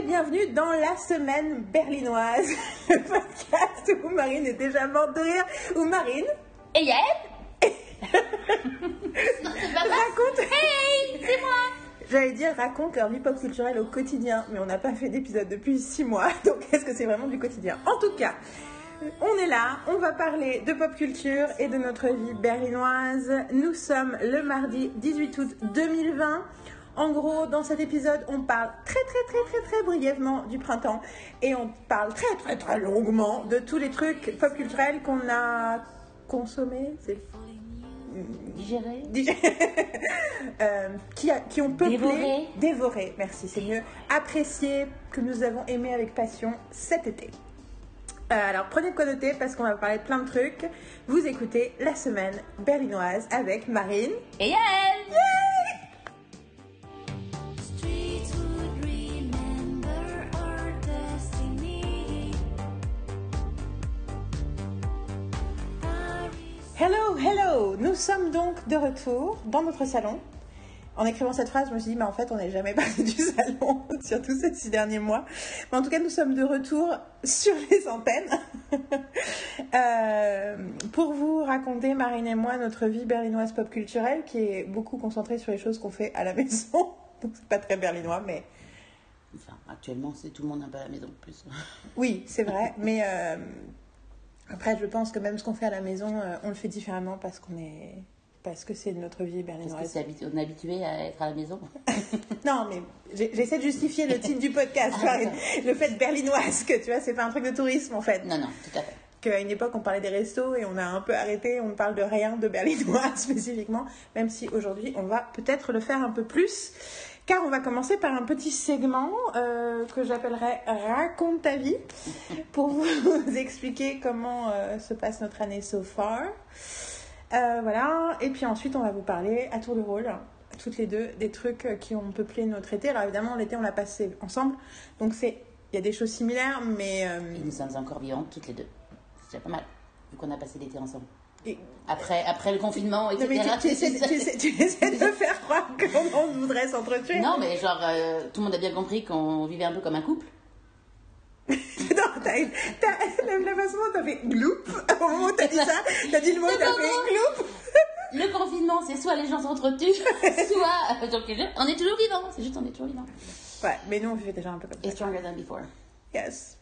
bienvenue dans la semaine berlinoise, le podcast où Marine est déjà morte de rire, où Marine Et Yael raconte, Hey, c'est moi. J'allais dire raconte leur vie pop culturelle au quotidien, mais on n'a pas fait d'épisode depuis six mois, donc est-ce que c'est vraiment du quotidien? En tout cas, on est là, on va parler de pop culture et de notre vie berlinoise. Nous sommes le mardi 18 août 2020. En gros, dans cet épisode, on parle très très très très très brièvement du printemps et on parle très très très longuement de tous les trucs pop culturels qu'on a consommés, c'est euh, qui, a- qui ont peuplé, Dévoré. dévoré, merci, c'est mieux, apprécié, que nous avons aimé avec passion cet été. Euh, alors prenez de quoi noter parce qu'on va parler de plein de trucs. Vous écoutez la semaine berlinoise avec Marine. Et Yael Hello, hello Nous sommes donc de retour dans notre salon. En écrivant cette phrase, je me suis dit, mais en fait, on n'est jamais parti du salon, surtout ces six derniers mois. Mais en tout cas, nous sommes de retour sur les antennes Euh, pour vous raconter, Marine et moi, notre vie berlinoise pop culturelle qui est beaucoup concentrée sur les choses qu'on fait à la maison. Donc, c'est pas très berlinois, mais Enfin, actuellement, c'est tout le monde un peu à la maison en plus. oui, c'est vrai. mais euh, après, je pense que même ce qu'on fait à la maison, euh, on le fait différemment parce qu'on est. Parce que c'est notre vie Parce que berlinoise. habitu- on est habitué à être à la maison. Non, mais j'essaie de justifier le titre du podcast, vois, le fait berlinoise, que tu vois, c'est pas un truc de tourisme en fait. Non, non, tout à fait. Qu'à une époque, on parlait des restos et on a un peu arrêté, on ne parle de rien de berlinois spécifiquement, même si aujourd'hui, on va peut-être le faire un peu plus. Car on va commencer par un petit segment euh, que j'appellerais Raconte ta vie, pour vous expliquer comment euh, se passe notre année so far. Euh, voilà, et puis ensuite, on va vous parler à tour de rôle, toutes les deux, des trucs qui ont peuplé notre été. Alors évidemment, l'été, on l'a passé ensemble, donc c'est. Il y a des choses similaires, mais nous sommes encore vivantes toutes les deux. C'est déjà pas mal, vu qu'on a passé l'été ensemble. Et- Après, après le confinement, Non, etc. mais tu, tu essaies, tu essaies- tu essaies de faire croire qu'on voudrait s'entretuer. Non, mais genre, euh, tout le monde a bien compris qu'on vivait un peu comme un couple. Non, t'as, t'as- la, façon dont t'as fait gloup, au moment où t'as dit ça, t'as dit le mot, t'as fait gloup. Le confinement, c'est soit les gens s'entretuent, soit. Donc, on est toujours vivants, c'est juste on est toujours vivants. Ouais, mais nous on vivait déjà un peu comme ça. stronger than before. Yes.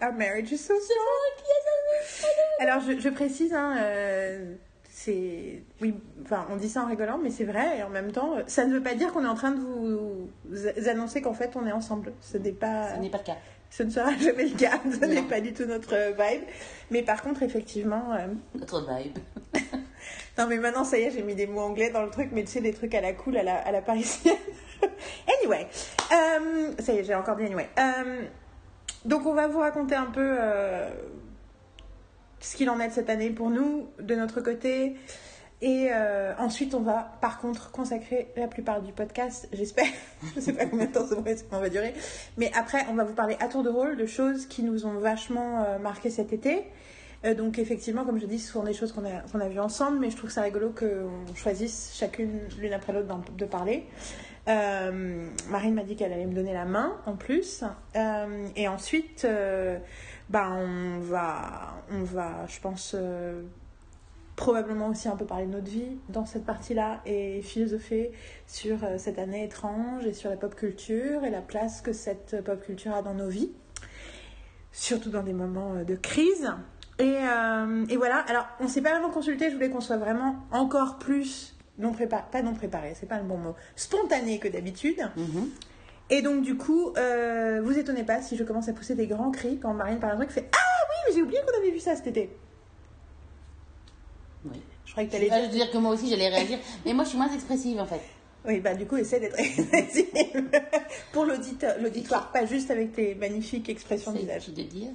Our marriage is so strong. Alors je, je précise, hein, euh, c'est. Oui, enfin, on dit ça en rigolant, mais c'est vrai, et en même temps, ça ne veut pas dire qu'on est en train de vous, vous annoncer qu'en fait on est ensemble. Ce n'est pas. Ce n'est pas le cas. Ce ne sera jamais le cas, ce n'est pas du tout notre vibe. Mais par contre, effectivement, euh, Notre vibe. non mais maintenant ça y est, j'ai mis des mots anglais dans le truc, mais tu sais, des trucs à la cool, à la, à la parisienne. anyway, euh, ça y est, j'ai encore dit anyway. Euh, donc on va vous raconter un peu euh, ce qu'il en est de cette année pour nous, de notre côté. Et euh, ensuite, on va par contre consacrer la plupart du podcast, j'espère. Je sais pas combien de temps ça va- durer. Mais après, on va vous parler à tour de rôle de choses qui nous ont vachement euh, cet été. Euh, donc effectivement, comme je dis, ce sont des choses qu'on a, qu'on a vues ensemble, mais je trouve ça rigolo qu'on choisisse chacune l'une après l'autre de parler. Euh, Marine m'a dit qu'elle allait me donner la main en plus. Euh, et ensuite, euh, bah, on, va, on va, je pense, probablement aussi un peu parler de notre vie dans cette partie-là et philosopher sur cette année étrange et sur la pop culture et la place que cette pop culture a dans nos vies, surtout dans des moments de crise. Et, et voilà, alors on s'est pas vraiment consulté, je voulais qu'on soit vraiment encore plus non préparé, pas non préparé, c'est pas le bon mot, spontané que d'habitude. Mhm. Et donc du coup, euh, vous étonnez pas si je commence à pousser des grands cris quand Marine par un truc fait Ah oui, mais j'ai oublié qu'on avait vu ça cet été. Oui. Je croyais que t'allais vais dire. dire que moi aussi j'allais réagir, mais moi je suis moins expressive en fait. Oui, bah du coup, essaie d'être expressive pour l'auditeur, l'auditoire, pas juste avec tes magnifiques expressions de visage. de dire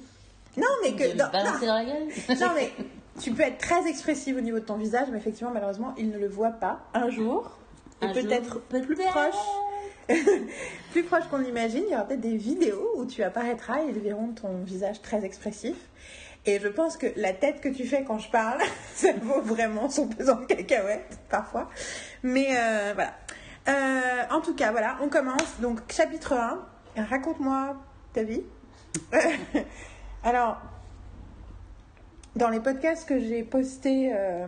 Non, mais que me non, dans la gueule non, mais tu peux être très expressive au niveau de ton visage, mais effectivement, malheureusement, il ne le voit pas. Un jour, et peut-être plus proche, plus proche qu'on l'imagine, il y aura peut-être des vidéos où tu apparaîtras et ils verront ton visage très expressif. Et je pense que la tête que tu fais quand je parle, ça vaut vraiment son pesant de cacahuètes, parfois. Mais euh, voilà. Euh, en tout cas, voilà, on commence. Donc, chapitre 1. raconte-moi ta vie. Alors, dans les podcasts que j'ai postés, euh,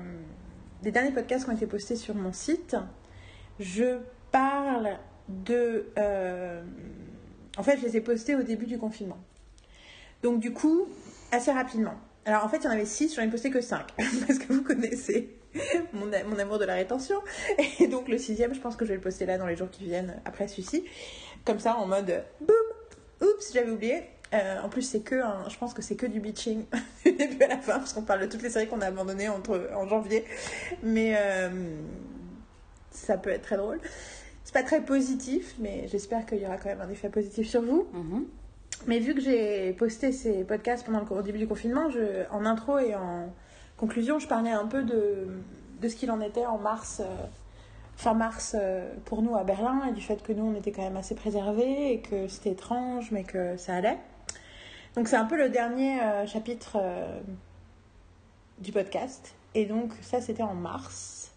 les derniers podcasts qui ont été postés sur mon site, je parle de. euh, en fait, je les ai postés au début du confinement. Donc, du coup, assez rapidement. Alors, en fait, il y en avait 6, j'en ai posté que 5. Parce que vous connaissez mon, mon amour de la rétention. Et donc, le sixième, je pense que je vais le poster là dans les jours qui viennent après celui-ci. Comme ça, en mode boum, oups, j'avais oublié. Euh, en plus, c'est que, je pense que c'est que du bitching du début à la fin, parce qu'on parle de toutes les séries qu'on a abandonnées entre, en janvier. Mais euh, ça peut être très drôle. C'est pas très positif, mais j'espère qu'il y aura quand même un effet positif sur vous. Mhm. Mais vu que j'ai posté ces podcasts pendant le au début du confinement, je, en intro et en conclusion, je parlais un peu de, de ce qu'il en était en mars, euh, fin mars euh, pour nous à Berlin et du fait que nous on était quand même assez préservés et que c'était étrange mais que ça allait. Donc c'est un peu le dernier euh, chapitre euh, du podcast et donc ça c'était en mars.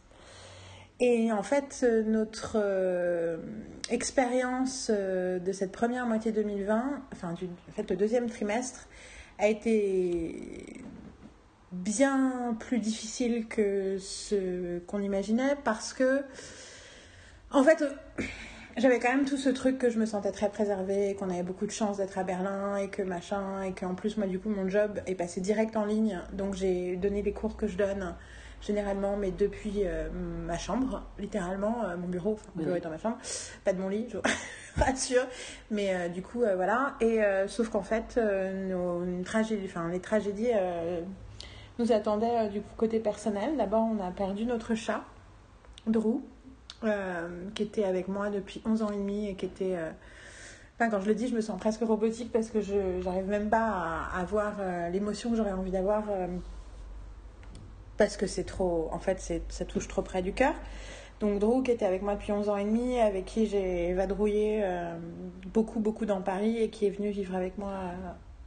Et en fait, euh, notre expérience de cette première moitié 2020, enfin, du, en fait, le deuxième trimestre, a été bien plus difficile que ce qu'on imaginait parce que, en fait, j'avais quand même tout ce truc que je me sentais très préservée, qu'on avait beaucoup de chance d'être à Berlin et que machin, et qu'en plus, moi, du coup, mon job est passé direct en ligne. Donc, j'ai donné les cours que je donne généralement, mais depuis euh, ma chambre, littéralement, euh, mon bureau, enfin, mon bureau est dans ma chambre, pas de mon lit, je rassure. Mais euh, du coup, voilà. Et sauf qu'en fait, nos une tragédie, enfin, les tragédies nous attendaient du côté personnel. D'abord, on a perdu notre chat, Drew, qui était avec moi depuis 11 ans et demi et qui était. euh, Enfin, quand je le dis, je me sens presque robotique parce que je j'arrive même pas à avoir euh, l'émotion que j'aurais envie d'avoir euh, parce que c'est trop. En fait, c'est ça touche trop près du cœur. Donc Drew qui était avec moi depuis 11 ans et demi, avec qui j'ai vadrouillé euh, beaucoup beaucoup dans Paris et qui est venu vivre avec moi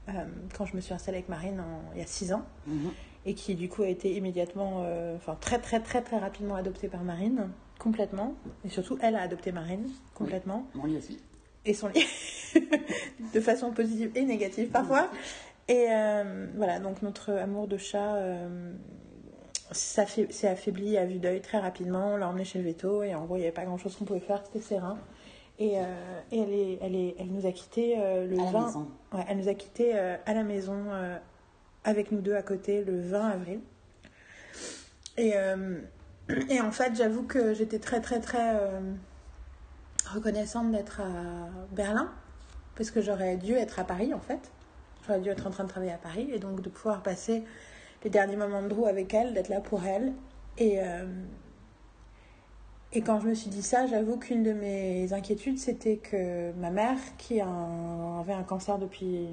euh, euh, quand je me suis installée avec Marine en- il y a 6 ans Mhm. et qui du coup a été immédiatement, euh, enfin très très très très rapidement adoptée par Marine, complètement. Et surtout elle a adopté Marine complètement Mon lit aussi. et son lit de façon positive et négative parfois. Et euh, voilà, donc notre amour de chat euh, s'est affaibli à vue d'œil très rapidement. On l'a emmené chez le veto et en gros, il n'y avait pas grand chose qu'on pouvait faire, c'était serein. Et, euh, et elle, est, elle, est, elle nous a quittés le À la 20. maison. Ouais, elle nous a quittés à la maison avec nous deux à côté le 20 avril. Et, euh, et en fait, j'avoue que j'étais très très très euh, reconnaissante d'être à Berlin parce que j'aurais dû être à Paris en fait. J'aurais dû être en train de travailler à Paris et donc de pouvoir passer les derniers moments de Drew avec elle, d'être là pour elle. Et, euh, et quand je me suis dit ça, j'avoue qu'une de mes inquiétudes, c'était que ma mère, qui avait un cancer depuis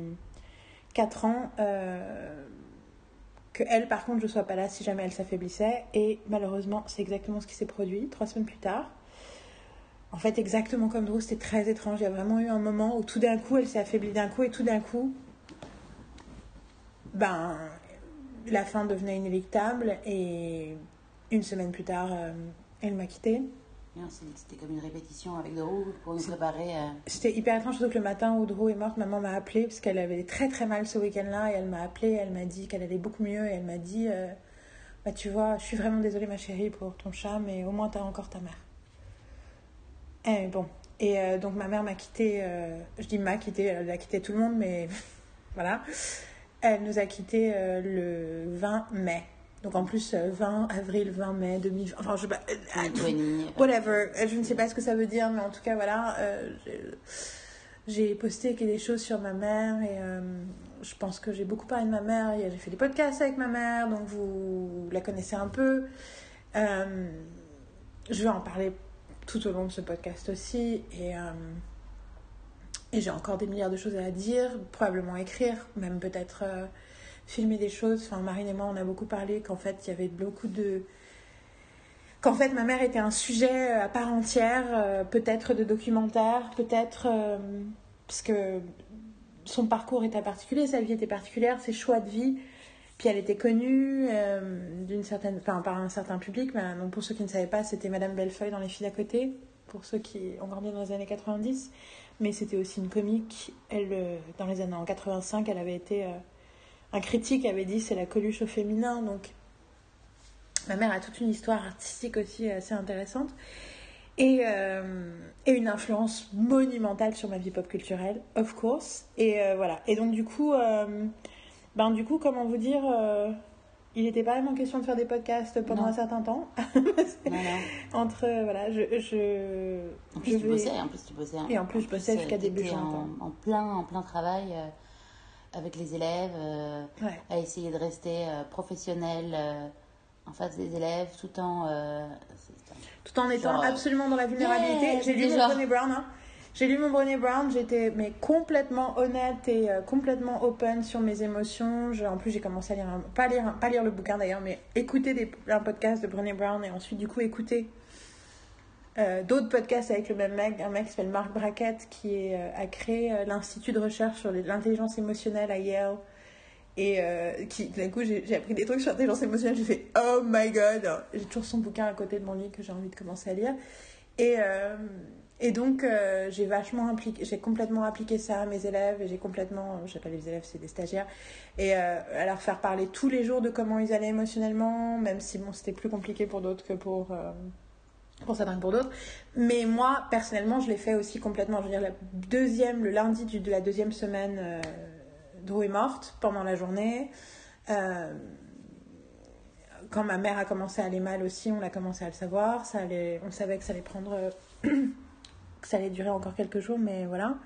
4 ans, euh, que elle, par contre, je sois pas là si jamais elle s'affaiblissait. Et malheureusement, c'est exactement ce qui s'est produit trois semaines plus tard. En fait, exactement comme Drew, c'était très étrange. Il y a vraiment eu un moment où tout d'un coup, elle s'est affaiblie d'un coup et tout d'un coup, ben, la fin devenait inéluctable et une semaine plus tard, euh, elle m'a quittée. C'est- C'était comme une répétition avec Drew pour nous préparer. euh, C'était hyper étrange, surtout que le matin où Drew est morte, maman m'a appelé parce qu'elle avait très très mal ce week-end-là et elle m'a appelé, elle m'a dit qu'elle allait beaucoup mieux et elle m'a dit euh, Bah tu vois, je suis vraiment désolée ma chérie pour ton chat, mais au moins t'as encore ta mère. Et bon, et euh, donc ma mère m'a quitté, je dis m'a quitté, elle a quitté tout le monde, mais voilà. Elle nous a quitté le 20 mai. Donc en plus, euh, 20 avril, 20 mai 2020. Enfin, je sais pas. euh, euh, Whatever, je ne sais pas ce que ça veut dire, mais en tout cas, voilà, euh, j'ai- posté des choses sur ma mère et euh, je pense que j'ai beaucoup parlé de ma mère. J'ai fait des podcasts avec ma mère, donc vous la connaissez un peu. Euh, je vais en parler tout au long de ce podcast aussi et, euh, et j'ai encore des milliards de choses à dire, probablement écrire, même peut-être euh, filmer des choses. Enfin, Marine et moi, on a beaucoup parlé qu'en fait, il y avait beaucoup de qu'en fait ma mère était un sujet à part entière, euh, peut-être de documentaire, peut-être euh, parce que son parcours était particulier, sa vie était particulière, ses choix de vie. Puis elle était connue euh, d'une certaine, enfin par un certain public. Mais, donc pour ceux qui ne savaient pas, c'était Madame Bellefeuille dans Les filles d'à côté. pour ceux qui ont grandi dans les années 90. Mais c'était aussi une comique. Elle, euh, dans les années en 85, elle avait été. Un critique avait dit c'est la Coluche au féminin. Donc, ma mère a toute une histoire artistique aussi assez intéressante. Et, euh, et une influence monumentale sur ma vie pop culturelle, of course. Et euh, voilà. Et donc, du coup, euh, ben, du coup, comment vous dire, il n'était pas vraiment question de faire des podcasts pendant Non. un certain temps. Voilà. Entre, voilà, je. je En plus, je tu vais- bossais, en plus, tu bossais. Et en plus, je bossais jusqu'à début En, en plein, en plein travail avec les élèves, euh, Ouais. à essayer de rester euh, professionnel euh, en face des élèves, tout en. euh, Tout en étant Genre, absolument dans la vulnérabilité. yeah, j'ai lu mon Brené Brown. hein. J'ai lu mon Brené Brown, j'étais mais complètement honnête et complètement open sur mes émotions. Je- en plus, j'ai commencé à lire, un- pas lire, pas lire le bouquin d'ailleurs, mais écouter des, un podcast de Brené Brown et ensuite du coup écouter euh, d'autres podcasts avec le même mec, un mec qui s'appelle Mark Brackett qui euh, a créé euh, l'institut de recherche sur l'intelligence émotionnelle à Yale. Et qui, d'un coup, j'ai appris des trucs sur l'intelligence émotionnelle. J'ai fait Oh my god! J'ai toujours son bouquin à côté de mon lit que j'ai envie de commencer à lire. Et, donc, j'ai vachement impliqué, j'ai complètement appliqué ça à mes élèves. Et j'ai complètement, je sais pas les élèves, c'est des stagiaires. Et à leur faire parler tous les jours de comment ils allaient émotionnellement, même si bon, c'était plus compliqué pour d'autres que pour. Pour certains que pour d'autres. Mais moi, personnellement, je l'ai fait aussi complètement. Je veux dire, la deuxième, le lundi de la deuxième semaine, euh, Drew est morte pendant la journée. Euh, quand ma mère a commencé à aller mal aussi, on a commencé à le savoir. Ça allait, on savait que ça allait prendre, euh, que ça allait durer encore quelques jours, mais voilà.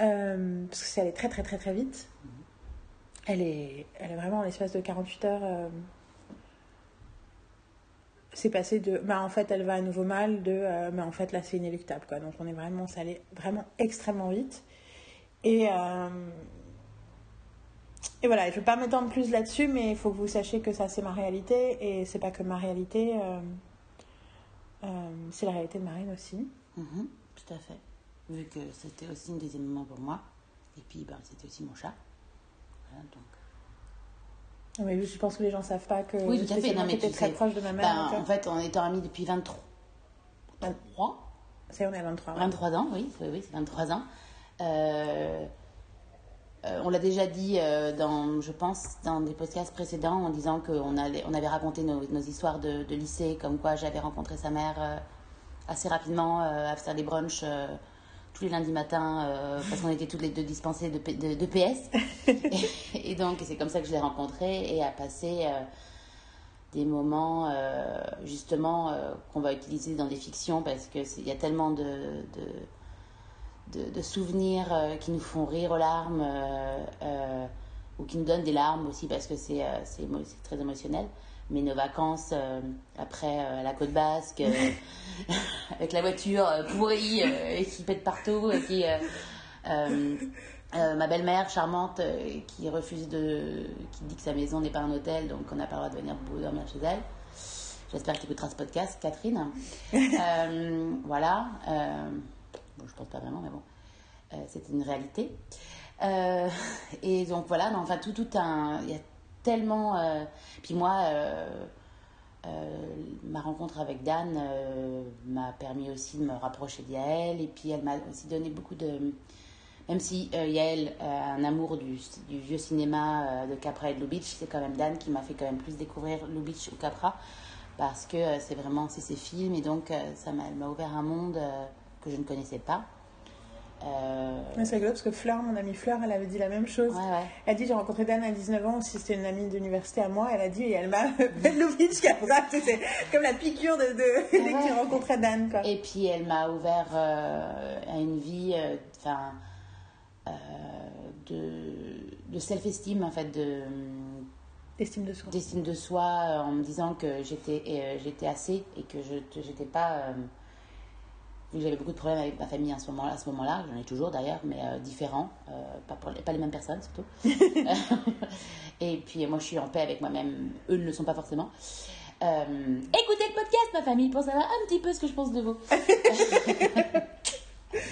Euh, parce que ça allait très très très très vite. Elle est, elle est vraiment en l'espace de 48 heures. C'est passé de bah en fait elle va à nouveau mal de euh, mais en fait là c'est inéluctable quoi donc on est vraiment ça allait vraiment extrêmement vite et euh, et voilà je veux pas m'étendre plus là-dessus mais il faut que vous sachiez que ça c'est ma réalité et c'est pas que ma réalité euh, c'est la réalité de Marine aussi Mhm, tout à fait. Vu que c'était aussi une deuxième maman pour moi. Et puis, ben, c'était aussi mon chat. Voilà, donc. Mais je pense que les gens savent pas que Oui, tout à fait. spécialement Non, mais t'étais tu très sais, proche de ma mère Ben, euh, en fait, on est amis depuis 23. 23 ça y est, on est à 23 ouais. 23 ans, oui, oui, oui c'est 23 ans. Euh, euh, on l'a déjà dit, euh, dans, je pense, dans des podcasts précédents, en disant qu'on on avait raconté nos, nos histoires de, de lycée, comme quoi j'avais rencontré sa mère assez rapidement à faire des brunchs tous les lundis matins, euh, parce qu'on était toutes les deux dispensées de, P- de, de PS. et, et donc, c'est comme ça que je l'ai rencontrée et à passer euh, des moments, euh, justement, qu'on va utiliser dans des fictions, parce qu'il y a tellement de, de, de, souvenirs qui nous font rire aux larmes ou qui nous donnent des larmes aussi parce que c'est très émotionnel. Mais nos vacances euh, après euh, à la côte basque, euh, avec la voiture pourrie et qui pète partout, et qui, ma belle-mère charmante qui refuse de. qui dit que sa maison n'est pas un hôtel donc on n'a pas le droit de venir dormir chez elle. J'espère que tu écouteras ce podcast, Catherine. Voilà. bon, je pense pas vraiment, mais bon, c'était une réalité. Et donc voilà, non, enfin tout, tout un. Il y a tellement. euh, puis moi, euh, euh, ma rencontre avec Dan m'a permis aussi de me rapprocher d'Yael. Et puis elle m'a aussi donné beaucoup de. Même si Yael a un amour du, vieux cinéma de Capra et de Lubitsch, c'est quand même Dan qui m'a fait quand même plus découvrir Lubitsch ou Capra parce que c'est vraiment ses films et donc ça m'a m'a ouvert un monde que je ne connaissais pas. Euh, Ouais, c'est rigolo parce que Fleur, mon amie Fleur, elle avait dit la même chose. ouais, ouais. Elle a dit j'ai rencontré Dan à 19 ans, si c'était une amie d'université à moi, elle a dit et elle m'a Lovitch Capra, c'est comme la piqûre de, de dès que j'ai rencontré Dan quoi. Et puis elle m'a ouvert euh, à une vie, euh, enfin, euh, de, de self-esteem en fait, de Estime de soi. d'estime de soi, en me disant que j'étais j'étais assez et que je j'étais pas vu que j'avais beaucoup de problèmes avec ma famille à ce moment-là, ce moment-là, j'en ai toujours d'ailleurs, mais euh, différents, euh, pas, pour les, pas les mêmes personnes surtout. et puis moi je suis en paix avec moi-même, eux ne le sont pas forcément. Euh, écoutez le podcast, ma famille, pour savoir un petit peu ce que je pense de vous.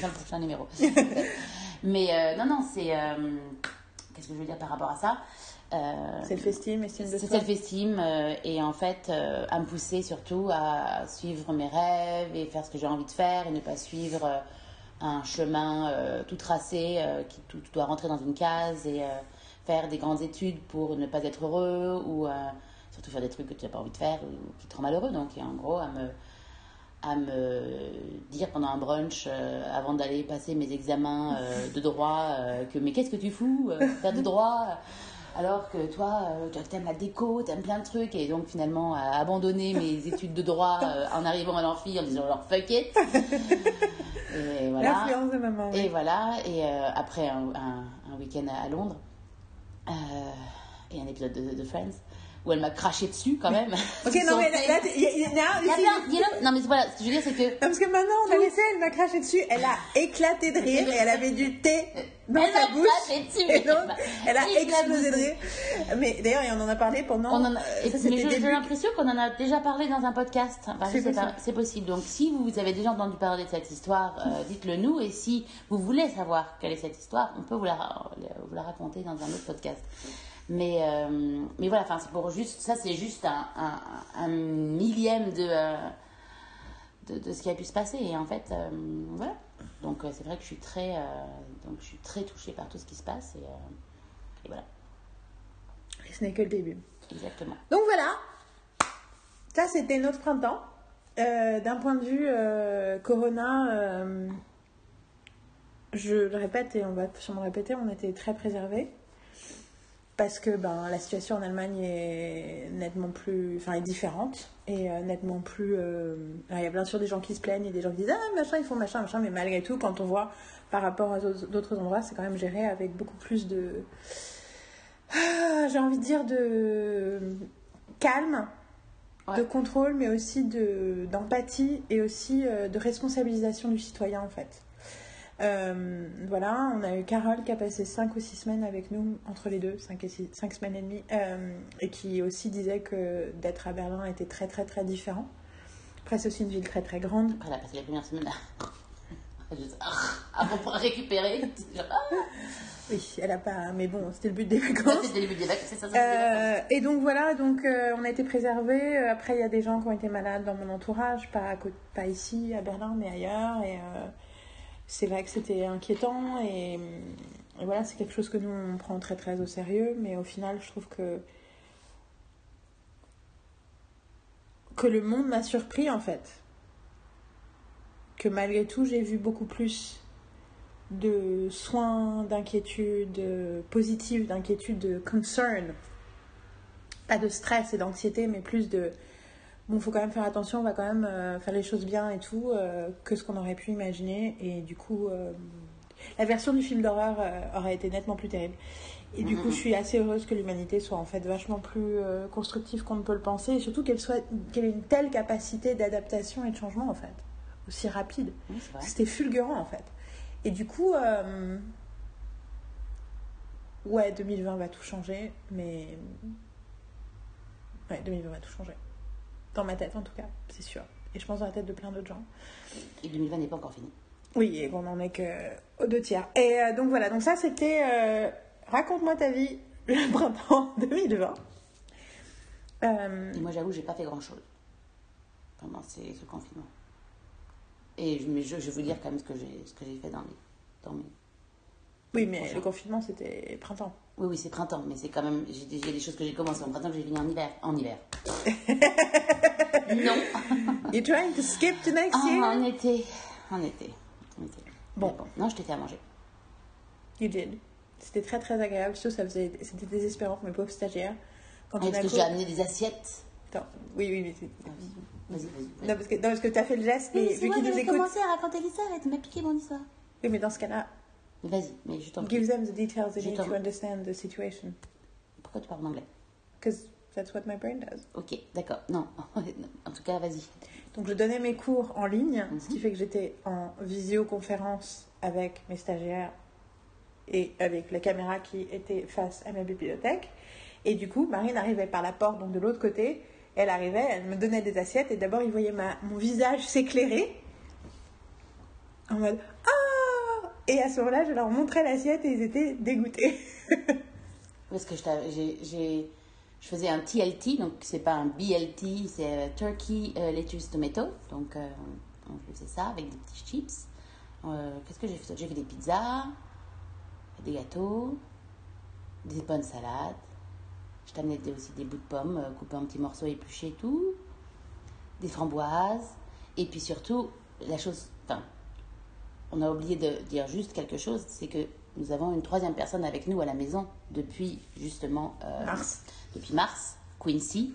Dans le prochain numéro. Mais non, non, c'est. qu'est-ce que je veux dire par rapport à ça? Euh, Self-esteem, estime de self-esteem euh, et en fait euh, à me pousser surtout à suivre mes rêves et faire ce que j'ai envie de faire et ne pas suivre un chemin tout tracé qui tout, doit rentrer dans une case et faire des grandes études pour ne pas être heureux ou surtout faire des trucs que tu n'as pas envie de faire ou qui te rendent malheureux. Donc et en gros à me à me dire pendant un brunch euh, avant d'aller passer mes examens euh, de droit euh, que mais qu'est-ce que tu fous faire du droit? alors que toi euh, toi, t'aimes la déco t'aimes plein de trucs et donc finalement à abandonner mes études de droit euh, en arrivant à l'amphi en disant genre fuck it et voilà L'influence de maman. oui. et voilà, et euh, après un, un- un week-end à, Londres, euh, et un épisode de, de Friends, où elle m'a craché dessus quand même. Ok, non, mais là, non, mais voilà, ce que je veux dire, c'est que. Non, parce que maintenant, on a laissé, elle m'a craché dessus, elle a éclaté de rire et elle avait du thé dans Elle sa bouche. craché dessus. Et donc, elle a Éclaté. explosé de rire. Mais d'ailleurs, on en a parlé pendant. On en a- euh, et- ça, j'ai l'impression qu'on en a déjà parlé dans un podcast. Enfin, C'est possible. Donc, si vous avez déjà entendu parler de cette histoire, euh, dites-le nous. Et si vous voulez savoir quelle est cette histoire, on peut vous la, ra- vous la raconter dans un autre podcast. Mais, euh, mais voilà, enfin, c'est pour juste, ça, c'est juste un, un- un millième de, euh, de, de ce qui a pu se passer. Et en fait, euh, voilà. Donc, c'est vrai que je suis très, donc, je suis très touchée par tout ce qui se passe. Et, et voilà, Et ce n'est que le début. exactement. Donc voilà, ça c'était notre printemps. D'un point de vue Corona, je le répète et on va sûrement répéter, on était très préservés. Parce que ben, la situation en Allemagne est nettement plus. Enfin, est différente. Et euh, nettement plus. euh, alors, il y a bien sûr des gens qui se plaignent et des gens qui disent Ah, machin, ils font machin, machin. Mais malgré tout, quand on voit par rapport à d'autres endroits, c'est quand même géré avec beaucoup plus de. Ah, J'ai envie de dire de calme, Ouais. de contrôle, mais aussi de d'empathie et aussi euh, de responsabilisation du citoyen en fait. Euh, voilà, on a eu Carole qui a passé 5 ou 6 semaines avec nous, entre les deux, 5 et 6, 5 semaines et demie, euh, et qui aussi disait que d'être à Berlin était très très très différent. Après, c'est aussi une ville très très grande. Après, elle a passé les premières semaines à, juste, ah, avant pour récupérer. Oui, elle a pas. Mais bon, c'était le but des vacances. c'était le début des vacances, c'est ça, ça, c'était les vacances. Euh, et donc voilà, donc on a été préservés. Après, il y a des gens qui ont été malades dans mon entourage, pas, à côté- pas ici à Berlin, mais ailleurs. Et c'est vrai que c'était inquiétant. Et, voilà, c'est quelque chose que nous on prend très très au sérieux. Mais au final, je trouve que que le monde m'a surpris en fait. Que malgré tout, j'ai vu beaucoup plus de soins, d'inquiétude positive, d'inquiétude, de concern. Pas de stress et d'anxiété, mais plus de bon, faut quand même faire attention, on va quand même euh, faire les choses bien et tout, euh, que ce qu'on aurait pu imaginer. Et du coup, euh, la version du film d'horreur aurait été nettement plus terrible. Et du coup, je suis assez heureuse que l'humanité soit en fait vachement plus constructive qu'on ne peut le penser, et surtout qu'elle soit qu'elle ait une telle capacité d'adaptation et de changement en fait, aussi rapide. C'était fulgurant en fait. Et du coup, ouais, 2020 va tout changer, mais ouais, 2020 va tout changer. Dans ma tête en tout cas, c'est sûr. Et je pense dans la tête de plein d'autres gens. Et 2020 n'est pas encore fini. Oui, et qu'on en est que aux deux tiers. Et euh, donc voilà, donc ça c'était euh, Raconte-moi ta vie le printemps 2020. Euh, Et moi, j'avoue, j'ai pas fait grand chose pendant ces, ce confinement. Et je, mais je, je vais vous dire quand même ce que j'ai fait dans mes, dans mes. oui, mais le confinement c'était printemps. Oui, oui, c'est printemps, mais c'est quand même. J'ai des, choses que j'ai commencé en printemps que j'ai fini en hiver. En hiver. non. You're trying to skip to next Ah, year? en été. En été. En été. Bon. Mais Non, je t'ai fait à manger. You did. C'était très très agréable, surtout ça faisait, c'était désespérant pour mes pauvres stagiaires. Quand Ah, parce que co- j'ai amené des assiettes. Attends, oui, oui, oui. c'est- Vas-y, vas-y. Non, parce que, non, parce que tu as fait le geste, mais vu qu'ils nous écoutent. à raconter l'histoire et tu m'as piqué mon histoire. Oui, mais dans ce cas-là, Mais Vas-y, mais je t'en prie. give them the details they need to understand the situation. Pourquoi tu parles en anglais? Because that's what my brain does. Ok, d'accord. Non, en tout cas, vas-y. Donc, je donnais mes cours en ligne, Mhm. ce qui fait que j'étais en visioconférence avec mes stagiaires et avec la caméra qui était face à ma bibliothèque. Et du coup, Marine arrivait par la porte, donc de l'autre côté. Elle arrivait, elle me donnait des assiettes et d'abord, ils voyaient ma, mon visage s'éclairer en mode Ah Et à ce moment-là, je leur montrais l'assiette et ils étaient dégoûtés. Parce que je, faisais un TLT, donc c'est pas un BLT, c'est euh, Turkey euh, Lettuce Tomato. Donc euh, on, faisait ça avec des petits chips. Euh, Qu'est-ce que j'ai fait? J'ai fait des pizzas, des gâteaux, des bonnes salades. Je t'amenais aussi des bouts de pommes euh, coupés en petits morceaux épluchés et tout. Des framboises. Et puis surtout, la chose. Enfin, on a oublié de dire juste quelque chose c'est que nous avons une troisième personne avec nous à la maison depuis justement. euh, Mars. Depuis mars, Quincy.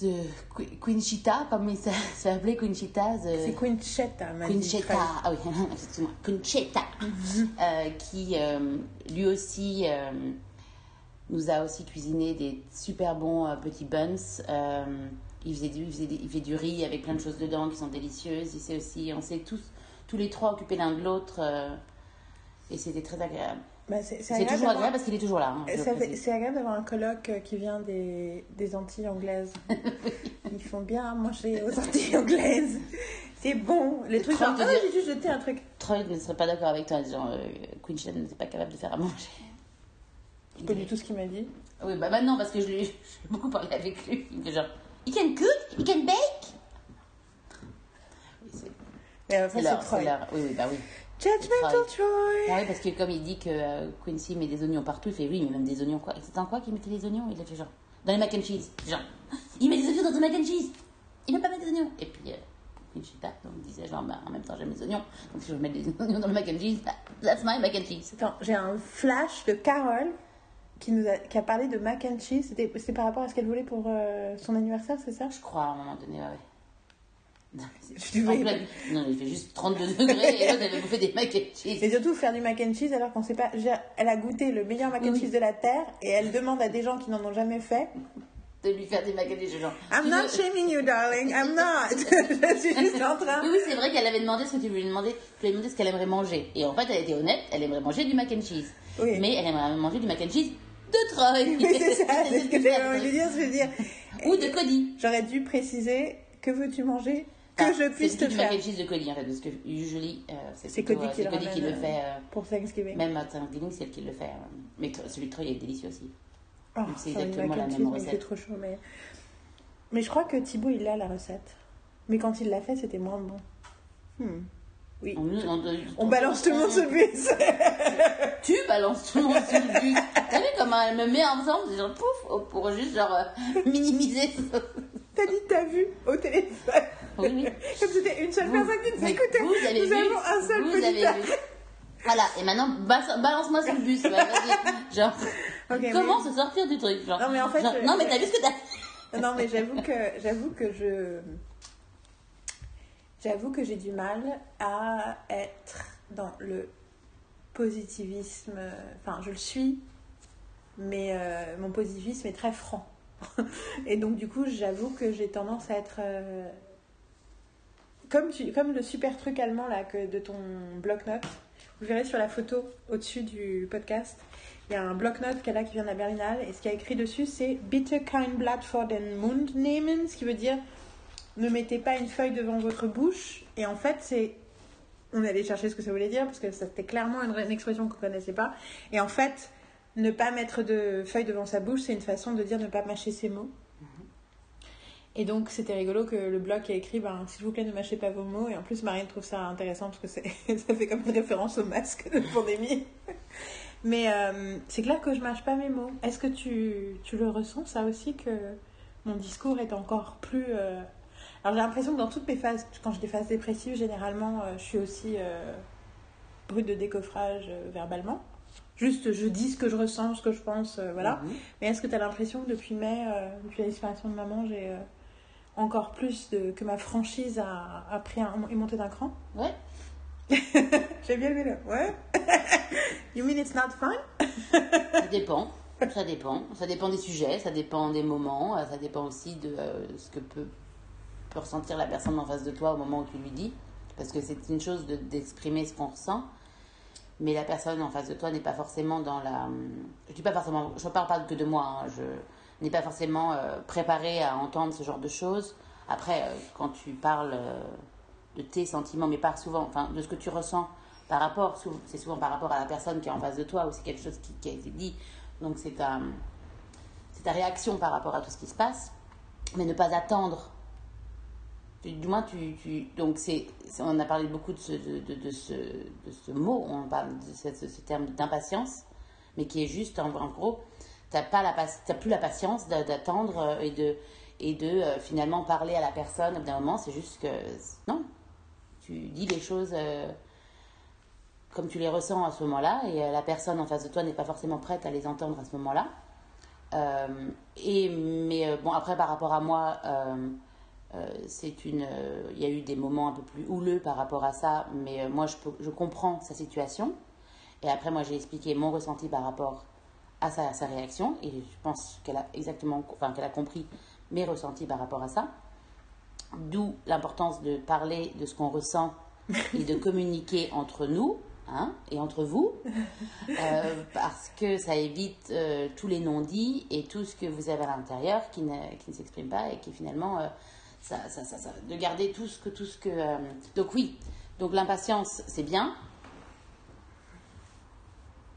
The Qu- Quinchita, comme il s'a- s'appelait Quinchita. the- C'est Quinchetta, m'a Quinchetta, ah oui, excuse-moi, Quinchetta, euh, qui euh, lui aussi nous a aussi cuisiné des super bons petits buns. Il, faisait du, il, faisait des- il fait du riz avec plein de choses dedans qui sont délicieuses. Il s'est aussi, on s'est tous, tous les trois occupés l'un de l'autre euh, et c'était très agréable. Bah, c'est toujours agréable parce qu'il est toujours là. hein. C'est agréable d'avoir un colloque euh, qui vient des, des Antilles anglaises. Ils font bien manger aux Antilles anglaises. C'est bon. Les trucs genre, te ah, j'ai juste jeté un truc. Troy ne serait pas d'accord avec toi en disant euh, Quinchetta n'était pas capable de faire à manger. C'est pas du tout ce qu'il m'a dit. Oui, bah maintenant, parce que je lui- j'ai beaucoup parlé avec lui. Il genre, you can cook, you can bake. Mais après, c'est Troy. Oui, oui, bah oui. Judgmental Troy. Ah oui, parce que comme il dit que euh, Quincy met des oignons partout, il fait oui, mais même des oignons quoi. Et c'est en quoi qu'il mettait les oignons? Il a fait genre, dans les mac and cheese. Genre, il met des oignons dans ton mac and cheese. Il n'a pas mettre des oignons. Et puis, euh, Quinchita, donc, disait genre, bah, en même temps, j'aime les oignons. Donc si je veux mettre des oignons dans le mac and cheese, that's my mac and cheese. Attends, j'ai un flash de Carole qui, nous a, qui a parlé de mac and cheese. C'était c'était par rapport à ce qu'elle voulait pour euh, son anniversaire, c'est ça? Je crois à un moment donné, ouais, ouais. Non, Je en plein- Non, il fait juste 32 degrés et l'autre, elle avait bouffé des mac and cheese. Et surtout faire du mac and cheese alors qu'on sait pas. Elle a goûté le meilleur mac and Oui. cheese de la terre et elle demande à des gens qui n'en ont jamais fait. de lui faire des mac and cheese. Genre, I'm not veux- shaming you, darling. I'm not. je suis juste en train. Oui, oui, c'est vrai qu'elle avait demandé ce que tu lui demandais. Tu lui demandé ce qu'elle aimerait manger. Et en fait, elle était honnête, elle aimerait manger du mac and cheese. Oui. Mais elle aimerait manger du mac and cheese de Troy. Oui, c'est ça, c'est ce que j'avais envie de dire. Je veux dire, Ou de Cody. j'aurais dû préciser que veux-tu manger? Que je puisse c'est te faire cheese de Cody en fait, parce que usually, euh, c'est C'est Cody euh, qui c'est le Cody qui le fait. euh, pour Thanksgiving. même à Thanksgiving, c'est elle qui le fait. euh. Mais celui de Troy est délicieux aussi. Oh, c'est exactement la même recette. fait trop chaud, mais... mais je crois que Thibaut, il a la recette. Mais quand il l'a fait, c'était moins bon. Hmm. Oui. On, on, On balance tout le monde sur le bus. Tu balances tout le monde sur le but. T'as vu comment elle me met ensemble C'est genre pouf, pour juste genre euh, minimiser. T'as dit t'as vu au téléphone. Oui, oui. Comme c'était une seule Vous- personne qui nous écoutait. Vous avez Nous vu. avons un seul vous auditeur. avez vu. Voilà, et maintenant, balance-moi sur le bus. ouais. Genre, comment mais- se sortir du truc genre, Non, mais en fait, genre, je- non, mais t'as vu ce que t'as Non, mais j'avoue que j'avoue que je j'avoue que j'ai du mal à être dans le positivisme. Enfin, je le suis, mais euh, mon positivisme est très franc. Et donc, du coup, j'avoue que j'ai tendance à être euh, comme tu, comme le super truc allemand là que de ton bloc-notes. Vous verrez sur la photo au-dessus du podcast. Il y a un bloc-notes qu'elle a qui vient de la Berlinale et ce qu'il y a écrit dessus c'est Bitte kein Blatt vor den Mund nehmen, ce qui veut dire ne mettez pas une feuille devant votre bouche. Et en fait, c'est. On allé chercher ce que ça voulait dire parce que c'était clairement une, une expression qu'on connaissait pas. Et en fait, ne pas mettre de feuille devant sa bouche, c'est une façon de dire ne pas mâcher ses mots. Et donc, c'était rigolo que le blog ait écrit ben, S'il vous plaît, ne mâchez pas vos mots. Et en plus, Marine trouve ça intéressant parce que ça fait comme une référence au masque de pandémie. Mais euh, c'est clair que je mâche pas mes mots. Est-ce que tu, tu le ressens, ça aussi, que mon discours est encore plus. euh, Alors, j'ai l'impression que dans toutes mes phases, quand j'ai des phases dépressives, généralement, euh, je suis aussi brute de décoffrage verbalement. Juste, je dis ce que je ressens, ce que je pense, euh, voilà. Mhm. Mais est-ce que tu as l'impression que depuis mai, euh, depuis la disparition de maman, j'ai euh, encore plus de. que ma franchise a, a pris un, est montée d'un cran? Ouais. J'ai bien aimé le. Ouais You mean it's not fun? Ça dépend. Ça dépend. Ça dépend des sujets, ça dépend des moments, ça dépend aussi de ce que peut, peut ressentir la personne en face de toi au moment où tu lui dis. Parce que c'est une chose de- d'exprimer ce qu'on ressent, mais la personne en face de toi n'est pas forcément dans la. Je dis pas forcément. Je parle pas que de moi. hein, je n'ai pas forcément euh, préparé à entendre ce genre de choses. Après, euh, quand tu parles euh, de tes sentiments, mais pas souvent, enfin, de ce que tu ressens par rapport, c'est souvent par rapport à la personne qui est en face de toi, ou c'est quelque chose qui, a été dit Donc c'est ta réaction par rapport à tout ce qui se passe, mais ne pas attendre. Du moins, tu, tu- donc c'est, on a parlé beaucoup de ce, de, ce, de ce mot, on parle de ce, terme d'impatience, mais qui est juste en, gros, t'as pas la t'as plus la patience d'a- d'attendre euh, et de et de euh, finalement parler à la personne au bout d'un moment. C'est juste que non, tu dis les choses. euh, comme tu les ressens à ce moment-là, et la personne en face de toi n'est pas forcément prête à les entendre à ce moment-là. Et mais bon après par rapport à moi, c'est une, euh, il y a eu des moments un peu plus houleux par rapport à ça, mais euh, moi je, peux- je comprends sa situation. Et après moi j'ai expliqué mon ressenti par rapport à sa, à sa réaction, et je pense qu'elle a exactement, enfin qu'elle a compris mes ressentis par rapport à ça. D'où l'importance de parler de ce qu'on ressent et de communiquer entre nous hein, et entre vous, euh, parce que ça évite euh, tous les non-dits et tout ce que vous avez à l'intérieur qui ne, qui ne s'exprime pas et qui finalement, euh, ça, ça, ça, ça- de garder tout ce que... Tout ce que euh, donc oui, donc l'impatience, c'est bien.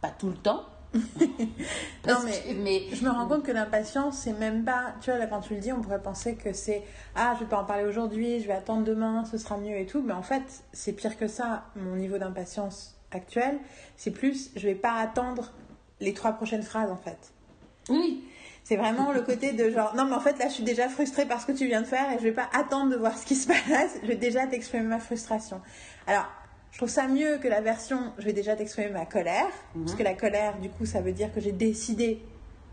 Pas tout le temps. Mais- que- mais Je me rends compte que l'impatience, c'est même pas. Tu vois, là, quand tu le dis, on pourrait penser que c'est Ah, je vais pas en parler aujourd'hui, je vais attendre demain, ce sera mieux et tout. Mais en fait, c'est pire que ça. Mon niveau d'impatience actuel, c'est plus Je vais pas attendre les trois prochaines phrases, en fait. oui, C'est vraiment le côté de genre Non, mais en fait, là, je suis déjà frustrée par ce que tu viens de faire et je vais pas attendre de voir ce qui se passe. Je vais déjà t'exprimer ma frustration. Alors. Je trouve ça mieux que la version je vais déjà t'exprimer ma colère, parce que la colère, du coup, ça veut dire que j'ai décidé.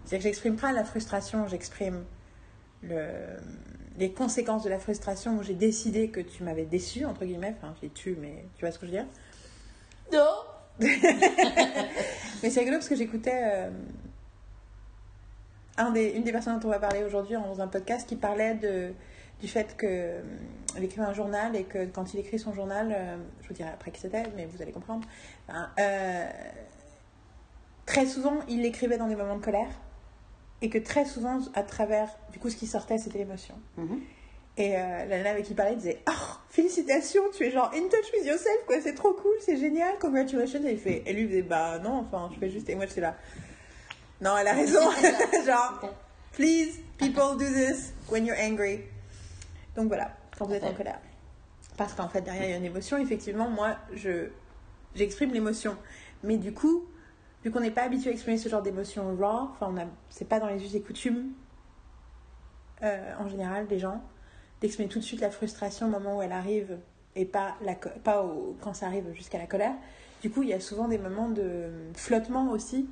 C'est-à-dire que j'exprime pas la frustration, j'exprime le, les conséquences de la frustration où j'ai décidé que tu m'avais déçu, entre guillemets. Enfin, j'ai tu, mais tu vois ce que je veux dire? non, Mais c'est rigolo parce que j'écoutais euh, un des, une des personnes dont on va parler aujourd'hui dans un podcast qui parlait de, du fait que il écrivait un journal et que quand il écrit son journal, euh, je vous dirai après qui c'était, mais vous allez comprendre. Enfin, euh, très souvent, il l'écrivait dans des moments de colère et que très souvent, à travers, du coup, ce qui sortait, c'était l'émotion. Mhm. Et euh, la nana avec qui il parlait disait Oh, félicitations, tu es genre in touch with yourself, quoi, c'est trop cool, c'est génial, congratulations. Et, il fait, et lui il faisait Bah non, enfin, je fais juste. Et moi j'étais là Non, elle a raison. genre, please, people do this when you're angry. Donc voilà, quand vous êtes en colère. Parce qu'en fait, derrière il y a une émotion, effectivement, moi je j'exprime l'émotion. Mais du coup, vu qu'on n'est pas habitué à exprimer ce genre d'émotion raw, enfin, c'est pas dans les us et coutumes euh, en général des gens d'exprimer tout de suite la frustration au moment où elle arrive et pas, la, pas au- quand ça arrive jusqu'à la colère. Du coup, il y a souvent des moments de flottement aussi.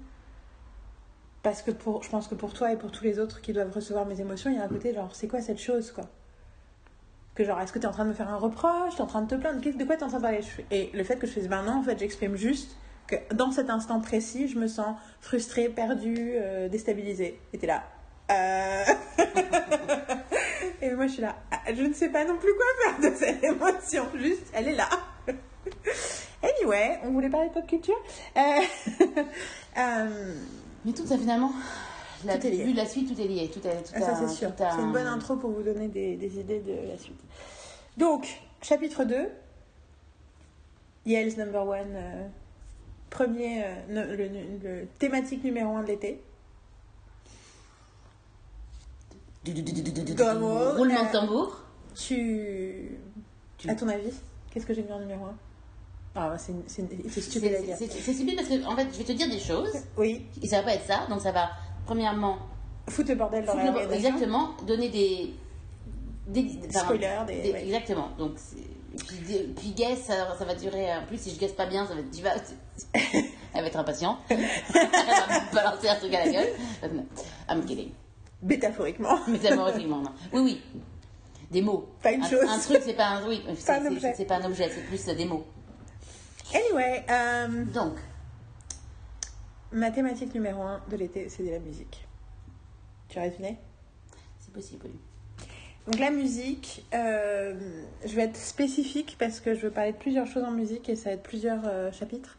Parce que pour, je pense que pour toi et pour tous les autres qui doivent recevoir mes émotions, il y a un côté genre, c'est quoi cette chose, quoi? Que genre, est-ce que tu es en train de me faire un reproche? Tu es en train de te plaindre? De quoi tu es en train de parler? Et le fait que je fasse, ben non, en fait, j'exprime juste que dans cet instant précis, je me sens frustrée, perdue, euh, déstabilisée. Et t'es là. Euh... Et moi, je suis là. Je ne sais pas non plus quoi faire de cette émotion. Juste, elle est là. Anyway, on voulait parler de pop culture. Euh, euh, Mais tout ça finalement, la, Tout est lié. vu la suite, tout est lié. Tout est, tout ah, ça, c'est sûr. C'est une un- bonne intro pour vous donner des, des idées de la suite. Donc, chapitre 2. Yale's number one. euh, premier. euh, le, le- le thématique numéro 1 de l'été. Roulement de tambour. Tu. Tu- À ton avis, qu'est-ce que j'ai mis en numéro 1 Ah, bah, c'est stupide à dire. c'est- stupide parce que en fait, je vais te dire des choses Oui, et ça va pas être ça. Donc ça va premièrement, foutre le bordel dans la exactement, donner des des, enfin, Spoilers, des- des- ouais. exactement. Donc puis, des- puis guess, ça, ça va durer. En plus, si je guess pas bien, ça va être tu vas- Elle va être impatiente. Elle va me balancer un truc à la gueule. I'm kidding. Métaphoriquement. Métaphoriquement, non. Oui, oui. Des mots. Pas une un, chose. Un truc, c'est pas un. Oui, c'est pas un objet, c'est plus des mots. Anyway, euh, Donc, ma thématique numéro 1 de l'été, c'est de la musique. Tu as deviné? C'est possible. Donc la musique, euh, je vais être spécifique parce que je veux parler de plusieurs choses en musique et ça va être plusieurs euh, chapitres.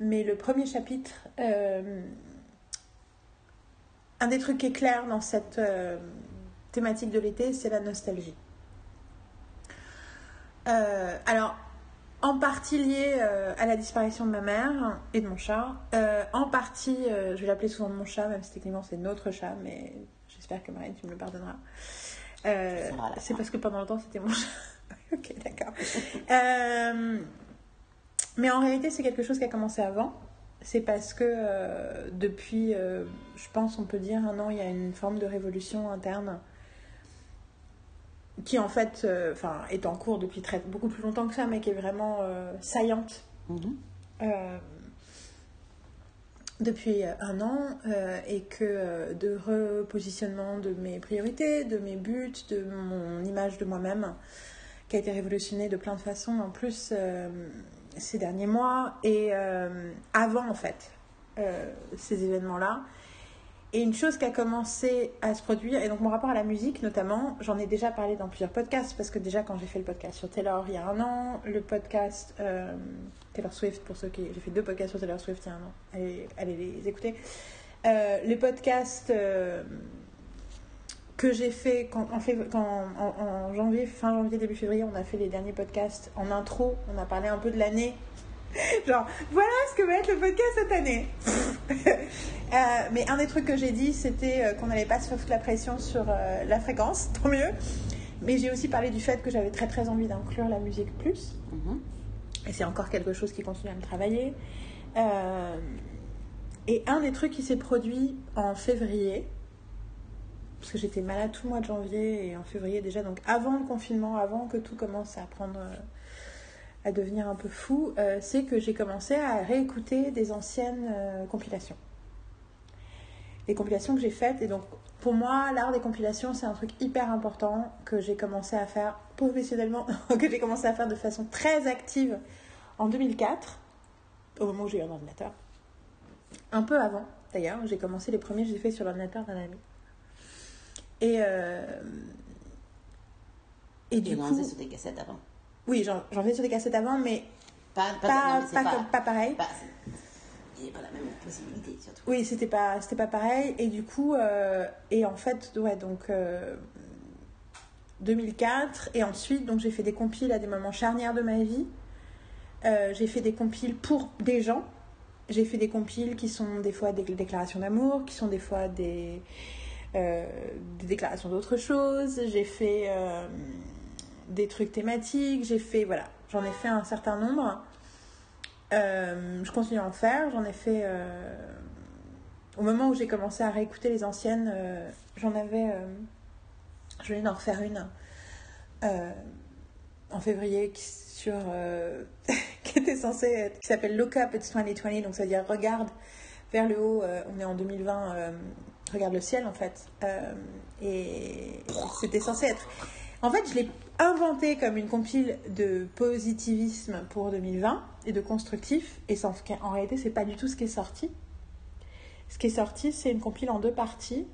Mais le premier chapitre, euh, un des trucs qui est clair dans cette thématique de l'été, c'est la nostalgie. Alors, en partie lié euh, à la disparition de ma mère et de mon chat. Euh, en partie, euh, je vais l'appeler souvent mon chat, même si techniquement c'est notre chat, mais j'espère que Marine, tu me le pardonneras. Euh, c'est parce que pendant longtemps c'était mon chat. ok, d'accord. Mais en réalité, c'est quelque chose qui a commencé avant. C'est parce que euh, depuis, euh, je pense, on peut dire un an, il y a une forme de révolution interne qui en fait euh, enfin, est en cours depuis très, beaucoup plus longtemps que ça, mais qui est vraiment euh, saillante Mhm. euh, depuis un an et que de repositionnement de mes priorités, de mes buts, de mon image de moi-même qui a été révolutionnée de plein de façons en plus ces derniers mois et avant en fait ces événements-là. Et une chose qui a commencé à se produire, et donc mon rapport à la musique notamment, j'en ai déjà parlé dans plusieurs podcasts, parce que déjà quand j'ai fait le podcast sur Taylor il y a un an, le podcast euh, Taylor Swift, pour ceux qui... J'ai fait deux podcasts sur Taylor Swift il y a un an, allez, allez les écouter. Euh, les podcasts euh, que j'ai fait quand, en, en janvier, fin janvier, début février, on a fait les derniers podcasts en intro, on a parlé un peu de l'année. Genre, voilà ce que va être le podcast cette année. Euh, mais un des trucs que j'ai dit, c'était euh, qu'on n'allait pas se foutre la pression sur euh, la fréquence, tant mieux. Mais j'ai aussi parlé du fait que j'avais très très envie d'inclure la musique plus. Mhm. Et c'est encore quelque chose qui continue à me travailler. Euh, et un des trucs qui s'est produit en février, parce que j'étais malade tout le mois de janvier et en février déjà, donc avant le confinement, avant que tout commence à prendre, à devenir un peu fou, euh, c'est que j'ai commencé à réécouter des anciennes euh, compilations. Les compilations que j'ai faites, et donc pour moi, l'art des compilations, c'est un truc hyper important que j'ai commencé à faire professionnellement, que j'ai commencé à faire de façon très active en 2004, au moment où j'ai eu un ordinateur. Un peu avant, d'ailleurs, j'ai commencé les premiers, je les ai fait sur l'ordinateur d'un ami. Et, euh, et du Et on coup, sur des cassettes avant. Oui, j'en faisais sur des cassettes avant, mais Pas, pas, pas, non, mais c'est pas, pas, comme- pas pareil. Il n'y a pas la même possibilité, surtout. Oui, c'était pas, pas pareil. Et du coup, euh, et en fait, ouais, donc euh, 2004. Et ensuite, donc j'ai fait des compiles à des moments charnières de ma vie. Euh, j'ai fait des compiles pour des gens. J'ai fait des compiles qui sont des fois des déclarations d'amour, qui sont des fois des, euh, des déclarations d'autre chose. J'ai fait euh, des trucs thématiques. J'ai fait, voilà, j'en ai fait un certain nombre. Euh, je continue à en faire. J'en ai fait. euh, au moment où j'ai commencé à réécouter les anciennes, euh, j'en avais. je venais d'en refaire une en février qui, sur, qui était censée être. qui s'appelle Look Up, It's 2020. Donc ça veut dire regarde vers le haut. on est en 2020. euh, regarde le ciel en fait. Et c'était censé être. En fait, je l'ai inventé comme une compile de positivisme pour 2020 et de constructif. Et sans- en réalité, c'est pas du tout ce qui est sorti. Ce qui est sorti, c'est une compile en deux parties.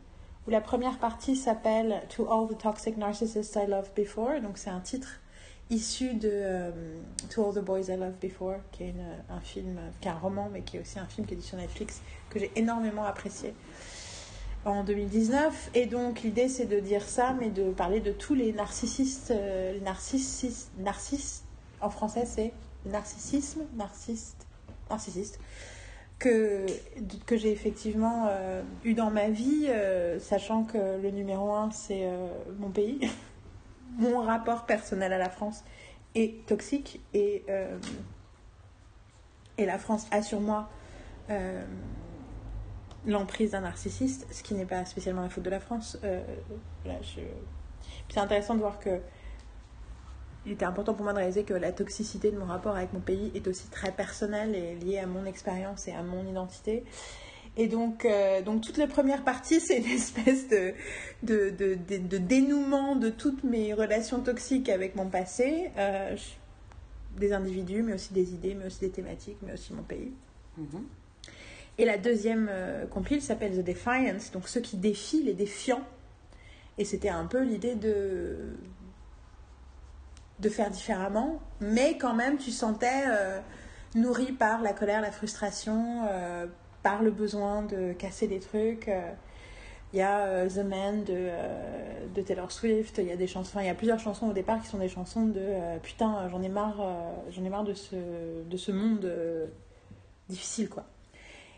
Où la première partie s'appelle To All the Toxic Narcissists I Loved Before. Donc, c'est un titre issu de euh, To All the Boys I Loved Before, qui est un film, qui est un roman, mais qui est aussi un film qui est sur Netflix, que j'ai énormément apprécié en 2019. Et donc, l'idée, c'est de dire ça, mais de parler de tous les narcissistes. euh, narcissistes, en français, c'est narcissisme, narcissiste, narcissiste, que, que j'ai effectivement euh, eu dans ma vie, euh, sachant que le numéro un, c'est euh, mon pays. mon rapport personnel à la France est toxique et, et la France a sur moi l'emprise d'un narcissiste, ce qui n'est pas spécialement la faute de la France. Euh, C'est intéressant de voir que il était important pour moi de réaliser que la toxicité de mon rapport avec mon pays est aussi très personnelle et liée à mon expérience et à mon identité. Et donc, euh, donc toute la première partie, c'est une espèce de, de, de, dénouement de toutes mes relations toxiques avec mon passé, euh, des individus, mais aussi des idées, mais aussi des thématiques, mais aussi mon pays. Mhm. Et la deuxième euh, s'appelle The Defiance, donc ceux qui défient les défiants. Et c'était un peu l'idée de de faire différemment, mais quand même tu sentais euh, nourri par la colère, la frustration, euh, par le besoin de casser des trucs, euh, Il y a The Man de, de Taylor Swift, il y a des chansons, il y a plusieurs chansons au départ qui sont des chansons de putain, j'en ai marre, j'en ai marre de ce, de ce monde difficile quoi.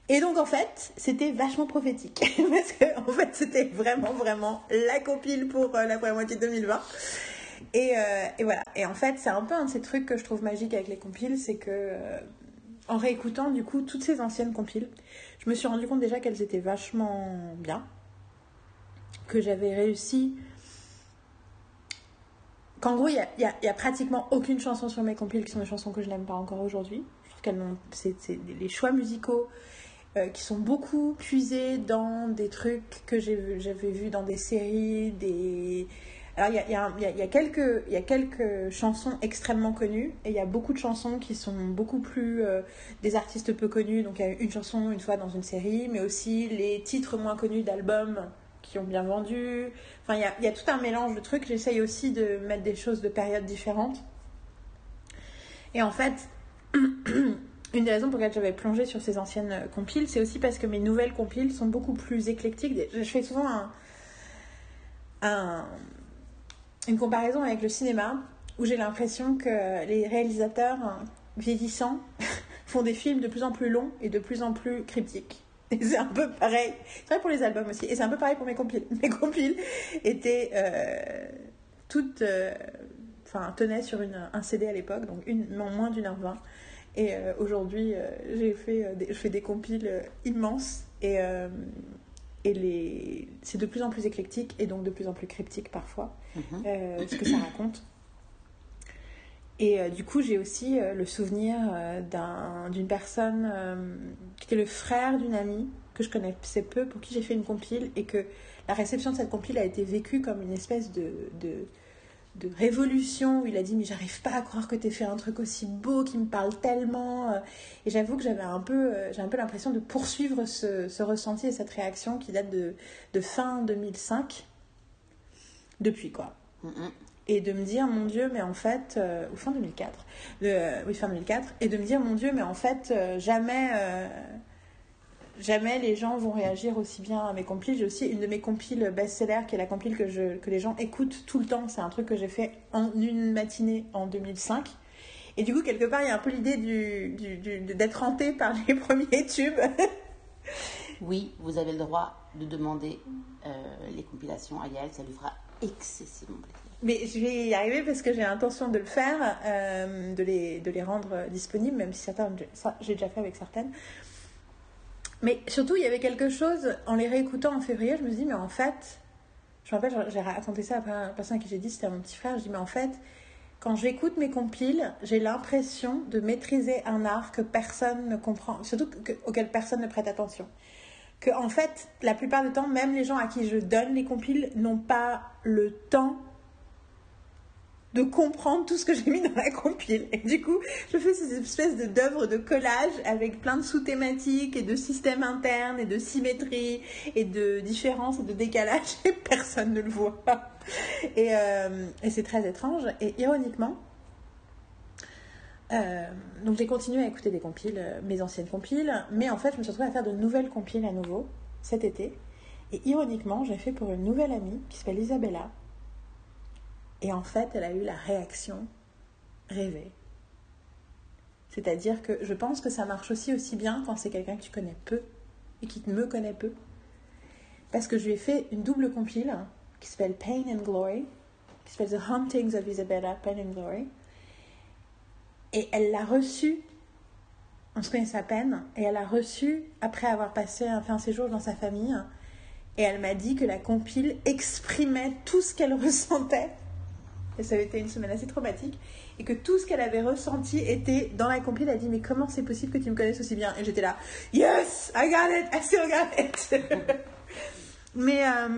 Et donc en fait, c'était vachement prophétique parce que en fait, c'était vraiment vraiment la compile pour euh, la première moitié de 2020. Et, euh, et voilà. Et en fait, c'est un peu un de ces trucs que je trouve magique avec les compiles, c'est que euh, en réécoutant du coup toutes ces anciennes compiles, je me suis rendu compte déjà qu'elles étaient vachement bien, que j'avais réussi. Qu'en gros, il y a, a- a pratiquement aucune chanson sur mes compiles qui sont des chansons que je n'aime pas encore aujourd'hui. Je trouve qu'elles les choix musicaux euh, qui sont beaucoup puisés dans des trucs que j'avais vus dans des séries, des... Alors, il y a, y a y a- quelques, chansons extrêmement connues et il y a beaucoup de chansons qui sont beaucoup plus euh, des artistes peu connus. Donc, il y a une chanson une fois dans une série, mais aussi les titres moins connus d'albums qui ont bien vendu. Enfin, il y a tout un mélange de trucs. J'essaye aussi de mettre des choses de périodes différentes. Et en fait, une des raisons pour lesquelles j'avais plongé sur ces anciennes compiles, c'est aussi parce que mes nouvelles compiles sont beaucoup plus éclectiques. Je fais souvent un, un- une comparaison avec le cinéma où j'ai l'impression que les réalisateurs euh, vieillissants font des films de plus en plus longs et de plus en plus cryptiques. C'est un peu pareil. C'est vrai pour les albums aussi. Et c'est un peu pareil pour mes compiles. Mes compiles étaient euh, toutes. euh, Enfin, tenaient sur un CD à l'époque, donc une, moins d'une heure vingt. Et euh, aujourd'hui, euh, j'ai fait, euh, des, je fais des compiles immenses et, et les, c'est de plus en plus éclectique et donc de plus en plus cryptique parfois Mhm. ce que ça raconte. Et du coup, j'ai aussi le souvenir d'un- d'une personne qui était le frère d'une amie que je connaissais peu, pour qui j'ai fait une compile et que la réception de cette compile a été vécue comme une espèce de, de, de révolution où il a dit mais j'arrive pas à croire que tu fait un truc aussi beau qui me parle tellement euh. et j'avoue que j'avais un peu euh, j'ai un peu l'impression de poursuivre ce, ce ressenti et cette réaction qui date de, de fin 2005 depuis quoi. Et de me dire mon dieu mais en fait euh, ou fin 2004 de- oui fin 2004 et de me dire mon dieu mais en fait euh, jamais jamais les gens vont réagir aussi bien à mes compiles. J'ai aussi une de mes compiles best-seller qui est la compile que, je, que les gens écoutent tout le temps. C'est un truc que j'ai fait en une matinée en 2005 et du coup quelque part il y a un peu l'idée du, du- du- d'être hanté par les premiers tubes. Oui, vous avez le droit de demander euh, les compilations à Yael, ça lui fera excessivement plaisir. Mais je vais y arriver parce que j'ai l'intention de le faire, euh, de, les, de les rendre disponibles, même si certains, ça j'ai déjà fait avec certaines. Mais surtout, il y avait quelque chose, en les réécoutant en février, je me dis, mais en fait, je me rappelle, j'ai raconté ça à la personne à qui j'ai dit, c'était à mon petit frère, je dis, mais en fait, quand j'écoute mes compiles, j'ai l'impression de maîtriser un art que personne ne comprend, surtout que- auquel personne ne prête attention. Que, en fait, la plupart du temps, même les gens à qui je donne les compiles n'ont pas le temps de comprendre tout ce que j'ai mis dans la compile. Et du coup, je fais ces espèces d'œuvres de collage avec plein de sous-thématiques et de systèmes internes et de symétrie et de différences et de décalage et personne ne le voit. Et, euh, et c'est très étrange. Et ironiquement, euh, donc j'ai continué à écouter des compiles, euh, mes anciennes compiles, mais en fait je me suis retrouvée à faire de nouvelles compiles à nouveau cet été. Et ironiquement, j'ai fait pour une nouvelle amie qui s'appelle Isabella. Et en fait, elle a eu la réaction rêvée. C'est-à-dire que je pense que ça marche aussi aussi bien quand c'est quelqu'un que tu connais peu et qui me connaît peu. Parce que je lui ai fait une double compile qui s'appelle Pain and Glory, qui s'appelle The Hauntings of Isabella, Pain and Glory. Et elle l'a reçue, on se connaissait à peine, et elle l'a reçue après avoir passé un, fait un séjour dans sa famille. Et elle m'a dit que la compile exprimait tout ce qu'elle ressentait. Et ça avait été une semaine assez traumatique. Et que tout ce qu'elle avait ressenti était dans la compile. Elle a dit Mais comment c'est possible que tu me connaisses aussi bien? Et j'étais là Yes, I got it, I still got it. mais, euh,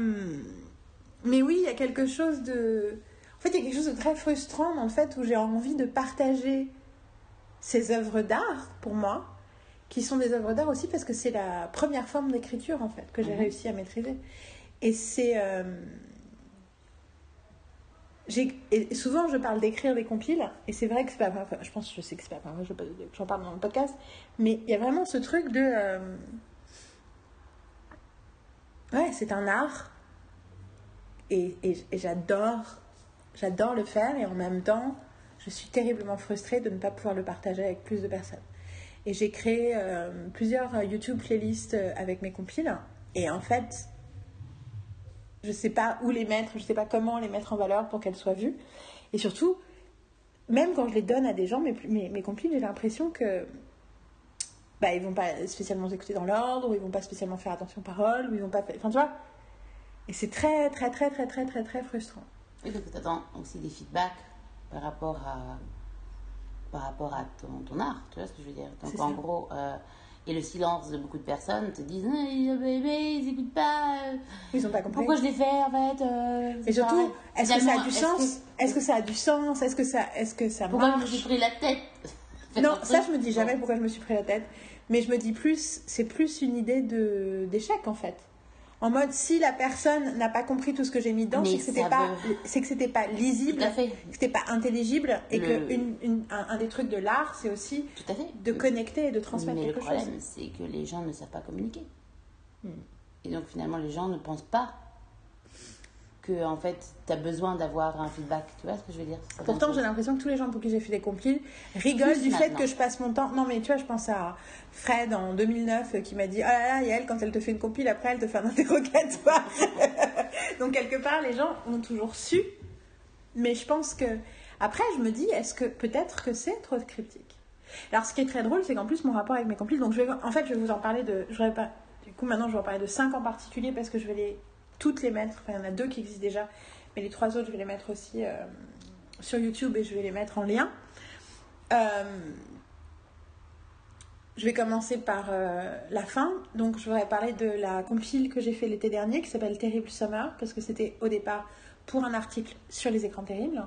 mais oui, il y a quelque chose de. En fait, il y a quelque chose de très frustrant le fait où j'ai envie de partager ces œuvres d'art pour moi, qui sont des œuvres d'art aussi parce que c'est la première forme d'écriture en fait que j'ai Mhm. réussi à maîtriser. Et c'est. euh, souvent je parle d'écrire des compiles, et c'est vrai que c'est pas. Je pense, je sais que c'est pas. J'en parle dans le podcast, mais il y a vraiment ce truc de. euh, ouais, c'est un art. Et, et, j'adore, j'adore le faire. Et en même temps, je suis terriblement frustrée de ne pas pouvoir le partager avec plus de personnes. Et j'ai créé euh, plusieurs euh, YouTube playlists avec mes compiles. Et en fait, je sais pas où les mettre, je sais pas comment les mettre en valeur pour qu'elles soient vues. Et surtout, même quand je les donne à des gens, mes, mes, mes compiles, j'ai l'impression que bah, ils vont pas spécialement écouter dans l'ordre, ou ils vont pas spécialement faire attention aux paroles, ou ils vont pas faire... Enfin, tu vois Et c'est très, très, très, très, très, très, très frustrant. Et donc, tu attends aussi des feedbacks par rapport à, par rapport à ton, ton art, tu vois ce que je veux dire Donc, en ça. gros, euh, et le silence de beaucoup de personnes te disent Ah, ils ils n'écoutent pas. euh, Ils ont pas compris. Pourquoi je l'ai fait en fait euh, Et c'est surtout, est-ce que ça a du sens Est-ce que ça a du sens Est-ce que ça, est-ce que ça Pourquoi je me suis pris la tête Non, ça je me dis jamais pourquoi je me suis pris la tête. Mais je me dis plus, c'est plus une idée de d'échec en fait. En mode, si la personne n'a pas compris tout ce que j'ai mis dedans, c'est que c'était pas, veut- c'est que c'était pas lisible, que c'était pas intelligible, et Le- que une, une- un, un des trucs de l'art, c'est aussi Tout à fait. de connecter et de transmettre Mais le quelque problème, chose. c'est que les gens ne savent pas communiquer. Hmm. Et donc finalement, les gens ne pensent pas que en fait, tu as besoin d'avoir un feedback. Tu vois ce que je veux dire? Pourtant, j'ai l'impression que tous les gens pour qui j'ai fait des compiles rigolent Plus du fait que je passe mon temps. Non, mais tu vois, je pense à Fred en 2009 euh, qui m'a dit Oh là là, Yael, quand elle te fait une compile, après elle te fait un interrogatoire. Donc, quelque part, les gens ont toujours su. Mais je pense que. Après, je me dis Est-ce que peut-être que c'est trop cryptique Alors, ce qui est très drôle, c'est qu'en plus, mon rapport avec mes compiles. Donc, je vais, en fait, je vais vous en parler de. Je vais pas, du coup, maintenant, je vais en parler de 5 en particulier parce que je vais les, toutes les mettre. Enfin, il y en a deux qui existent déjà. Mais les trois autres, je vais les mettre aussi. euh, sur YouTube et je vais les mettre en lien. Euh, je vais commencer par euh, la fin. Donc, je voudrais parler de la compile que j'ai fait l'été dernier qui s'appelle Terrible Summer parce que c'était au départ pour un article sur les écrans terribles.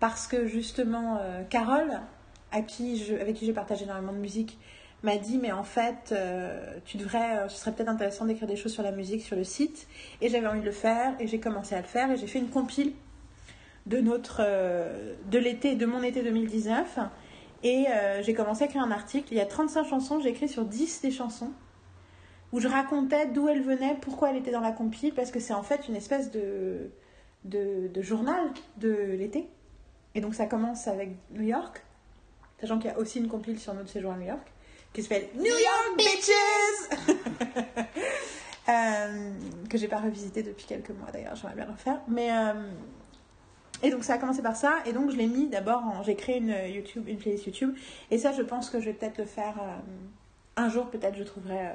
Parce que justement, Carole, à qui avec qui j'ai partagé énormément de musique, m'a dit mais en fait euh, tu devrais euh, ce serait peut-être intéressant d'écrire des choses sur la musique sur le site. Et j'avais envie de le faire et j'ai commencé à le faire et j'ai fait une compile de notre euh, de l'été de mon été 2019 et j'ai commencé à écrire un article. Il y a 35 chansons j'ai écrit sur 10 des chansons où je racontais d'où elle venait pourquoi elle était dans la compile parce que c'est en fait une espèce de, de journal de l'été. Et donc ça commence avec New York sachant qu'il y a aussi une compile sur notre séjour à New York qui s'appelle New York Bitches. Euh, que j'ai pas revisité depuis quelques mois d'ailleurs, j'aimerais bien le refaire. Mais euh, et donc ça a commencé par ça. Et donc je l'ai mis d'abord j'ai créé une YouTube, une playlist YouTube. Et ça je pense que je vais peut-être le faire euh, un jour. Peut-être je trouverai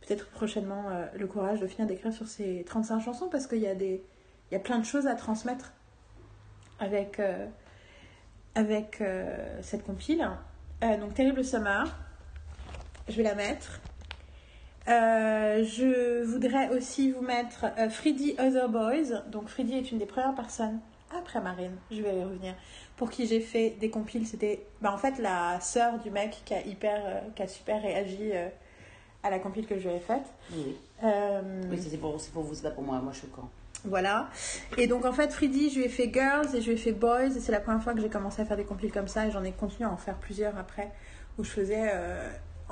peut-être prochainement le courage de finir d'écrire sur ces 35 chansons parce qu'il y a des il y a plein de choses à transmettre avec avec cette compile. Donc Terrible Summer, je vais la mettre. Euh, je voudrais aussi vous mettre euh, Freedy Other Boys. Donc Freedy est une des premières personnes, après Marine, je vais y revenir, pour qui j'ai fait des compiles. C'était bah, en fait la sœur du mec qui a, hyper, euh, qui a super réagi euh, à la compile que je lui ai faite. Oui, oui. C'est pour, vous, c'est pas pour moi. Moi, je suis courant. voilà. Et donc en fait, Freedy, je lui ai fait Girls et je lui ai fait Boys. Et c'est la première fois que j'ai commencé à faire des compiles comme ça. Et j'en ai continué à en faire plusieurs après. Où je faisais.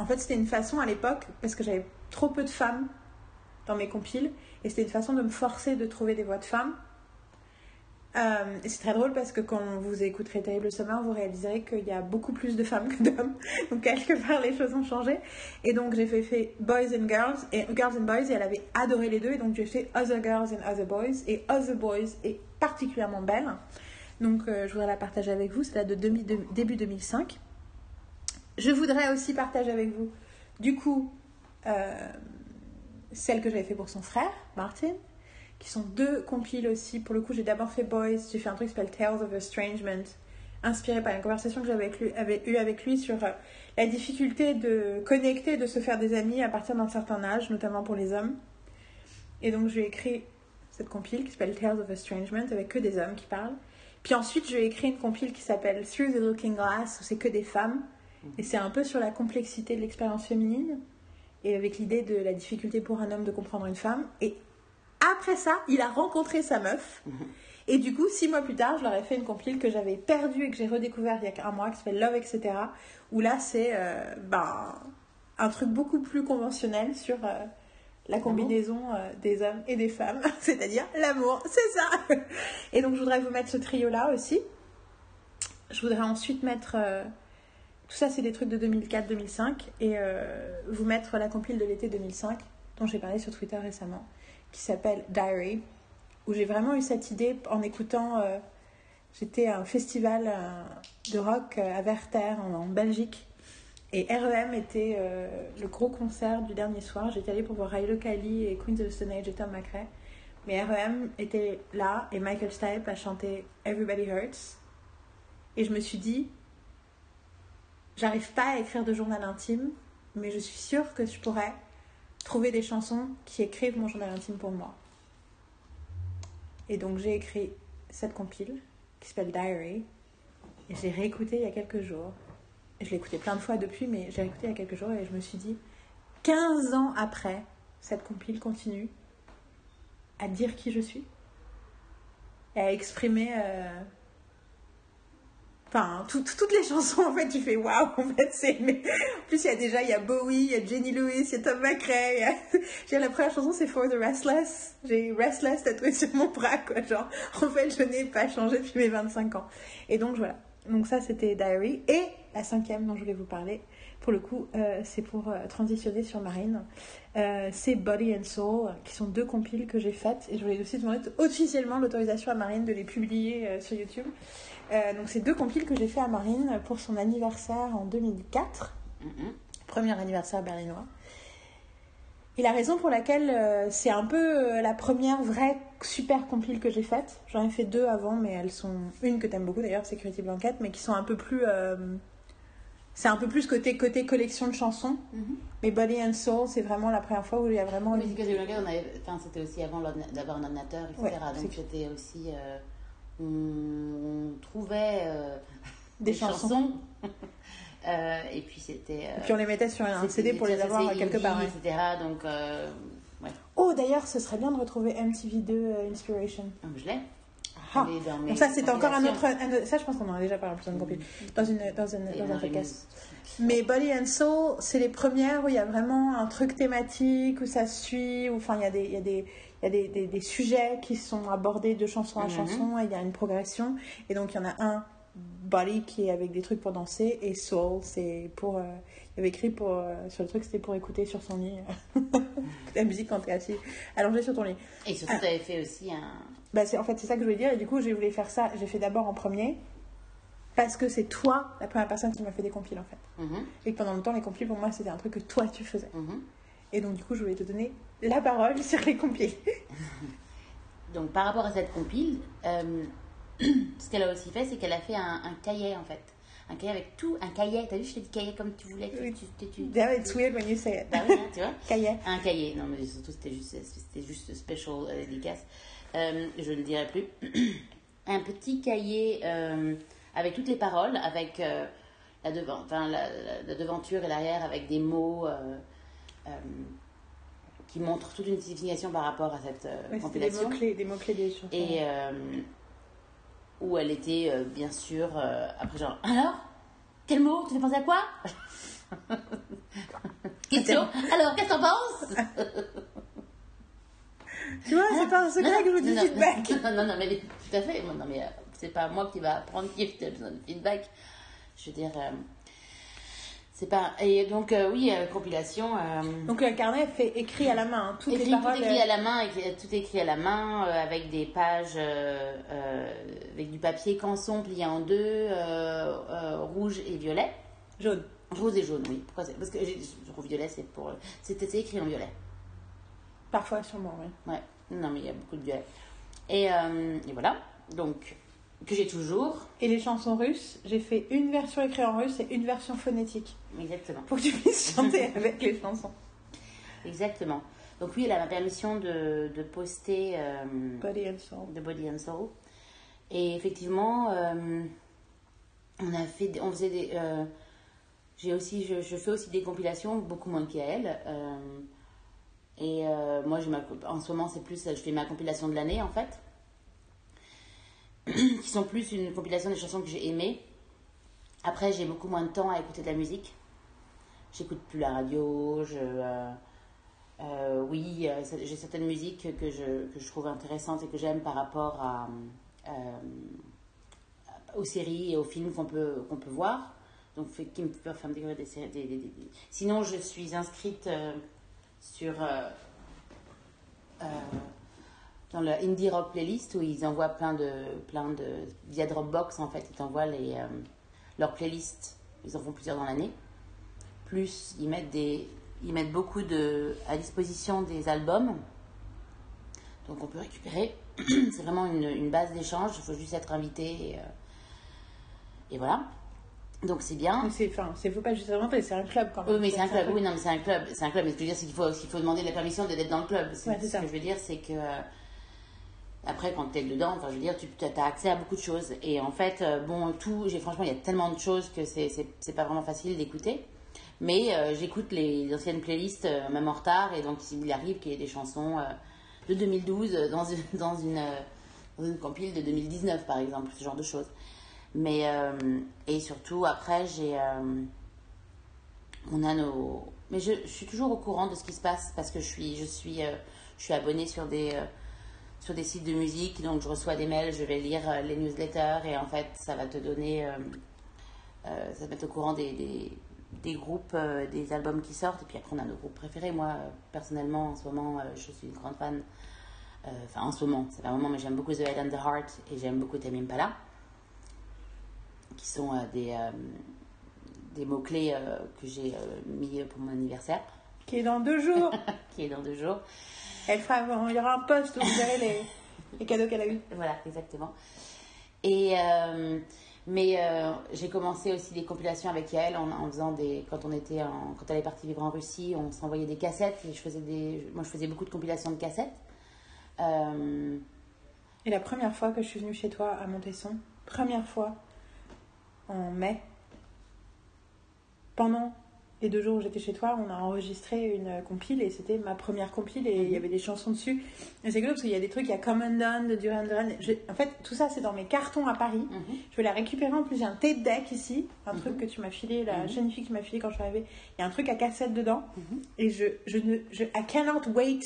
En fait, c'était une façon à l'époque, parce que j'avais trop peu de femmes dans mes compiles. Et c'était une façon de me forcer de trouver des voix de femmes. Euh, c'est très drôle parce que quand vous écouterez Terrible Summer, vous réaliserez qu'il y a beaucoup plus de femmes que d'hommes. Donc quelque part, les choses ont changé. Et donc j'ai fait, Boys and Girls et Girls and Boys et elle avait adoré les deux. Et donc j'ai fait Other Girls and Other Boys. Et Other Boys est particulièrement belle. Donc euh, je voudrais la partager avec vous. C'est la de de- début 2005. Je voudrais aussi partager avec vous, du coup, euh, celle que j'avais fait pour son frère, Martin, qui sont deux compiles aussi. Pour le coup, j'ai d'abord fait Boys, j'ai fait un truc qui s'appelle Tales of Estrangement, inspiré par une conversation que j'avais eue avec lui sur euh, la difficulté de connecter, de se faire des amis à partir d'un certain âge, notamment pour les hommes. Et donc, j'ai écrit cette compile qui s'appelle Tales of Estrangement, avec que des hommes qui parlent. Puis ensuite, j'ai écrit une compile qui s'appelle Through the Looking Glass, où c'est que des femmes. Et c'est un peu sur la complexité de l'expérience féminine, et avec l'idée de la difficulté pour un homme de comprendre une femme. Et après ça, il a rencontré sa meuf. Et du coup, six mois plus tard, je leur ai fait une compile que j'avais perdue et que j'ai redécouvert il y a un mois, qui s'appelle Love, etc. Où là, c'est euh, ben, un truc beaucoup plus conventionnel sur euh, la combinaison euh, des hommes et des femmes, c'est-à-dire l'amour, c'est ça. Et donc je voudrais vous mettre ce trio-là aussi. Je voudrais ensuite mettre... tout ça, c'est des trucs de 2004-2005. Et euh, vous mettre la compile de l'été 2005, dont j'ai parlé sur Twitter récemment, qui s'appelle Diary, où j'ai vraiment eu cette idée en écoutant... euh, J'étais à un festival euh, de rock à Werther, en, Belgique. Et REM était le gros concert du dernier soir. J'étais allée pour voir Riley Kali et Queens of the Stone Age et Tom McRae. Mais REM était là et Michael Stipe a chanté Everybody Hurts. Et je me suis dit, j'arrive pas à écrire de journal intime, mais je suis sûre que je pourrais trouver des chansons qui écrivent mon journal intime pour moi. Et donc j'ai écrit cette compile qui s'appelle Diary. Et j'ai réécouté il y a quelques jours. Je l'ai écouté plein de fois depuis, mais j'ai réécouté il y a quelques jours et je me suis dit, 15 ans après, cette compile continue à dire qui je suis et à exprimer. euh, Enfin, tout- toutes les chansons, en fait, tu fais waouh, en fait, c'est. Mais... En plus, il y a déjà, il y a Bowie, il y a Jenny Lewis, il y a Tom McRae. a- la première chanson, c'est For the Restless. J'ai Restless tatoué sur mon bras, quoi. Genre, en fait, je n'ai pas changé depuis mes 25 ans. Et donc, voilà. Donc, ça, c'était Diary. Et la cinquième dont je voulais vous parler, pour le coup, euh, c'est pour euh, transitionner sur Marine. Euh, c'est Body and Soul, qui sont deux compiles que j'ai faites. Et je voulais aussi demander officiellement l'autorisation à Marine de les publier sur YouTube. Euh, donc, c'est deux compiles que j'ai fait à Marine pour son anniversaire en 2004 Mhm. premier anniversaire berlinois. Et la raison pour laquelle euh, c'est un peu euh, la première vraie super compile que j'ai faite, j'en ai fait deux avant, mais elles sont une que t'aimes beaucoup d'ailleurs, Security Blanket, mais qui sont un peu plus, c'est un peu plus côté côté collection de chansons. Mhm. Mais Body and Soul, c'est vraiment la première fois où il y a vraiment Mais que Blanket, on avait... enfin, c'était aussi avant d'avoir un ordinateur, etc. Ouais, Donc c'était aussi. Euh, on trouvait euh, des chansons. Euh, et puis c'était. euh, Et puis on les mettait sur un CD pour les avoir quelque part. etc. Donc, euh, ouais. Oh d'ailleurs, ce serait bien de retrouver MTV2 euh, Inspiration. Donc, je l'ai. Ah. Donc ça, c'est encore un autre, un Ça, je pense qu'on en a déjà parlé compile. Dans, une, dans, une, dans dans un les podcast. Mais Body and Soul, c'est les premières où il y a vraiment un truc thématique, où ça suit, où enfin il y a des, il y a des, il y a des, des, des sujets qui sont abordés de chanson à Mhm. chanson, et il y a une progression. Et donc il y en a un, Body, qui est avec des trucs pour danser, et Soul, c'est pour. euh, il avait écrit pour, euh, sur le truc, c'était pour écouter sur son lit. la musique quand t'es assis, allongé sur ton lit. Et surtout, Ah. tu avais fait aussi un. Bah, en fait, c'est ça que je voulais dire. Et du coup, j'ai voulu faire ça. J'ai fait d'abord en premier. Parce que c'est toi, la première personne qui m'a fait des compiles, en fait. Mhm, Et que pendant longtemps, les compiles, pour moi, c'était un truc que toi, tu faisais. mhm. Et donc, du coup, je voulais te donner la parole sur les compiles. Donc, par rapport à cette compile, euh, ce qu'elle a aussi fait, c'est qu'elle a fait un, un cahier, en fait. Un cahier avec tout, un cahier. T'as vu, je t'ai dit cahier comme tu voulais. Oui. Tu, tu, tu- Yeah, it's weird when you say it. Bah oui, hein, tu vois. Cahier. Un cahier. Non, mais surtout, c'était juste, c'était juste special euh, dédicace. Euh, je ne dirai plus. un petit cahier euh, avec toutes les paroles, avec la, devant, enfin, la, la- la devanture et l'arrière, avec des mots qui montrent toute une signification par rapport à cette euh, Ouais, compilation. des mots-clés des chansons. Et euh, où elle était, euh, bien sûr, euh, après genre, alors? Quel mot? Tu fais penser à quoi? Question Alors, qu'est-ce que t'en penses? Tu vois, c'est pas un secret que je vous dis non, feedback. Non, non, non, mais tout à fait. Non, non, mais euh, c'est pas moi qui va apprendre qui a besoin de feedback. Je veux dire, euh, c'est pas. Et donc, euh, oui, euh, compilation. euh, Donc, le carnet fait écrit à la main. hein. Toutes écrit, les paroles. tout écrit à la main, écrit- tout écrit à la main, avec des pages, avec du papier canson plié en deux, rouge et violet. jaune. Rose et jaune, oui. Pourquoi c'est- Parce que j'ai- rouge violet, c'est pour. C'était c'est écrit en violet. Parfois, sûrement, oui. Ouais, non, mais il y a beaucoup de violet. Et, et voilà, donc, que j'ai toujours. Et les chansons russes, j'ai fait une version écrite en russe et une version phonétique. Exactement. Pour que tu puisses chanter avec les chansons. Exactement. Donc, oui, elle a ma permission de, de poster euh, Body and Soul. de Body and Soul. Et effectivement, euh, on a fait, on faisait des. euh, j'ai aussi, je, je fais aussi des compilations, beaucoup moins qu'elle. euh, et moi, ma, en ce moment, c'est plus, je fais ma compilation de l'année en fait, qui sont plus une compilation des chansons que j'ai aimées. Après, j'ai beaucoup moins de temps à écouter de la musique. J'écoute plus la radio, je. euh, Euh, oui, euh, j'ai certaines musiques que je, que je trouve intéressantes et que j'aime par rapport à, aux séries et aux films qu'on peut, qu'on peut voir. Donc, qui me peuvent faire découvrir des séries. Sinon, je suis inscrite sur. Dans le Indie Rock Playlist où ils envoient plein de. Plein de via Dropbox, en fait, ils t'envoient les, euh, leurs playlists. Ils en font plusieurs dans l'année. Plus, ils mettent, des, ils mettent beaucoup de, à disposition des albums. Donc, on peut récupérer. C'est vraiment une, une base d'échange. Il faut juste être invité. Et, euh, et voilà. Donc, c'est bien. C'est, enfin, c'est faut pas juste rentrer, c'est un club quand même. Oui, mais c'est un club. Oui, non, mais c'est un club. C'est un club. Mais ce que je veux dire, c'est qu'il faut, qu'il faut demander la permission d'être dans le club. C'est- Ouais, ce ça. que je veux dire, c'est que euh, après, quand tu es dedans, enfin, je veux dire, tu as accès à beaucoup de choses. Et en fait, euh, bon, tout, j'ai franchement, il y a tellement de choses que c'est, pas vraiment facile d'écouter. Mais euh, j'écoute les anciennes playlists, euh, même en retard. Et donc, il arrive qu'il y ait des chansons de 2012 euh, dans une, dans une, dans une compile de 2019, par exemple, ce genre de choses. Mais, et surtout, après, j'ai. on a nos. Mais je, je suis toujours au courant de ce qui se passe parce que je suis, je suis, je suis abonnée sur des, sur des sites de musique, donc je reçois des mails, je vais lire euh, les newsletters et en fait, ça va te donner. euh, euh, ça va te mettre au courant des, des, des groupes, euh, des albums qui sortent. Et puis après, on a nos groupes préférés. Moi, euh, personnellement, en ce moment, je suis une grande fan. Enfin, en ce moment, c'est pas un moment, mais j'aime beaucoup The Head and the Heart et j'aime beaucoup Tame Impala, qui sont des, des mots-clés que j'ai mis pour mon anniversaire, Qui est dans deux jours. qui est dans deux jours. Elle fera, il y aura un post où vous verrez les, les cadeaux qu'elle a eu. Voilà, exactement. Et euh, mais euh, j'ai commencé aussi des compilations avec elle en, en faisant des quand on était en, quand elle est partie vivre en Russie, on s'envoyait des cassettes et je faisais des moi je faisais beaucoup de compilations de cassettes. Euh, Et la première fois que je suis venue chez toi à Montesson, première fois, en mai, pendant les deux jours où j'étais chez toi, on a enregistré une compile et c'était ma première compile et il y avait des chansons dessus. Et c'est cool parce qu'il y a des trucs, il y a Common Down de Duran Duran. En fait, tout ça c'est dans mes cartons à Paris. mhm. Je vais la récupérer en plus. J'ai un tape deck ici, un truc que tu m'as filé, la Mhm. jeune fille qui m'a filé quand je suis arrivée. Il y a un truc à cassette dedans. Mhm. Et je, je ne. Je, I cannot wait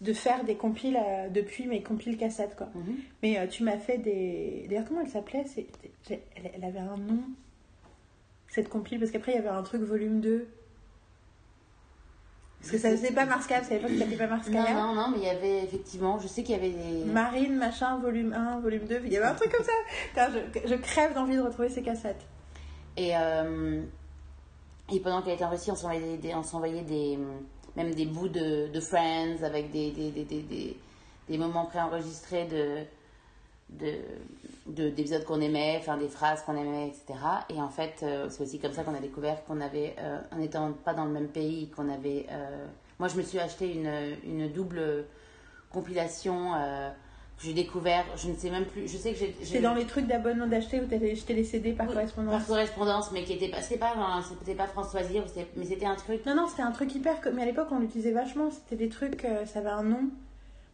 de faire des compiles euh, depuis mes compiles cassettes, quoi. Mhm. Mais euh, tu m'as fait des. D'ailleurs, comment elle s'appelait? Elle, elle avait un nom, cette compile, parce qu'après il y avait un truc volume 2. Parce que ça faisait pas Mars Cap, c'est à l'époque que ça pas Mars Non, Cap. non, non, mais il y avait effectivement, je sais qu'il y avait des. Marine, machin, volume 1, volume 2, il y avait un truc comme ça. Putain, je, je crève d'envie de retrouver ces cassettes. Et, euh, et pendant qu'elle était en Russie, on s'envoyait des, des- des, même des bouts de, de Friends avec des, des, des, des, des, des moments préenregistrés de, de- d'épisodes qu'on aimait, enfin des phrases qu'on aimait, etc. Et en fait, euh, c'est aussi comme ça qu'on a découvert qu'on avait, euh, en n'étant pas dans le même pays, qu'on avait. euh, moi, je me suis acheté une, une double compilation que j'ai découvert. Je ne sais même plus. Je sais que j'ai. C'est dans les trucs d'abonnement d'acheter où t'avais jeté les CD par oui, correspondance. Par correspondance, mais qui était pas. C'était pas, c'était pas mais c'était un truc. Non, non, c'était un truc hyper. Mais à l'époque, on l'utilisait vachement. C'était des trucs. ça avait un nom.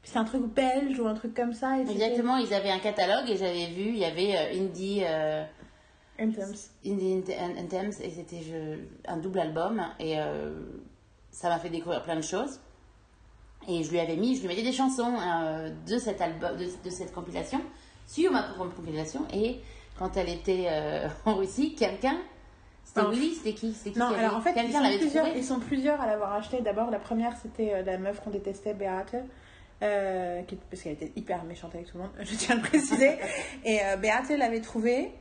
C'était un truc belge ou un truc comme ça. et Exactement, ils avaient un catalogue et j'avais vu, il y avait euh, Indie, euh, Anthems. Indie Ant- Anthems et c'était un double album et euh, ça m'a fait découvrir plein de choses. Et je lui avais mis, je lui mettais des chansons euh, de cet album, de, de cette compilation sur ma propre compilation et quand elle était euh, en Russie, quelqu'un, c'était. Willy, c'était qui, C'était qui Non, qui avait- alors en fait, ils sont, plusieurs, ils sont plusieurs à l'avoir acheté. D'abord, la première, c'était la meuf qu'on détestait, Beate. Euh, qui- parce qu'elle était hyper méchante avec tout le monde, je tiens à le préciser. Et euh, l'avait trouvé.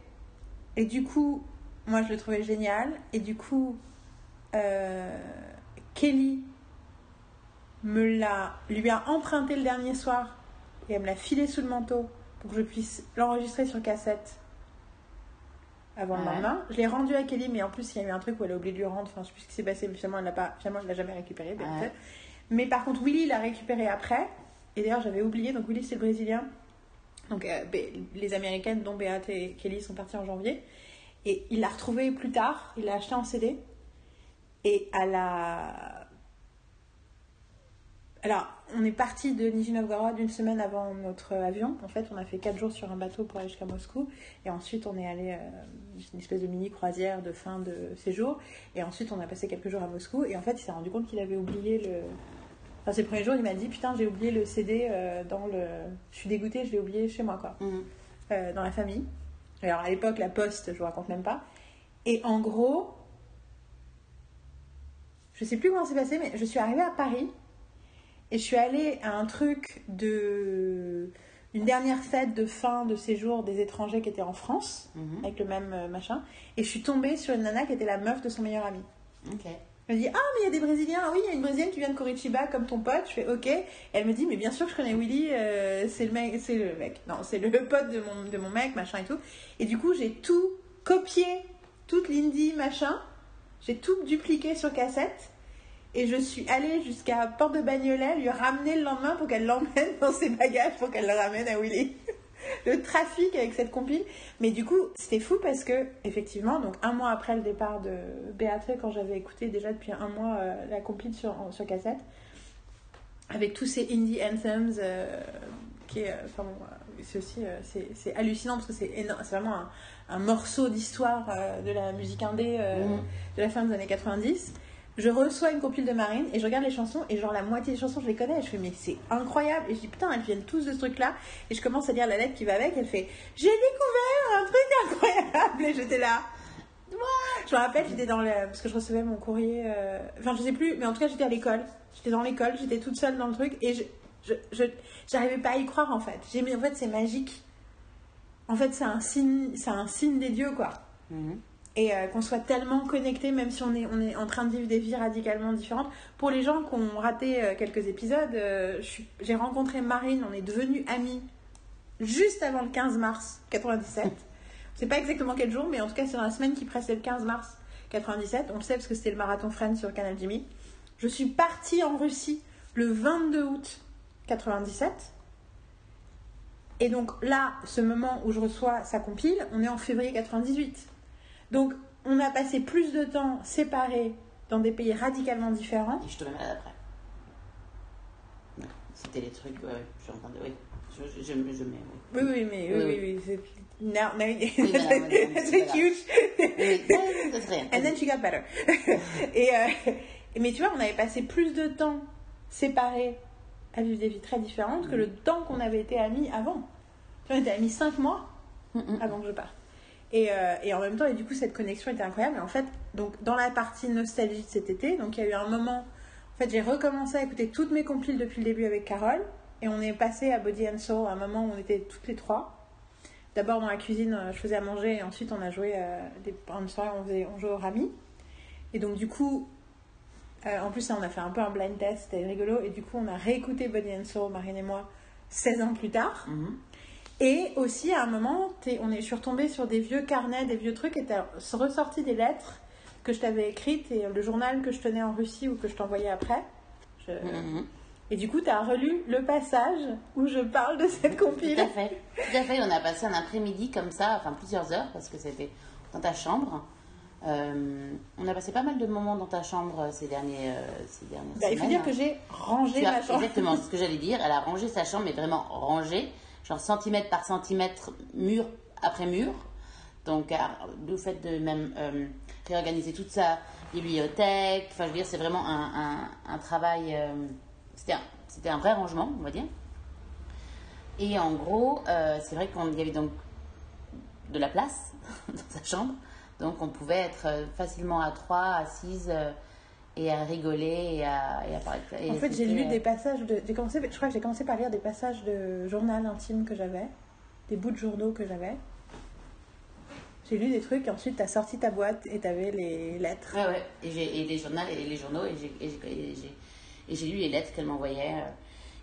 Et du coup, moi, je le trouvais génial. Et du coup, euh, Kelly me l'a, lui a emprunté le dernier soir. Et elle me l'a filé sous le manteau pour que je puisse l'enregistrer sur cassette avant le Ouais. lendemain. Je l'ai rendu à Kelly, mais en plus, il y a eu un truc où elle a oublié de lui rendre. Enfin, je sais plus ce qui s'est passé, mais finalement, elle l'a pas, finalement, je l'ai jamais récupéré. Ouais. Mais par contre, Willy l'a récupéré après. Et d'ailleurs, j'avais oublié. Donc, Willy, c'est le Brésilien. Donc, euh, les Américaines, dont Beate et Kelly, sont parties en janvier. Et il l'a retrouvé plus tard. Il l'a acheté en CD. Et à la. Alors, on est parti de Nizhny Novgorod une semaine avant notre avion. En fait, on a fait 4 jours sur un bateau pour aller jusqu'à Moscou. Et ensuite, on est allé. euh, une espèce de mini croisière de fin de séjour. Et ensuite, on a passé quelques jours à Moscou. Et en fait, il s'est rendu compte qu'il avait oublié le, Enfin, c'est le premier jour, il m'a dit Putain, j'ai oublié le CD euh, dans le. Je suis dégoûtée, je l'ai oublié chez moi, quoi. Mhm. Euh, dans la famille. Alors à l'époque, la poste, je vous raconte même pas. Et en gros, je sais plus comment c'est passé, mais je suis arrivée à Paris et je suis allée à un truc de. une dernière fête de fin de séjour des étrangers qui étaient en France, Mhm. avec le même euh, machin. Et je suis tombée sur une nana qui était la meuf de son meilleur ami. Ok. Elle me dit Ah, mais il y a des Brésiliens. Ah oui, il y a une Brésilienne qui vient de Curitiba comme ton pote. Je fais Ok. Elle me dit Mais bien sûr, je connais Willy. euh, c'est le mec. C'est le mec. Non, c'est le pote de mon, de mon mec, machin et tout. Et du coup, j'ai tout copié, toute l'indie, machin. J'ai tout dupliqué sur cassette. Et je suis allée jusqu'à Porte de Bagnolet, lui ramener le lendemain pour qu'elle l'emmène dans ses bagages pour qu'elle le ramène à Willy. le trafic avec cette compile. Mais du coup, c'était fou parce que, effectivement, donc un mois après le départ de Béatrice, quand j'avais écouté déjà depuis un mois euh, la compile sur, en- sur cassette, avec tous ces indie anthems, euh, qui est, euh, enfin bon, c'est aussi, c'est, c'est hallucinant parce que c'est vraiment un, un morceau d'histoire de la musique indé Mhm. de la fin des années 90. Je reçois une compile de Marine et je regarde les chansons et genre la moitié des chansons je les connais. Et je fais mais c'est incroyable. Et je dis putain elles viennent tous de ce truc là et je commence à lire la lettre qui va avec. Elle fait j'ai découvert un truc incroyable. Et j'étais là je me rappelle j'étais dans le parce que je recevais mon courrier euh, enfin je sais plus mais en tout cas j'étais à l'école. J'étais dans l'école j'étais toute seule dans le truc et je je je- j'arrivais pas à y croire en fait. J'ai mis en fait c'est magique. En fait c'est un signe c'est un signe des dieux quoi. Mhm. Et euh, qu'on soit tellement connectés, même si on est, on est en train de vivre des vies radicalement différentes. Pour les gens qui ont raté euh, quelques épisodes, euh, j'ai rencontré Marine, on est devenus amis juste avant le 15 mars 97. Je sais pas exactement quel jour, mais en tout cas c'est dans la semaine qui précède le 15 mars 97. On le sait parce que c'était le marathon Friends sur Canal Jimmy. Je suis partie en Russie le 22 août 97. Et donc là, ce moment où je reçois sa compile, on est en février 98. Donc on a passé plus de temps séparés dans des pays radicalement différents. Et je te mets malade après. C'était les trucs, ouais, je suis en train de. Oui, je, je, je, je mets. Oui, Oui, oui, mais oui, Oui, oui, oui. voilà, voilà, that's huge. rien. And then she got better. et, euh, mais tu vois, on avait passé plus de temps séparés à vivre des vies très différentes que le temps qu'on avait été amis avant. On était amis 5 mois Mhm. avant que je parte. Et, euh, et en même temps, et du coup, cette connexion était incroyable. Et en fait, donc, dans la partie nostalgie de cet été, donc il y a eu un moment. En fait, j'ai recommencé à écouter toutes mes compiles depuis le début avec Carole. Et on est passé à Body and Soul, un moment où on était toutes les trois. D'abord dans la cuisine, euh, je faisais à manger, et ensuite on a joué euh, une soirée, on, faisait, on jouait au rami. Et donc, du coup, euh, en plus, on a fait un peu un blind test, c'était rigolo. Et du coup, on a réécouté Body and Soul, Marine et moi, 16 ans plus tard. Mhm. Et aussi, à un moment, t'es- on est, je suis retombée sur des vieux carnets, des vieux trucs, et t'as ressorti des lettres que je t'avais écrites, et le journal que je tenais en Russie ou que je t'envoyais après. Je- Mhm. Et du coup, t'as relu le passage où je parle de cette compile. Tout à fait. Tout à fait. On a passé un après-midi comme ça, enfin plusieurs heures, parce que c'était dans ta chambre. Euh, on a passé pas mal de moments dans ta chambre euh, ces, derniers, euh, ces dernières Bah, il faut dire que j'ai rangé Tu as- ma chambre. Exactement, ce que j'allais dire. Elle a rangé sa chambre, mais vraiment rangée, genre centimètre par centimètre, mur après mur. Donc, euh, le fait de même euh, réorganiser toute sa bibliothèque. C'est vraiment un, travail. euh, c'était, un, un vrai rangement, on va dire. Et en gros, euh, c'est vrai qu'il y avait donc de la place dans sa chambre. Donc, on pouvait être facilement à trois, assises. euh, et à rigoler et à, et à parler. et En fait, j'ai lu euh, des passages de. J'ai commencé, je crois que j'ai commencé par lire des passages de journal intime que j'avais, des bouts de journaux que j'avais. J'ai lu des trucs, et ensuite t'as sorti ta boîte et t'avais les lettres. Ouais, ouais. Et, j'ai, et les journaux, et les journaux, et j'ai, et j'ai, et j'ai, lu les lettres qu'elle m'envoyait, euh,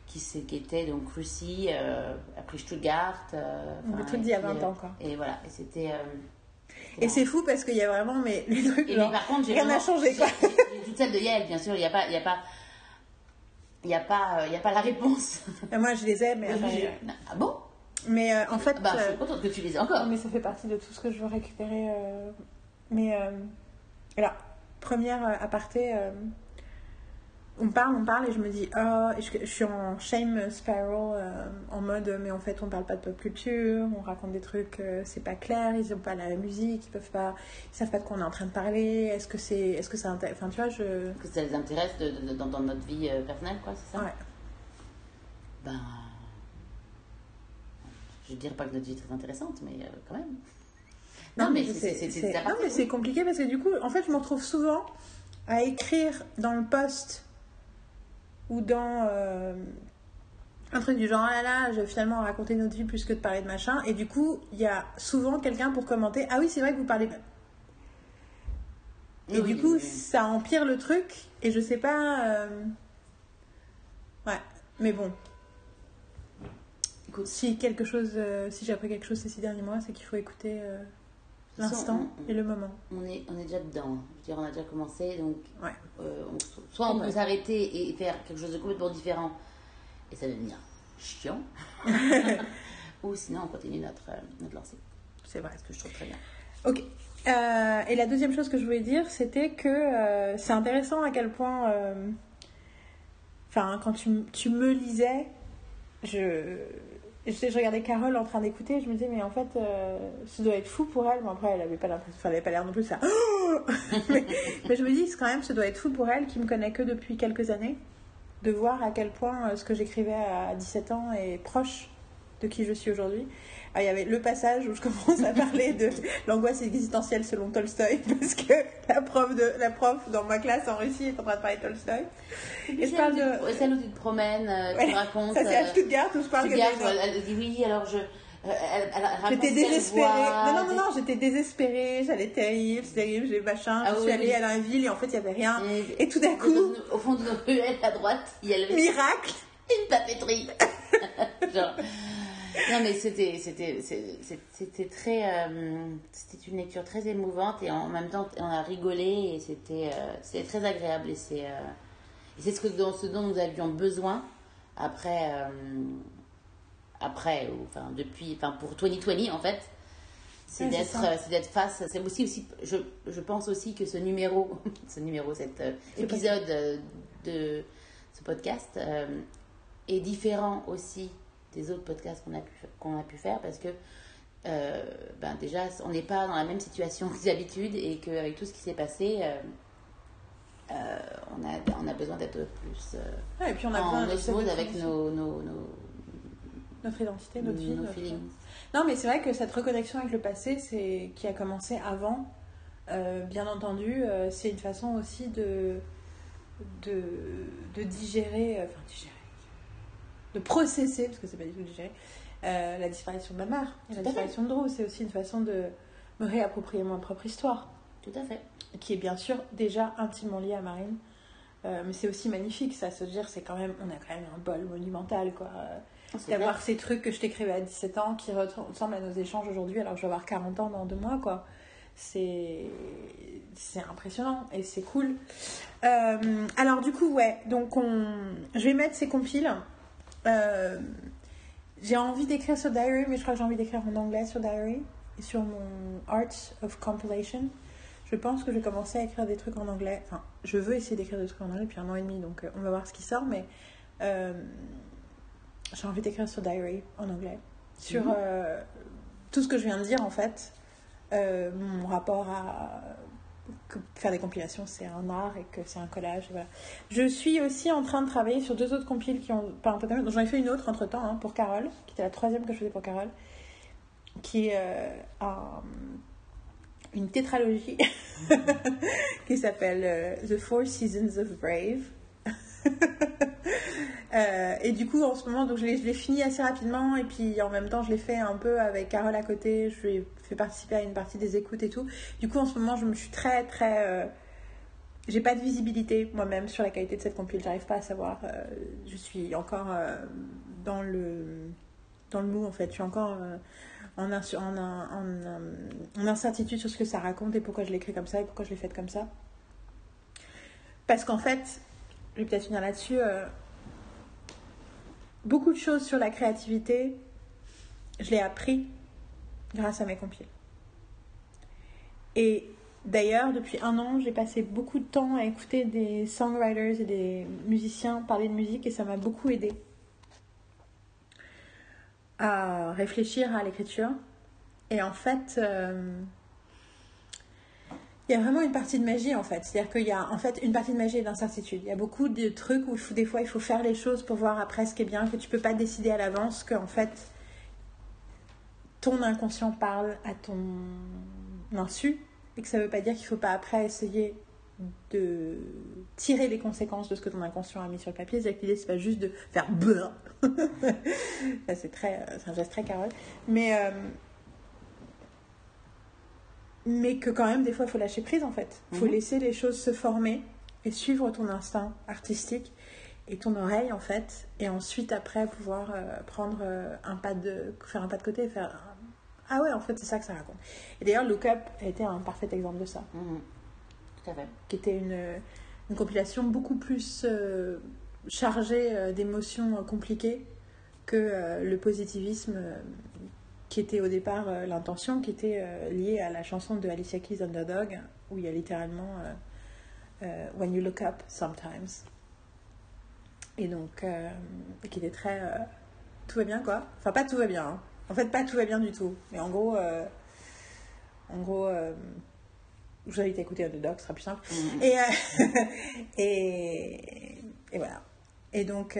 qui, étaient donc Russie, euh, après Stuttgart. euh, Des trucs d'il y a puis, 20 euh, ans, quoi. Et voilà, et c'était. euh, Et c'est fou parce qu'il y a vraiment mais, les trucs. Et genre, mais par contre, j'ai rien n'a vraiment- changé, quoi. J'ai, j'ai- j'ai toute celle de Yael, bien sûr. Il n'y a pas, il y a pas, il y a pas, euh, il y a pas la réponse. Moi, je les ai, mais. enfin, J'ai- ah bon? Mais euh, en fait. Bah, je euh, suis contente que tu les aies encore. Mais ça fait partie de tout ce que je veux récupérer. euh, Mais. euh, alors, première euh, aparté. On parle, on parle et je me dis, oh, je, je suis en shame spiral, euh, en mode, mais en fait, on parle pas de pop culture, on raconte des trucs, euh, c'est pas clair, ils ont pas la musique, ils peuvent pas, ils savent pas de quoi on est en train de parler, est-ce que c'est, est-ce que ça intéresse, enfin, tu vois, je. Que ça les intéresse de, de- dans, dans notre vie euh, personnelle, quoi, c'est ça? Ouais. Ben. Je dirais pas que notre vie est très intéressante, mais euh, quand même. Non, mais non, mais part- c'est compliqué parce que du coup, en fait, je me retrouve souvent à écrire dans le post ou dans euh, un truc du genre, ah là là, je vais finalement raconter notre vie plus que de parler de machin. Et du coup, il y a souvent quelqu'un pour commenter, ah oui, c'est vrai que vous parlez. Et Oui, du coup, oui. ça empire le truc. Et je sais pas. euh, Ouais, mais bon. Écoute. Si quelque chose, euh, si j'ai appris quelque chose ces six derniers mois, c'est qu'il faut écouter euh, De toute façon, l'instant et le moment. On est, on est déjà dedans. hein. Je veux dire, on a déjà commencé, donc Ouais. euh, on- soit on peut s'arrêter et faire quelque chose de complètement différent, et ça devenir chiant, ou sinon on continue notre, euh, notre lancée, C'est vrai. ce que je trouve très bien. Ok. Euh, et la deuxième chose que je voulais dire, c'était que euh, c'est intéressant à quel point, enfin, quand tu, tu me lisais, je, je, regardais Carole en train d'écouter, je me disais, mais en fait, euh, ça doit être fou pour elle. Mais après, elle avait pas l'impression, elle pas l'air non plus ça. mais, je me dis, quand même, ça doit être fou pour elle, qui me connaît que depuis quelques années, de voir à quel point euh, ce que j'écrivais à 17 ans est proche de qui je suis aujourd'hui. Ah, il y avait le passage où je commence à parler de l'angoisse existentielle selon Tolstoï parce que la prof, de, la prof dans ma classe en Russie est en train de parler de Tolstoï. Et je parle de... Ouais, Celle où tu te promènes, euh, Ouais, tu racontes. Ça c'est à euh, Stuttgart où je parle tu que elle, elle dit oui, alors je. euh, elle, elle, J'étais désespérée. Non, non, non, non, j'étais désespérée. J'allais terrible, c'est terrible, j'ai machin. Ah je oui, suis allée oui. à la ville et en fait, il n'y avait rien. Et, Et tout d'un coup, au fond d'une ruelle à droite, il y avait miracle une papeterie. Genre. Non, mais c'était, c'était, c'était très, euh, c'était une lecture très émouvante et en même temps, on a rigolé et c'était, euh, c'était très agréable et c'est, euh, c'est ce que dont, ce dont nous avions besoin après, euh, après, ou, enfin depuis, enfin pour 2020 en fait. C'est c'est d'être, euh, c'est d'être face. C'est aussi, aussi, je, je pense aussi que ce numéro, ce numéro, cet euh, épisode de ce podcast est différent aussi des autres podcasts qu'on a pu, qu'on a pu faire parce que euh, ben déjà on n'est pas dans la même situation que d'habitude et qu'avec tout ce qui s'est passé euh, euh, on, a, on a besoin d'être plus Ouais, Et puis on a en osmose avec nos, nos, nos, notre identité, notre vie. nos notre- feelings. Non, mais c'est vrai que cette reconnexion avec le passé, c'est qui a commencé avant, bien entendu, c'est une façon aussi de, de, de digérer, enfin digérer, de processer, parce que c'est pas du tout digérer, euh, la disparition de ma mère, la fait. disparition de Drew. C'est aussi une façon de me réapproprier ma propre histoire, Tout à fait. qui est bien sûr déjà intimement liée à Marine. Euh, mais c'est aussi magnifique, ça, se dire, c'est quand même, on a quand même un bol monumental, quoi. C'est D'avoir ces trucs que je t'écrivais à 17 ans qui ressemblent à nos échanges aujourd'hui alors que je vais avoir 40 ans dans deux mois, quoi. C'est c'est impressionnant et c'est cool. Euh, alors, du coup, ouais, donc on... je vais mettre ces compiles. Euh, j'ai envie d'écrire sur Diary, mais je crois que j'ai envie d'écrire en anglais sur Diary et sur mon Art of Compilation. Je pense que je vais commencer à écrire des trucs en anglais. Enfin, je veux essayer d'écrire des trucs en anglais depuis un an et demi, donc euh, on va voir ce qui sort, mais. euh, j'ai envie d'écrire sur Diary en anglais. Sur Mhm. euh, tout ce que je viens de dire, en fait. Euh, mon rapport à. Que faire des compilations, c'est un art et que c'est un collage. voilà. Je suis aussi en train de travailler sur deux autres compiles qui ont pas un peu J'en ai fait une autre entre temps pour Carole, qui était la troisième que je faisais pour Carole, qui est euh, un- une tétralogie qui s'appelle euh, The Four Seasons of Brave. Euh, et du coup, en ce moment, donc je l'ai fini assez rapidement. Et puis en même temps, je l'ai fait un peu avec Carole à côté. Je lui ai fait participer à une partie des écoutes et tout. Du coup, en ce moment, je me suis très, très. euh, j'ai pas de visibilité moi-même sur la qualité de cette compile. J'arrive pas à savoir. euh, je suis encore dans le dans le mou en fait. Je suis encore en- en- en incertitude sur ce que ça raconte et pourquoi je l'écris comme ça et pourquoi je l'ai faite comme ça. Parce qu'en fait, vais peut-être finir là-dessus. euh, beaucoup de choses sur la créativité, je l'ai appris grâce à mes compiles. Et D'ailleurs, depuis un an, j'ai passé beaucoup de temps à écouter des songwriters et des musiciens parler de musique et ça m'a beaucoup aidé à réfléchir à l'écriture. Et en fait, euh, il y a vraiment une partie de magie en fait. C'est-à-dire qu'il y a en fait une partie de magie et d'incertitude. Il y a beaucoup de trucs où il faut- des fois il faut faire les choses pour voir après ce qui est bien, que tu peux pas décider à l'avance, que en fait ton inconscient parle à ton insu et que ça veut pas dire qu'il faut pas après essayer de tirer les conséquences de ce que ton inconscient a mis sur le papier. C'est-à-dire que l'idée c'est pas juste de faire beurre. C'est très, euh, un geste très Carole. Mais euh, mais que quand même des fois il faut lâcher prise en fait. Il faut Mhm. laisser les choses se former et suivre ton instinct artistique et ton oreille en fait et ensuite après pouvoir euh, prendre euh, un pas de faire un pas de côté et faire ah ouais en fait c'est ça que ça raconte. Et d'ailleurs Look Up a été un parfait exemple de ça Mhm. Tout à fait. qui était une, une compilation beaucoup plus euh, chargée d'émotions compliquées que le positivisme qui était au départ euh, l'intention, qui était euh, liée à la chanson de Alicia Keys Underdog, où il y a littéralement euh, When you look up sometimes. Et donc, qui était très. tout va bien quoi. Enfin, pas tout va bien. hein. En fait, pas tout va bien du tout. Mais en gros, en gros, je vous invite à écouter Underdog, ce sera plus simple. Mhm. Et, et, et voilà. Et donc,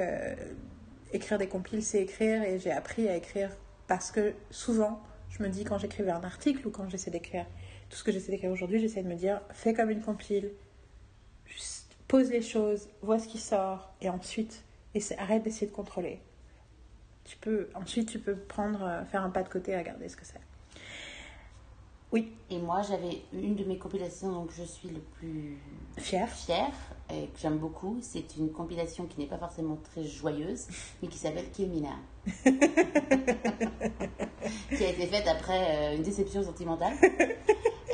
écrire des compiles, c'est écrire. Et j'ai appris à écrire parce que souvent, je me dis quand j'écrivais un article ou quand j'essaie d'écrire tout ce que j'essaie d'écrire aujourd'hui, j'essaie de me dire fais comme une compile, pose les choses, vois ce qui sort et ensuite arrête d'essayer de contrôler. Tu peux, ensuite, tu peux prendre, euh, faire un pas de côté et regarder ce que c'est. Oui, Et moi, j'avais une de mes compilations dont je suis le plus fier. fière et que j'aime beaucoup. C'est une compilation qui n'est pas forcément très joyeuse, mais qui s'appelle Kilmina. qui a été faite après euh, une déception sentimentale.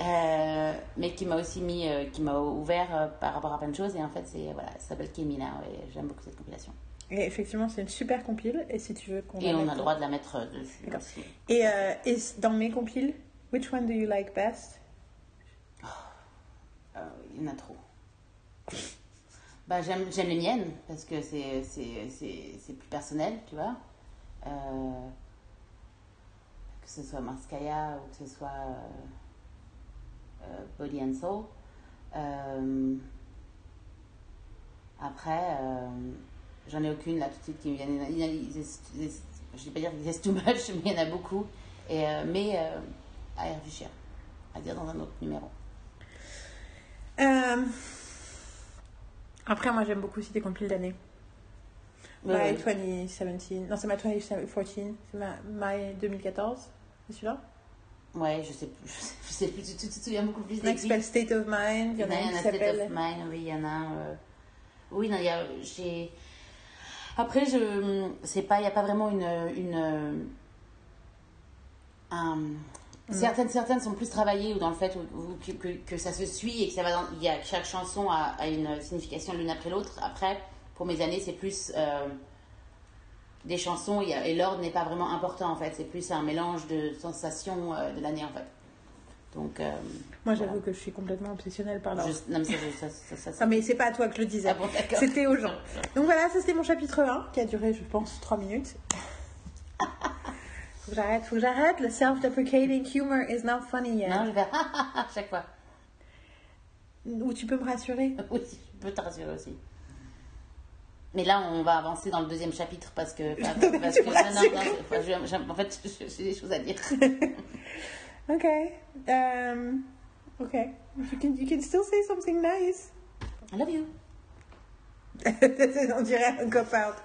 Euh, mais qui m'a aussi mis, euh, qui m'a ouvert par rapport à plein de choses. Et en fait, c'est voilà, ça s'appelle Kilmina. Et j'aime beaucoup cette compilation. Et effectivement, c'est une super compile. Et si tu veux qu'on Et on a le droit de la mettre dessus. Aussi. Et, et dans mes compiles, which one do you like best? Euh, il y en a trop. Bah, j'aime, les miennes parce que c'est, plus personnel, tu vois. Euh, que ce soit Marskaya ou que ce soit euh, Body and Soul. Après, j'en ai aucune là tout de suite qui me a- je ne vais pas dire qu'ils too much, mais il y en a beaucoup. Et, mais à y réfléchir, à dire dans un autre numéro. Euh, Après, moi, j'aime beaucoup aussi des compiles d'années. Ouais, My ouais. 2017. Non, c'est ma 2014. C'est ma My 2014. C'est celui-là? Ouais, je sais plus, je sais plus, tu, tu te souviens beaucoup plus Il des s'appelle State of Mind. Il y en a un State of Mind, oui, il y en a un. euh, Oui, non, il y a. J'ai. Après, je. C'est pas. Il n'y a pas vraiment une. une euh, un- Certaines, certaines sont plus travaillées ou dans le fait où, où- que, que, que ça se suit et que ça va dans, il y a, chaque chanson a, a une signification l'une après l'autre. Après, pour mes années, c'est plus euh, des chansons il y a- et l'ordre n'est pas vraiment important en fait. C'est plus un mélange de sensations euh, de l'année en fait. Donc, euh, Moi, j'avoue Voilà. que je suis complètement obsessionnelle par l'ordre. non, mais ça, ça, ça, ça, ça- Non, mais c'est pas à toi que je le disais. Ah bon. C'était aux gens. Donc voilà, ça c'était mon chapitre 1 qui a duré, je pense, 3 minutes. faut que j'arrête, faut que j'arrête. Le self-deprecating humor is not funny yet. Non, je vais à chaque fois. Ou tu peux me rassurer. Oui, je peux te rassurer aussi. Mais là, on va avancer dans le deuxième chapitre parce que. parce non, non, non, je- en fait, j'ai j'ai des choses à dire. Ok. Um, ok. You can, you can still say something nice. I love you. On dirait un cop-out.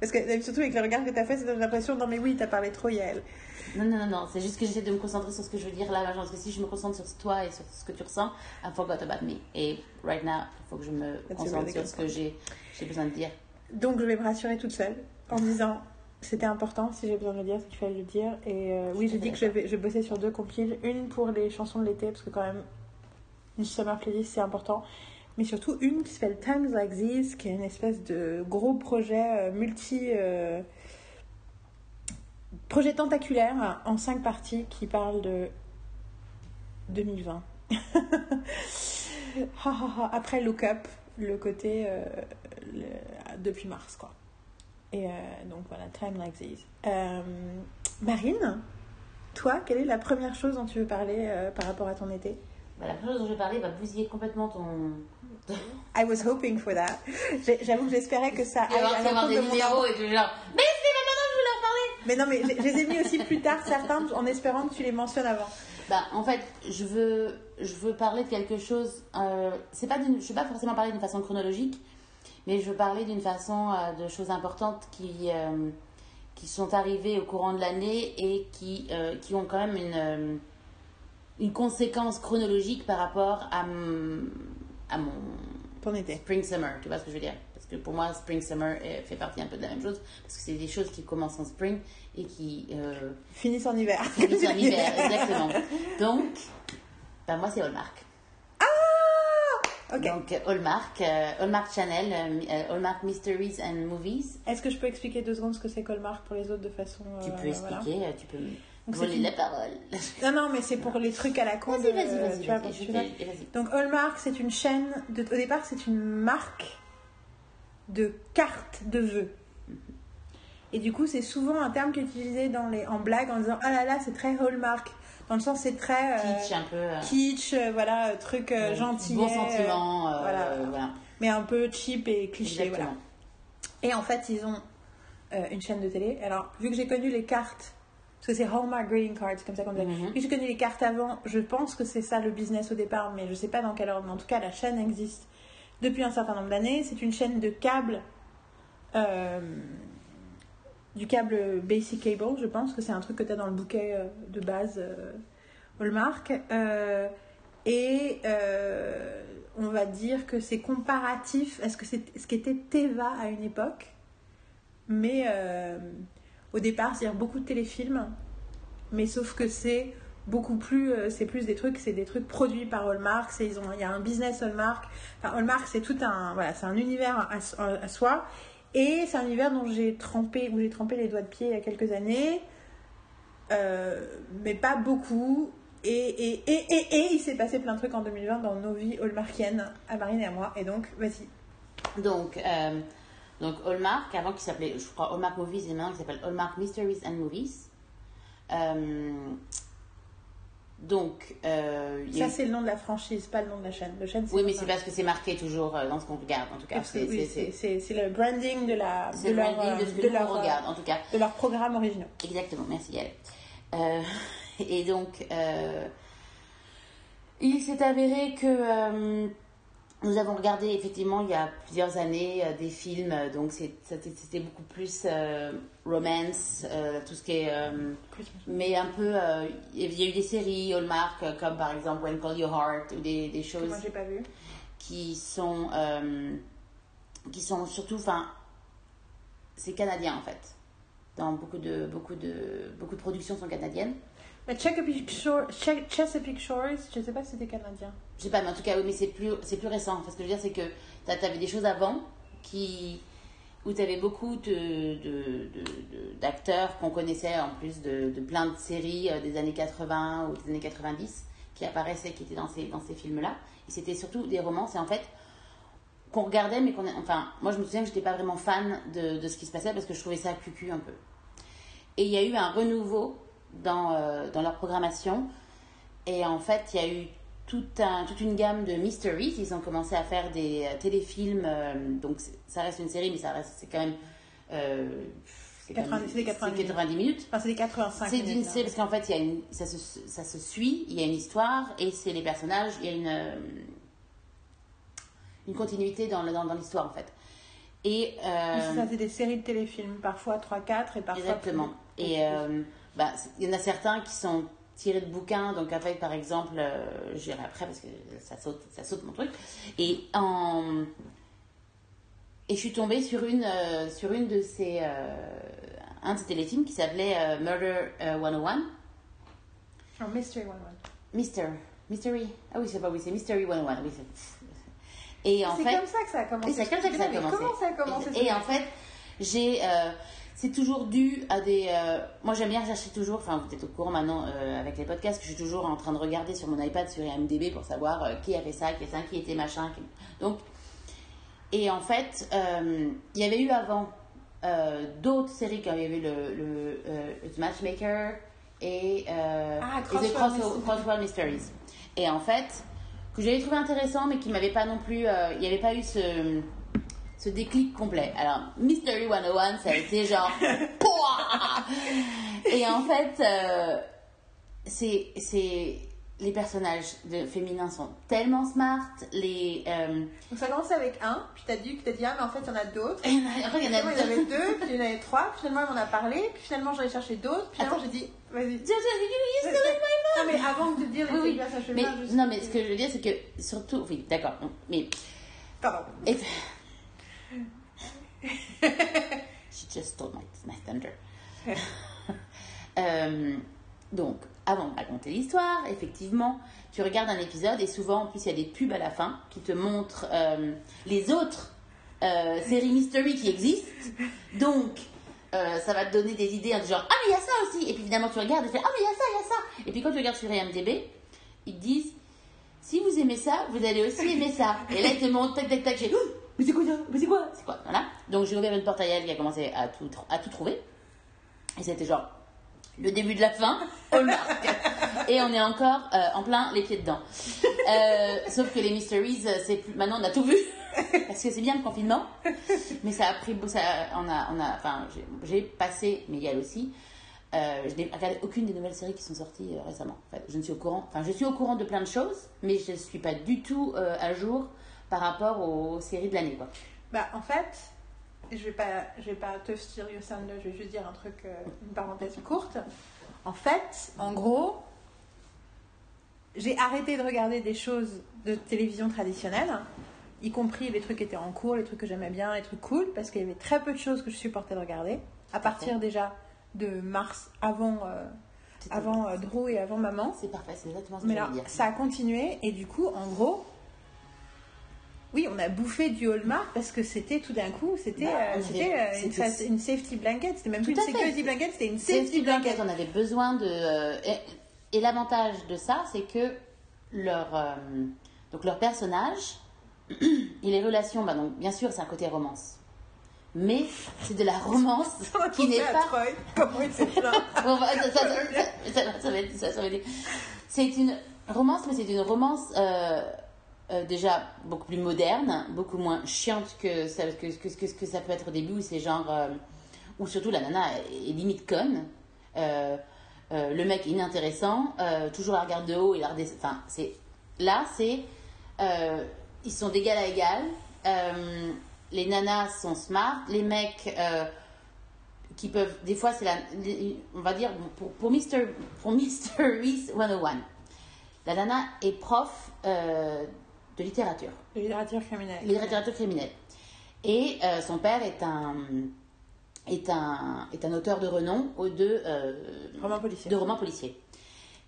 Parce que surtout avec le regard que t'as fait, ça donne l'impression, non mais oui, t'as parlé trop Yael. Non, non, non, non, c'est juste que j'essaie de me concentrer sur ce que je veux dire là. Parce que si je me concentre sur toi et sur ce que tu ressens, I forgot about me. Et right now, il faut que je me tu concentre sur ce que j'ai j'ai besoin de dire. Donc je vais me rassurer toute seule en disant c'était important, si j'ai besoin de le dire, c'est qu'il fallait le dire. Et euh, oui, j'ai dit que je vais, je bossais sur deux compiles. Une pour les chansons de l'été, parce que quand même, une summer playlist, c'est important. Mais surtout une qui s'appelle Times Like These, qui est une espèce de gros projet euh, multi... euh, projet tentaculaire en cinq parties qui parle de 2020 Ha, ha, ha. Après Look Up, le côté euh, depuis mars, quoi. Et donc voilà, Time Like. Euh, Marine, toi, quelle est la première chose dont tu veux parler par rapport à ton été? Bah, la première chose dont je vais parler va bousiller complètement ton. I was hoping for that. J'avoue que j'espérais que ça des de et genre. Mais c'est maintenant que je voulais en parler Mais non, mais je, je les ai mis aussi plus tard, certains, en espérant que tu les mentionnes avant. Bah, en fait, je veux, je veux parler de quelque chose. Euh, c'est pas je ne vais pas forcément parler d'une façon chronologique, mais je veux parler d'une façon euh, de choses importantes qui, euh, qui sont arrivées au courant de l'année et qui, qui ont quand même une, une conséquence chronologique par rapport à, m- à mon Ton été. spring summer. Tu vois ce que je veux dire? Parce que pour moi, spring summer euh, fait partie un peu de la même chose, parce que c'est des choses qui commencent en spring et qui. euh, Finissent en hiver. Finissent en hiver, exactement. Donc, ben moi, c'est Hallmark. Ok. Donc, Donc, euh, Hallmark Channel, euh, Hallmark Mysteries and Movies. Est-ce que je peux expliquer deux secondes ce que c'est Colmark pour les autres de façon. Tu peux expliquer, tu peux voler une- la parole. Non, non, mais c'est pour les trucs à la con. Vas-y, vas-y, vas-y. Donc Hallmark, c'est une chaîne. De... Au départ, c'est une marque de cartes de vœux. Et du coup, c'est souvent un terme qui est utilisé dans les... en blague en disant Ah là là, c'est très Hallmark. Dans le sens, c'est très. euh, Kitsch un peu. euh, kitsch, euh, voilà, euh, truc euh, gentil. Bon sentiment, euh, voilà. voilà. Mais un peu cheap et cliché. Voilà. Exactement. Et en fait, ils ont une chaîne de télé. Alors, vu que j'ai connu les cartes, parce que c'est Hallmark Greeting Cards, comme ça qu'on dit. Mhm. Vu que j'ai connu les cartes avant, je pense que c'est ça le business au départ, mais je sais pas dans quel ordre. Mais en tout cas, la chaîne existe depuis un certain nombre d'années. C'est une chaîne de câbles. euh, du câble Basic Cable, je pense que c'est un truc que tu as dans le bouquet euh, de base euh, Hallmark. Euh, et on va dire que c'est comparatif à ce que c'est ce qu'était Teva à une époque? Mais au départ, c'est-à-dire beaucoup de téléfilms, mais sauf que c'est beaucoup plus, euh, c'est plus des trucs, c'est des trucs produits par Hallmark, ils ont, il y a un business Hallmark. Enfin, Hallmark, c'est tout un, voilà, c'est un univers à, à- soi. Et c'est un univers dont j'ai trempé, où j'ai trempé les doigts de pied il y a quelques années, Euh, mais pas beaucoup. Et, et, et, et, et il s'est passé plein de trucs en 2020 dans nos vies hallmarkiennes, à Marine et à moi. Et donc, vas-y. Donc, euh, donc Hallmark, avant qu'il s'appelait, je crois, Hallmark Movies, et maintenant il s'appelle Hallmark Mysteries and Movies. Euh, donc, euh, Ça, eu- c'est le nom de la franchise, pas le nom de la chaîne. Le chaîne, Oui, mais c'est parce que c'est marqué toujours euh, dans ce qu'on regarde, en tout cas. C'est oui, le branding de, la, de, le leur, branding de ce que de leur, regarde, en tout cas. de leurs programmes originaux. Exactement, merci Yael. Euh, et donc, il s'est avéré que nous avons regardé effectivement il y a plusieurs années euh, des films, euh, donc c'était beaucoup plus euh, romance, euh, tout ce qui est. mais un peu. il y a eu des séries Hallmark, comme par exemple When Call Your Heart, ou des, des choses moi, j'ai pas vu. qui sont qui sont surtout enfin c'est canadien en fait dans beaucoup de beaucoup de beaucoup de productions sont canadiennes Mais Chesapeake Shores, Che- Chesapeake Shores, je sais pas si c'était canadien. Je sais pas mais en tout cas oui mais c'est plus c'est plus récent Enfin, ce que je veux dire c'est que t'as- t'avais des choses avant qui où tu avais beaucoup de, de- de- de- d'acteurs qu'on connaissait en plus de, plein de séries euh, des années 80 ou des années 90 qui apparaissaient, qui étaient dans ces, dans ces films-là. Et c'était surtout des romances, et en fait, qu'on regardait, mais qu'on. Enfin, moi je me souviens que j'étais pas vraiment fan de, de ce qui se passait parce que je trouvais ça cucu un peu. Et il y a eu un renouveau dans, euh, dans leur programmation. Et en fait, il y a eu tout un, toute une gamme de mysteries. Ils ont commencé à faire des euh, téléfilms. euh, donc, ça reste une série, mais ça reste, c'est quand même. euh, c'est quand même- 90, c'est des 90 c'est 90 minutes. Enfin, c'est des 85 C'est minutes, c'est parce qu'en fait, il y a une, ça, se, ça se suit, il y a une histoire, et c'est les personnages, il y a une, euh, une continuité dans, le- dans, dans l'histoire, en fait. Et. euh, ça, c'est des séries de téléfilms, parfois 3-4 et parfois. Exactement. plus. Et euh, bah, il y en a certains qui sont tirés de bouquins, donc fait, par exemple, euh, j'irai après parce que ça saute, ça saute mon truc. Et en. Et je suis tombée sur une, euh, sur une de ces. euh, un de ces téléfilms qui s'appelait euh, Murder euh, 101. Oh, Mystery One One. Mister. Mystery. Ah oui, c'est pas oui, c'est Mystery 101. Oui, c'est- et en C'est fait. comme ça que ça a commencé. Oui, c'est comme ça que ça a commencé. Comment ça a commencé Et, et en fait, j'ai. euh, c'est toujours dû à des. euh, moi, j'aime bien chercher toujours. Enfin, vous êtes au courant maintenant euh, avec les podcasts que je suis toujours en train de regarder sur mon iPad sur IMDb pour savoir euh, qui a fait ça, qui a fait ça, qui était machin. qui- Donc, et en fait, il y avait eu avant d'autres séries quand il y avait eu le, le, The Matchmaker et, Ah, et The Crossword Cross- Mysteries. Et en fait, que j'avais trouvé intéressant, mais qui m'avait pas non plus. il n'y avait pas eu ce, ce déclic complet. Alors, Mystery 101, ça a été genre. Pouah et en fait, euh, c'est. c'est les personnages de, féminins sont tellement smart. Les, euh, Donc ça a commencé avec un, puis t'as dit que t'as dit ah mais en fait il y en a d'autres. et après, il y en il y en avait deux, puis il y en avait trois, puis finalement on en a parlé, puis finalement j'en ai cherché d'autres, puis finalement j'ai dit vas-y. My Non mais avant de dire les Oui, oui. personnages Mais, féminins, non, mais ce que je veux dire, c'est que surtout, oui, d'accord, mais Pardon. et- she just stole my, my thunder. Euh, donc, avant de raconter l'histoire, effectivement, tu regardes un épisode et souvent, en plus, il y a des pubs à la fin qui te montrent euh, les autres euh, séries mystery qui existent. Donc, ça va te donner des idées en disant Ah, mais il y a ça aussi. Et puis finalement, tu regardes et tu fais Ah, mais il y a ça, il y a ça. Et puis quand tu regardes sur IMDb, ils te disent Si vous aimez ça, vous allez aussi aimer ça. Et là, ils te montrent tac, tac, tac. J'ai Oh, Mais c'est quoi ça c'est quoi Voilà. Donc, j'ai ouvert une porte à elle qui a commencé à tout, à tout trouver. Et c'était genre le début de la fin, Hallmark. Et on est encore euh, en plein les pieds dedans. Euh, sauf que les mysteries, euh, c'est. Maintenant, on a tout vu. Parce que c'est bien le confinement. Mais ça a pris. Ça, on a, on a, enfin, j'ai- passé, mais Yael aussi. Je n'ai regardé aucune des nouvelles séries qui sont sorties récemment. Enfin, je ne suis au courant. Enfin, je suis au courant de plein de choses, mais je ne suis pas du tout à jour par rapport aux séries de l'année, quoi. Bah en fait, je vais pas, je vais pas te de, je vais juste dire un truc, euh, une parenthèse courte. En fait, en gros, j'ai arrêté de regarder des choses de télévision traditionnelle, y compris les trucs qui étaient en cours, les trucs que j'aimais bien, les trucs cool, parce qu'il y avait très peu de choses que je supportais de regarder. À partir déjà de mars, avant, euh, avant euh, Drew et avant Maman. C'est parfait, c'est exactement ce que Mais je là, ça a continué et du coup, en gros, on a bouffé du Hallmark parce que c'était tout d'un coup, c'était Bah, euh, avait- euh, une, safety blanket, c'était même plus une fait. security blanket, c'était une Safety safety blanket, blanket. on avait besoin de. euh, et et l'avantage de ça, c'est que leur, euh, donc leur personnage et les relations, bah donc, bien sûr, c'est un côté romance. Mais c'est de la romance qui n'est pas. Troy, comment il s'est bah, ça, ça- ça- ça- ça va être- ça- ça va être- C'est une romance, mais c'est une romance euh, euh, déjà beaucoup plus moderne, beaucoup moins chiante que ça, que, que, que- que ça peut être au début, où c'est genre. euh, où surtout la nana est, limite conne. Euh, le mec inintéressant, toujours la regarde de haut et la redescend. Enfin, c'est. Là, c'est. ils sont d'égal à égal. Les nanas sont smart. Les mecs. qui peuvent des fois c'est la on va dire pour pour Mr pour Mysteries 101 la nana est prof de littérature De littérature criminelle. littérature criminelle et euh, son père est un est un est un auteur de renom de euh, Roman policier. de romans policiers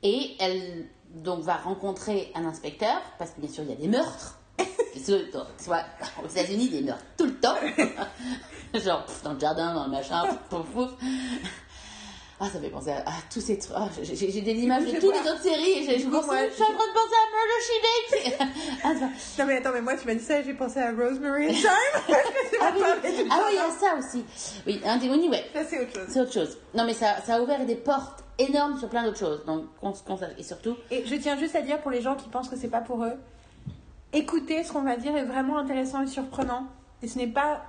et elle donc va rencontrer un inspecteur parce que bien sûr il y a des meurtres Soit- aux États-Unis des meurtres tout le temps genre pff, dans le jardin dans le machin pouf, pouf. Ah ça fait penser à, à tous ces trucs Ah, j'ai des images de toutes les autres séries et je, je, Moi, je, moi, je suis en train de penser à Murder She ah, Non mais attends, mais moi tu m'as dit ça et j'ai pensé à Rosemary and. C'est ah oui, ah oui, il y a ça aussi oui un des anyway Ça c'est autre chose. c'est autre chose non mais ça, ça a ouvert des portes énormes sur plein d'autres choses donc sache. et surtout Et je tiens juste à dire pour les gens qui pensent que c'est pas pour eux, écoutez ce qu'on va dire est vraiment intéressant et surprenant. Et ce n'est pas.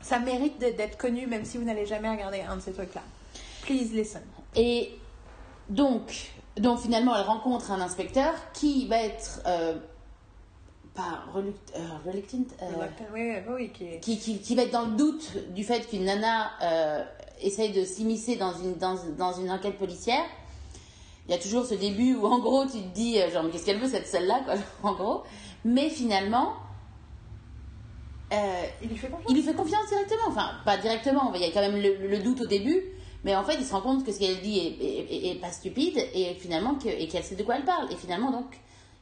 Ça mérite d'être connu même si vous n'allez jamais regarder un de ces trucs-là. Please listen. Et donc, donc finalement, elle rencontre un inspecteur qui va être euh, pas reluct- euh, reluctant, euh, Oui, oui, oui, qui qui, qui, va être dans le doute du fait qu'une nana essaye de s'immiscer dans une, dans, dans une enquête policière. Il y a toujours ce début où en gros tu te dis genre mais qu'est-ce qu'elle veut cette celle-là quoi en gros. Mais finalement, Il lui fait confiance. il lui fait confiance directement. Enfin, pas directement, il y a quand même le, le doute au début, mais en fait, il se rend compte que ce qu'elle dit est, est- est- est pas stupide et finalement que, et qu'elle sait de quoi elle parle. Et finalement, donc,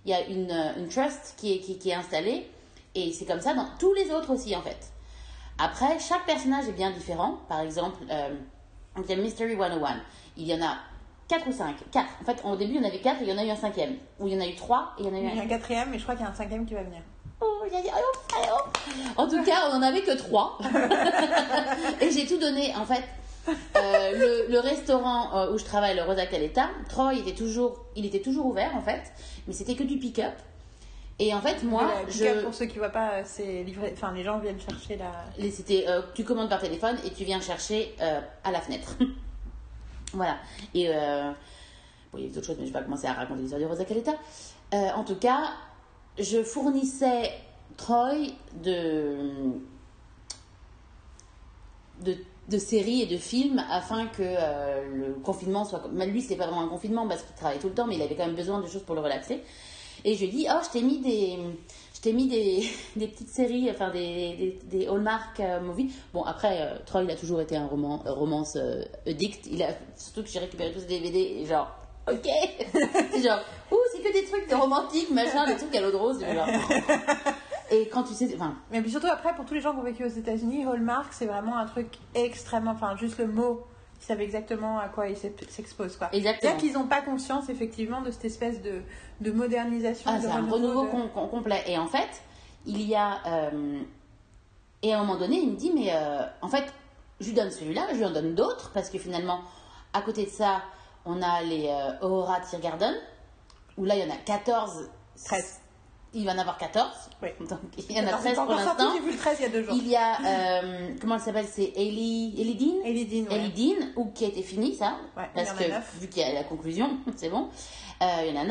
il y a une, euh, une trust qui est, qui, qui est installée et c'est comme ça dans tous les autres aussi, en fait. Après, chaque personnage est bien différent. Par exemple, euh, il y a Mystery 101. Il y en a 4 ou 5. 4. En fait, au début, il y en avait 4 et il y en a eu un cinquième. Ou il y en a eu 3 et il y en a eu Il y a un. un quatrième, mais je crois qu'il y a un cinquième qui va venir. Oh, y a. En tout cas, on en avait que 3. et j'ai tout donné. En fait, euh, le, le restaurant euh, où je travaille, le Rosa Caleta, Troy était toujours, il était toujours ouvert en fait, mais c'était que du pick-up. Et en fait, moi, je, Pour ceux qui voient pas, c'est livré. Enfin, les gens viennent chercher la. C'était, euh, tu commandes par téléphone et tu viens chercher euh, à la fenêtre. voilà. Et euh, bon, il y a d'autres choses, mais je vais pas commencer à raconter l'histoire du Rosa Caleta. Euh, en tout cas, je fournissais Troy de, de, de séries et de films afin que euh, le confinement soit. Mais lui, c'était pas vraiment un confinement parce qu'il travaillait tout le temps, mais il avait quand même besoin de choses pour le relaxer. Et je lui ai dit, oh, je t'ai mis des, je t'ai mis des, des petites séries, enfin des, des, des Hallmark euh, movies. Bon, après, euh, Troy, il a toujours été un roman, romance addict. Il a, surtout que j'ai récupéré tous ses DVD et genre, ok. c'est genre, ouh, c'est que des trucs de romantiques, machin, des trucs à l'eau de rose. Et quand tu sais, enfin, Mais puis surtout après, pour tous les gens qui ont vécu aux États-Unis, Hallmark, c'est vraiment un truc extrêmement. Enfin, juste le mot, ils savent exactement à quoi ils s'ex- s'exposent. quoi. Exactement. C'est-à-dire qu'ils n'ont pas conscience, effectivement, de cette espèce de, de modernisation. Ah, de c'est un renouveau de- com- com- complet. Et en fait, il y a. euh, et à un moment donné, il me dit Mais euh, en fait, je lui donne celui-là, je lui en donne d'autres, parce que finalement, à côté de ça, on a les euh, Aurora Tiergarten, où là, il y en a 14. 13. Il va en avoir 14. Oui. Donc, il y en a Alors, c'est 13 pas pour l'instant. J'ai vu le 13 il y a deux jours. Il y a. euh, comment elle s'appelle C'est Ellie, Ellie Dean? Ellie Dean, ouais. Ellie Dean, ou qui a été fini, ça. Ouais, parce que neuf. vu qu'il y a la conclusion, c'est bon. Euh, il y en a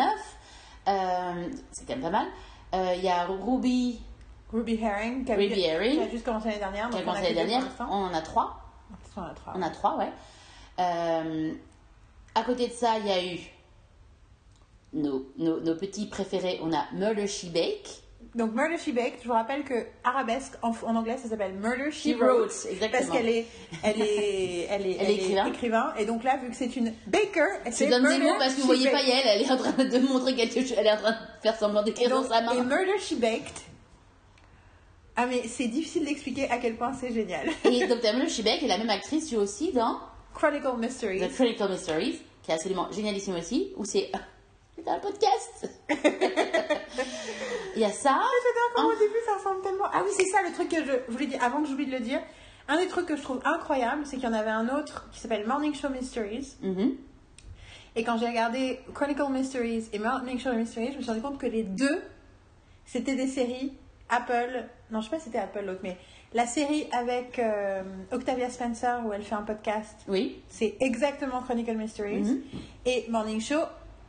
9. c'est quand même pas mal. Euh, il y a Ruby Ruby Herring, qui a, Ruby Herring. qui a juste commencé l'année dernière. qui a commencé l'année dernière. On en a 3. On en a trois. On a 3, ouais. Euh, à côté de ça, il y a eu nos, nos, nos petits préférés. On a Murder She Bake. Donc Murder She Baked, je vous rappelle que arabesque en, en anglais ça s'appelle Murder She, She Wrote, exactement. parce qu'elle est, elle est, elle est, Elle est écrivain. écrivain. Et donc là, vu que c'est une baker, c'est donne des mots parce que vous voyez pas Baked. Yael, elle est en train de montrer quelque chose, elle est en train de faire semblant d'écrire donc, dans sa main. et Murder She Baked. Ah mais c'est difficile d'expliquer à quel point c'est génial. Et Dr. Murder She Bake est la même actrice, joue aussi dans Chronicle Mysteries. The Critical Mysteries, qui est absolument génialissime aussi, où c'est c'est un podcast. Il y a ça. J'adore comment Ah. au début ça ressemble tellement. Ah oui, c'est ça le truc que je voulais dire avant que j'oublie de le dire. Un des trucs que je trouve incroyable, c'est qu'il y en avait un autre qui s'appelle Morning Show Mysteries. Mhm. Et quand j'ai regardé Chronicle Mysteries et Morning Show Mysteries, je me suis rendu compte que les deux, c'était des séries Apple. Non, je sais pas si c'était Apple l'autre, mais la série avec euh, Octavia Spencer où elle fait un podcast, Oui. c'est exactement Chronicle Mysteries. Mhm. Et Morning Show,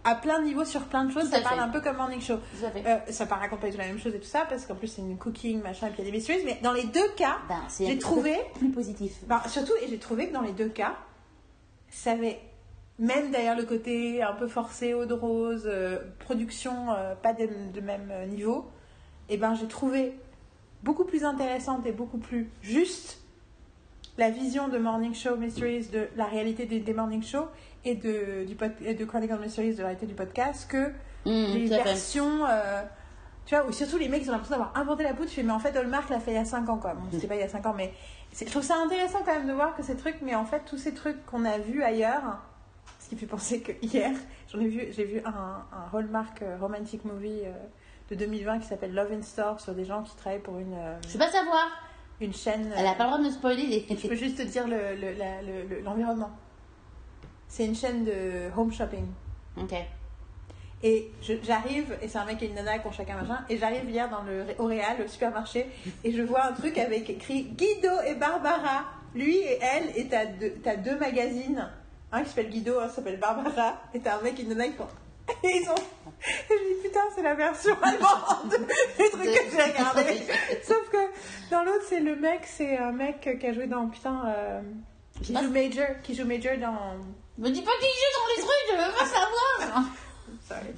à plein de niveaux, sur plein de choses, ça parle un peu comme Morning Show. Euh, ça pas du tout la même chose et tout ça, parce qu'en plus c'est une cooking, machin, et puis il y a des mysteries. Mais dans les deux cas, Ben, j'ai trouvé plus positif. ben, surtout, et j'ai trouvé que dans les deux cas, ça avait, même d'ailleurs le côté un peu forcé, eau de rose, euh, production euh, pas de, de même euh, niveau, et ben j'ai trouvé beaucoup plus intéressante et beaucoup plus juste la vision de Morning Show Mysteries, de la réalité des, des Morning Show et de, du pod- et de Chronicle Mysteries, de la réalité du podcast, que Mhm, les versions. euh, tu vois, où surtout les mecs ils ont l'impression d'avoir inventé la poudre. Je fais, mais en fait, Hallmark l'a fait il y a 5 ans, quoi. Bon, c'était pas il y a 5 ans, mais je trouve ça intéressant quand même de voir que ces trucs, mais en fait, tous ces trucs qu'on a vus ailleurs, ce qui fait penser que hier, j'en ai vu, j'ai vu un, un Hallmark euh, romantic movie euh, de 2020 qui s'appelle Love in Store sur des gens qui travaillent pour une, euh, Je veux pas savoir. Une chaîne. Elle euh, a pas le droit de me spoiler les. je peux juste te dire l'environnement. Le, le, le- c'est une chaîne de home shopping. Ok. Et j'arrive, et c'est un mec et une nana qui ont chacun machin, et j'arrive hier dans le, au Réal, au supermarché, et je vois un truc avec écrit Guido et Barbara. Lui et elle, et t'as deux, t'as deux magazines. Un qui s'appelle Guido, un qui s'appelle Barbara, et t'as un mec et une nana qui font. Et ils ont. Et je dis putain, c'est la version allemande du truc que j'ai regardé. Sauf que dans l'autre, c'est le mec, c'est un mec qui a joué dans. Putain. euh, qui pas. joue Major, qui joue Major dans. Me dis pas qu'il joue dans les trucs, je veux pas savoir. Sorry.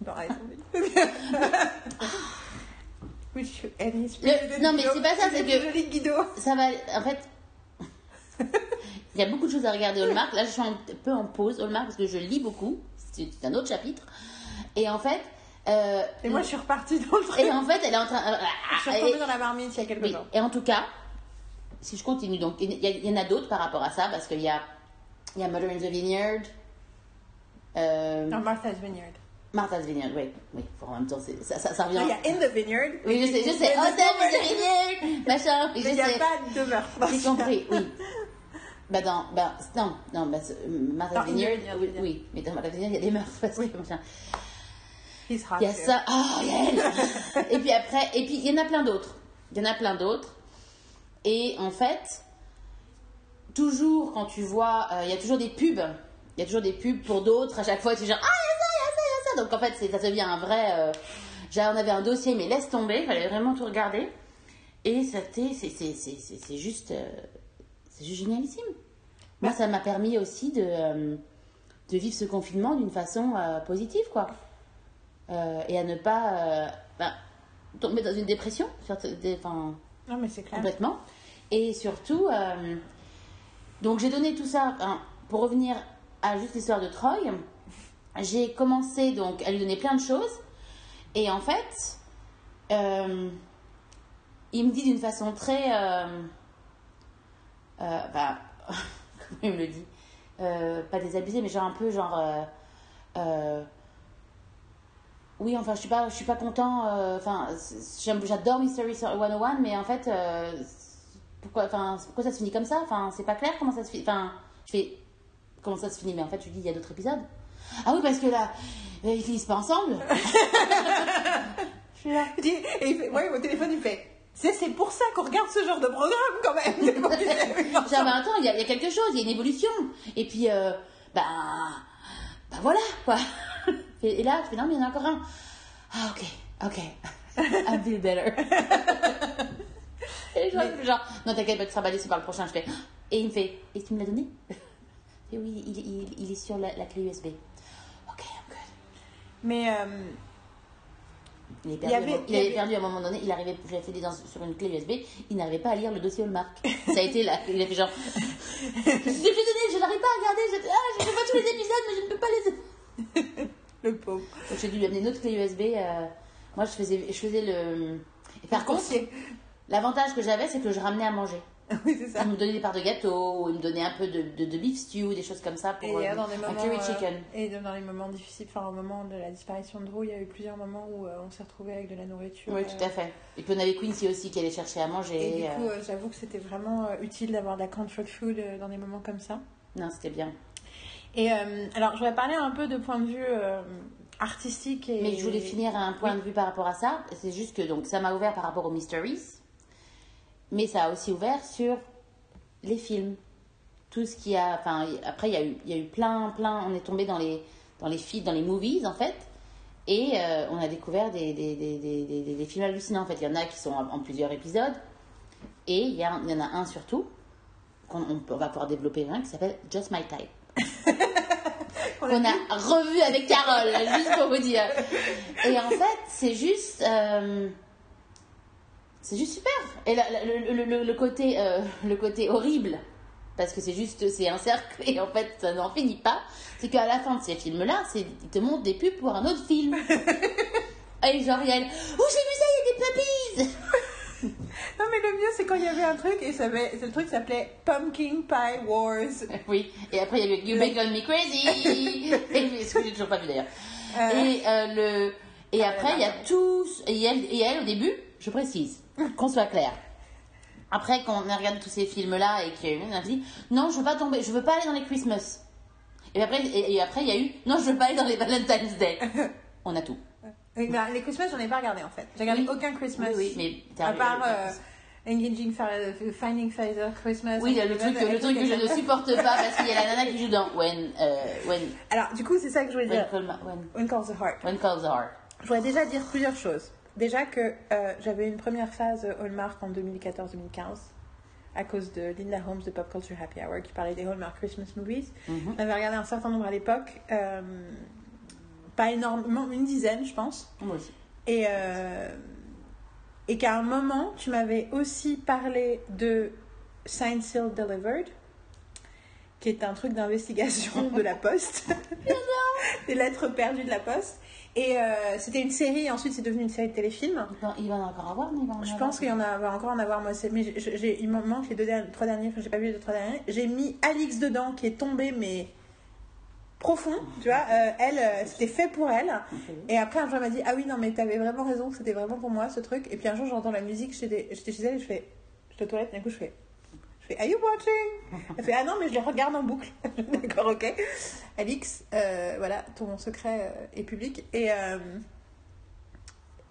Dans. Which Le- non, mais c'est pas ça, c'est que- Guido. Ça va. En fait. Il y a beaucoup de choses à regarder Hallmark. Là, je suis un peu en pause Hallmark parce que je lis beaucoup. C'est un autre chapitre. Et en fait. euh, Et moi, je suis repartie dans le truc. et en fait, elle est en train. Je suis retombée dans la marmite il y a quelques Oui. jours. Et en tout cas, si je continue, donc il y, en a d'autres par rapport à ça, parce qu'il y a, y a Murder in the Vineyard, euh, Non, Martha's Vineyard. Martha's Vineyard, oui, oui, faut en même temps, ça, ça, ça revient. Non, Il y a In the Vineyard. Oui, je sais, je sais. Nom, in the Vineyard, machin, Mais il n'y a pas de meurtre. J'ai compris, oui. Bah dans, bah, non, non, bah, Martha's Vineyard, oui, mais dans Martha's Vineyard, il y a des meurtres, parce que machin. cas. He's hot Il y a too. ça, oh, Yael Et puis après, et puis il y en a plein d'autres. Il y en a plein d'autres. Et en fait, toujours quand tu vois, euh, il y a toujours des pubs. Il y a toujours des pubs pour d'autres. À chaque fois, tu es genre, ah, il y a ça, il y a ça, il y a ça. Donc en fait, c'est- ça devient un vrai. euh, on avait un dossier, mais laisse tomber, il fallait vraiment tout regarder. Et c'était, c'est, c'est, c'est, c'est, c'est juste, euh, c'est juste génialissime. Moi, ça m'a permis aussi de, euh, de vivre ce confinement d'une façon euh, positive, quoi. Euh, et à ne pas euh, ben, tomber dans une dépression, des- enfin, Non, mais c'est clair. complètement. Et surtout, donc j'ai donné tout ça hein, pour revenir à juste l'histoire de Troy. J'ai commencé donc à lui donner plein de choses. Et en fait, il me dit d'une façon très. comment il me le dit Euh, Pas désabusé, mais genre un peu genre. euh, euh, oui, enfin, je suis pas, je suis pas content. euh, Enfin, j'adore Mystery 101, mais en fait, pourquoi, pourquoi ça se finit comme ça? Enfin, c'est pas clair comment ça se finit. Enfin, je fais comment ça se finit, mais en fait, lui dis il y a d'autres épisodes. Ah oui, parce que là, ils finissent pas ensemble. je suis là. Et il fait, au téléphone, il fait. C'est pour ça qu'on regarde ce genre de programme quand même. Genre, bah, attends, il y, a- il y a quelque chose, il y a une évolution. Et puis, euh, bah, bah voilà, quoi. Et, et là, tu fais, non, mais il y en a encore un. Ah, ok, ok. I feel better. et je vois, genre, non, t'inquiète pas, tu seras c'est par le prochain. Je fais, et il me fait, et tu me l'as donné? Et oui, il, il, il est sur la, la clé USB. Ok, I'm good. Mais euh, Il, est perdu, avait- un moment- il il y avait avait- perdu à un moment donné, il arrivait, fait dans, sur une clé USB, il n'arrivait pas à lire le dossier Hallmark. Ça a été là, il a fait genre, je fait donner, je n'arrive pas à regarder, je, ah, je pas tous les épisodes, mais je ne peux pas les... le pauvre. Donc j'ai dû lui amener une autre clé USB, euh, moi je faisais, je faisais le... Et par contre, l'avantage que j'avais, c'est que je ramenais à manger. Oui, c'est ça. Il me donnait des parts de gâteau, ou il me donnait un peu de, de, de beef stew, des choses comme ça pour Et euh, euh, un moments, curry euh, chicken. et dans les moments difficiles, enfin au moment de la disparition de Drew, il y a eu plusieurs moments où euh, on s'est retrouvés avec de la nourriture. Oui, euh, tout à fait. Et puis on avait Quincy aussi qui allait chercher à manger. Et du euh, coup, euh, j'avoue que c'était vraiment euh, utile d'avoir de la comfort food euh, dans des moments comme ça. Non, c'était bien. Et euh, alors, je voudrais parler un peu de point de vue euh, artistique et. Mais je voulais finir un point Oui. de vue par rapport à ça. C'est juste que donc ça m'a ouvert par rapport aux mysteries, mais ça a aussi ouvert sur les films. Tout ce qui a, enfin après il y a eu, il y a eu plein, plein. On est tombé dans les, dans les films, dans les movies en fait, et euh, on a découvert des, des, des, des, films hallucinants. En fait, il y en a qui sont en, en plusieurs épisodes, et il y, a- il y en a un surtout qu'on on, on va pouvoir développer un qui s'appelle Just My Type. A qu'on a revu avec Carole, juste pour vous dire. Et en fait, c'est juste. euh, c'est juste super. Et la- la- le, le- le- côté, euh, le côté horrible, parce que c'est juste. C'est un cercle et en fait, ça n'en finit pas. C'est qu'à la fin de ces films-là, c'est- ils te montrent des pubs pour un autre film. Et genre, il y a. Oh, j'ai vu ça, il y a des puppies Non, mais le mieux, c'est quand il y avait un truc et ça avait... le truc s'appelait Pumpkin Pie Wars. Oui, et après il y a eu You Make Me Crazy Et ce que j'ai toujours pas vu d'ailleurs. Euh. Et, euh, le... et après il y a tous. Et elle, et elle, au début, je précise, qu'on soit clair. Après, quand on a regardé tous ces films-là et qu'on a dit non, je veux pas tomber, je veux pas aller dans les Christmas. Et après, et, et après il y a eu non, je veux pas aller dans les Valentine's Day. On a tout. Ben, les Christmas, j'en ai pas regardé en fait. J'ai regardé Oui. aucun Christmas. Oui, oui, mais À part euh, Engaging Fa- Finding Father Christmas. Oui, le truc, le truc que je ne supporte pas parce qu'il y a la nana qui joue dans When, euh, when, Alors, du coup, c'est ça que je voulais when, dire. Call When Calls the Heart. when Calls the Heart. Je voudrais déjà dire plusieurs choses. Déjà que euh, j'avais une première phase Hallmark en 2014-2015 à cause de Linda Holmes de Pop Culture Happy Hour qui parlait des Hallmark Christmas Movies. Mhm. J'avais regardé un certain nombre à l'époque, euh, pas énormément, une dizaine je pense. Moi aussi. Et, euh, et qu'à un moment, tu m'avais aussi parlé de Signed Sealed Delivered, qui est un truc d'investigation de la poste. Des lettres perdues de la poste. Et euh, c'était une série, ensuite c'est devenu une série de téléfilms. Il va- Il va en encore avoir, non il va en Je avoir pense qu'il y en a, va encore en avoir, moi, mais j'ai- j'ai- il m'en manque les deux derniers, trois derniers, enfin j'ai pas vu les deux, trois derniers. J'ai mis Alix dedans, qui est tombée, mais profond, tu vois. Euh, elle, euh, c'était fait pour elle. Et après, un jour, elle m'a dit Ah oui, non, mais t'avais vraiment raison, c'était vraiment pour moi ce truc. Et puis un jour, j'entends la musique, j'étais j'étais chez elle et je fais J'étais aux toilettes, et d'un coup, je fais je fais Are you watching? Elle fait Ah non, mais je les regarde en boucle. D'accord, ok. Alix, euh, voilà, ton secret euh, est public. Et, euh,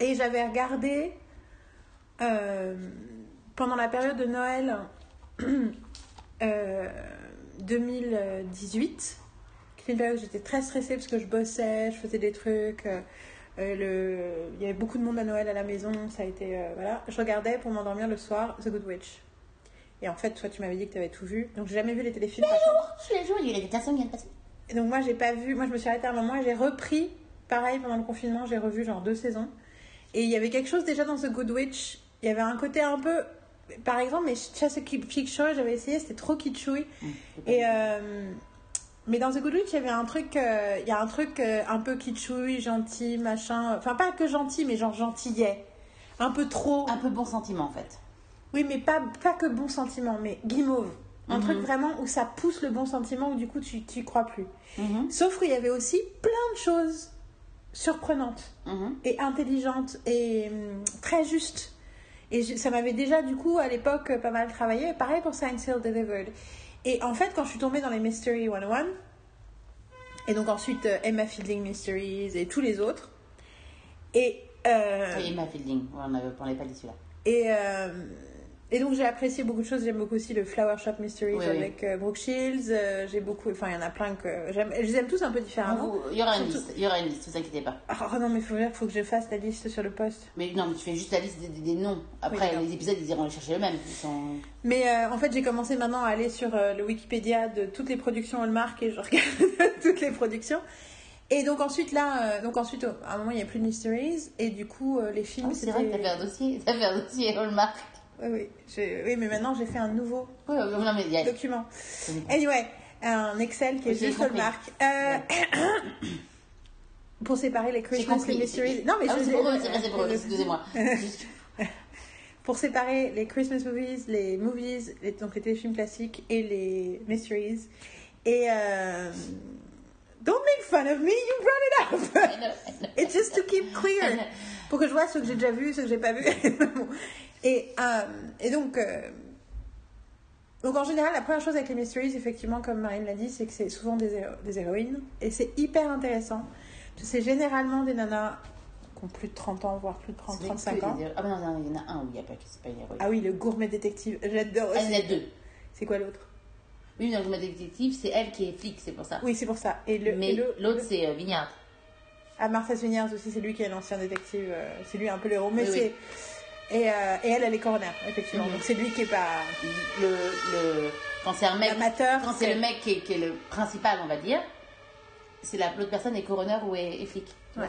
et j'avais regardé pendant la période de Noël euh, 2018, qui est une période où j'étais très stressée parce que je bossais, je faisais des trucs. le... Il y avait beaucoup de monde à Noël à la maison, ça a été. voilà. Je regardais pour m'endormir le soir The Good Witch. Et en fait, toi, tu m'avais dit que tu avais tout vu. Donc, j'ai jamais vu les téléfilms. contre. Tous les jours, il y a des personnes qui viennent passer. Et donc, moi, j'ai pas vu. Moi, je me suis arrêtée à un moment et j'ai repris. Pareil, pendant le confinement, j'ai revu genre deux saisons. Et il y avait quelque chose déjà dans The Good Witch. Il y avait un côté un peu. Par exemple, mais Chesapeake Shore, j'avais essayé, c'était trop kitschouille. Et. euh, Mais dans The Good Witch, il y avait un truc, euh, il y a un truc euh, un peu kitschouille, gentil, machin. Enfin, pas que gentil, mais genre gentillet. Un peu trop. Un peu bon sentiment, en fait. Oui, mais pas, pas que bon sentiment, mais guimauve. Un Mhm. truc vraiment où ça pousse le bon sentiment, où du coup tu n'y crois plus. Mhm, Sauf qu'il y avait aussi plein de choses surprenantes mhm. et intelligentes et hum, très justes. Et je- ça m'avait déjà, du coup, à l'époque, pas mal travaillé. Pareil pour Science Hill Delivered. Et en fait, quand je suis tombée dans les Mystery 101, et donc ensuite euh, Emma Fielding Mysteries et tous les autres, et. euh, Emma Fielding. On n'avait parlait pas de celui-là. et, euh, et donc j'ai apprécié beaucoup de choses. J'aime beaucoup aussi le Flower Shop Mysteries Oui, oui. avec euh, Brooke Shields. Euh, j'ai beaucoup, enfin il y en a plein que j'aime. Je les aime tous un peu différemment. Il y aura une Surtout- liste, il y aura une liste, vous inquiétez pas. Oh non mais faut dire, faut que je fasse la liste sur le poste. Mais non, mais tu fais juste la liste des, des- des noms. Après, les épisodes, ils iront les chercher eux-mêmes. Sont... Mais euh, en fait j'ai commencé maintenant à aller sur le Wikipédia de toutes les productions Hallmark et je regarde toutes les productions. Et donc ensuite là, euh, donc ensuite à un moment il n'y a plus de mysteries et du coup euh, les films Ah, c'est vrai que t'as fait un dossier, t'as fait un dossier Hallmark. Oui, oui, oui mais maintenant j'ai fait un nouveau Oui, non, mais document. Anyway, un Excel qui est juste compris. Hallmark. Euh, pour séparer les Christmas et Mysteries. Non, mais ah, je c'est pour eux, c'est pour excusez-moi. Pour séparer les Christmas movies, les movies, les- donc les téléfilms classiques et les mysteries. Et euh, don't make fun of me, you brought it up. I know, I know. It's just to keep clear. Pour que je vois ce que j'ai déjà vu, ce que j'ai pas vu. Et, euh, et donc, euh, donc, en général, la première chose avec les mysteries, effectivement, comme Marine l'a dit, c'est que c'est souvent des, héro- des héroïnes. Et c'est hyper intéressant. C'est généralement des nanas qui ont plus de 30 ans, voire plus de 30, C'est 35 que ans. Ah, mais non, il y en a un où il n'y a pas, c'est pas une héroïne. Ah oui, le gourmet détective. J'adore Ah, il y en aussi. a deux. C'est quoi l'autre? Oui, dans le détective, c'est elle qui est flic, c'est pour ça. Oui, c'est pour ça. Et le, mais l'autre, le- c'est euh, Vignard. Ah, Martha Swiniers aussi, c'est lui qui est l'ancien détective. euh, C'est lui un peu le héros. Mais Oui, oui. Et, euh, et elle, elle est coroner, effectivement. Mhm. Donc c'est lui qui est pas Le, le... Quand c'est un mec, amateur. quand c'est le mec qui est, qui est le principal, on va dire, c'est la- l'autre personne est coroner ou est, est flic. Ouais,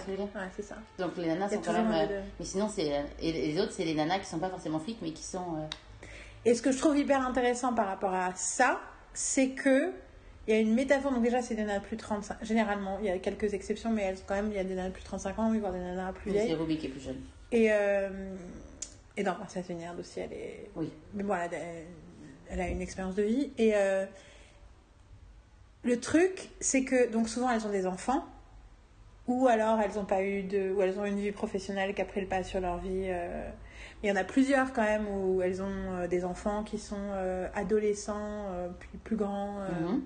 c'est ça. Donc les nanas sont quand même. euh, mais sinon, c'est. Et les autres, c'est les nanas qui sont pas forcément flics, mais qui sont. euh, Et ce que je trouve hyper intéressant par rapport à ça, c'est que il y a une métaphore. Donc déjà, c'est des nanas plus de 35. Généralement, il y a quelques exceptions, mais elles, quand même, il y a des nanas plus de 35 ans, oui, voire des nanas plus mais c'est vieilles. Ruby qui est plus jeune. Et euh, et dans Martha Swiniers aussi, elle est. Oui. Mais bon, elle a, elle a une expérience de vie. Et euh, le truc, c'est que donc souvent elles ont des enfants, ou alors elles ont pas eu de, ou elles ont une vie professionnelle qui a pris le pas sur leur vie. euh. Il y en a plusieurs quand même où elles ont euh, des enfants qui sont euh, adolescents, puis plus grands. Mhm.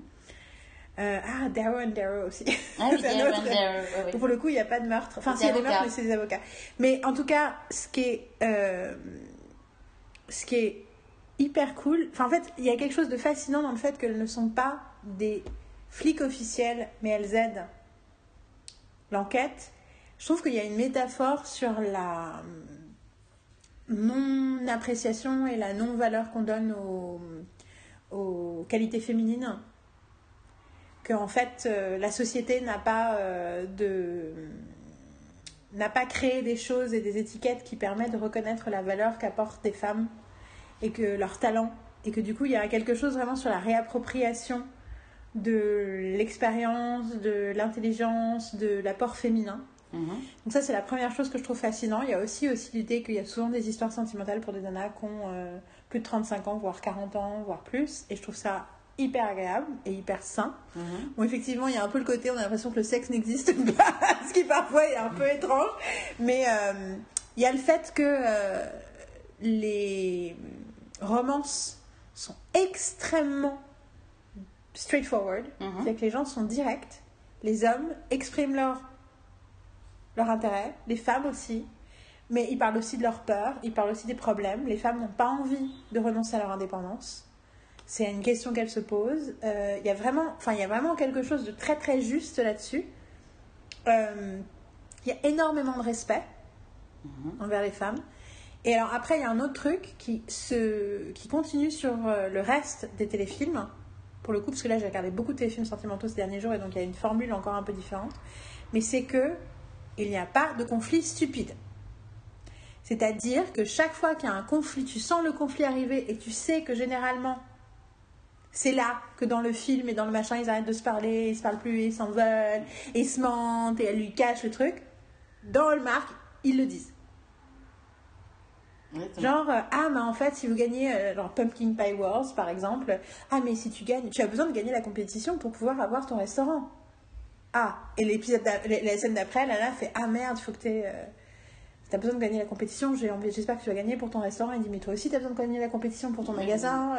Euh, ah, Darrow and Darrow aussi. Ah oui, autre- pour le coup, il n'y a pas de meurtre. Enfin, s'il y a des meurtres, mais c'est des avocats. Mais en tout cas, ce qui est, euh, ce qui est hyper cool, enfin, en fait, il y a quelque chose de fascinant dans le fait qu'elles ne sont pas des flics officiels, mais elles aident l'enquête. Je trouve qu'il y a une métaphore sur la non-appréciation et la non-valeur qu'on donne aux, aux qualités féminines que en fait euh, la société n'a pas euh, de n'a pas créé des choses et des étiquettes qui permettent de reconnaître la valeur qu'apportent des femmes et que leur talent et que du coup il y a quelque chose vraiment sur la réappropriation de l'expérience, de l'intelligence, de l'apport féminin Mhm. Donc ça, c'est la première chose que je trouve fascinant. Il y a aussi, aussi l'idée qu'il y a souvent des histoires sentimentales pour des nanas qui ont euh, plus de 35 ans, voire 40 ans, voire plus. Et je trouve ça hyper agréable et hyper sain. Mhm. Bon, effectivement, il y a un peu le côté, on a l'impression que le sexe n'existe pas, ce qui parfois est un peu étrange. Mais euh, il y a le fait que euh, les romances sont extrêmement straightforward. Mhm. C'est que les gens sont directs. Les hommes expriment leur, leur intérêt, les femmes aussi. Mais ils parlent aussi de leur peur, ils parlent aussi des problèmes. Les femmes n'ont pas envie de renoncer à leur indépendance. C'est une question qu'elles se. Euh, Il y a vraiment, enfin, il y a vraiment quelque chose de très très juste là-dessus. Euh, Il y a énormément de respect envers les femmes. Et alors après, il y a un autre truc qui, se, qui continue sur euh, le reste des téléfilms, pour le coup, parce que là j'ai regardé beaucoup de téléfilms sentimentaux ces derniers jours, et donc il y a une formule encore un peu différente. Mais c'est que il n'y a pas de conflit stupide. C'est-à-dire que chaque fois qu'il y a un conflit, tu sens le conflit arriver et tu sais que généralement c'est là que dans le film et dans le machin, ils arrêtent de se parler, ils se parlent plus, ils s'en veulent, ils se mentent et elle lui cache le truc. Dans Hallmark, ils le disent. Genre, euh, ah, mais en fait, si vous gagnez, euh, genre Pumpkin Pie Wars par exemple, ah, mais si tu gagnes, tu as besoin de gagner la compétition pour pouvoir avoir ton restaurant. Ah, et l'épisode, la, scène d'après, Lana fait, ah merde, faut que tu euh, T'as besoin de gagner la compétition, j'espère que tu vas gagner pour ton restaurant. Il dit, mais toi aussi, t'as besoin de gagner la compétition pour ton magasin.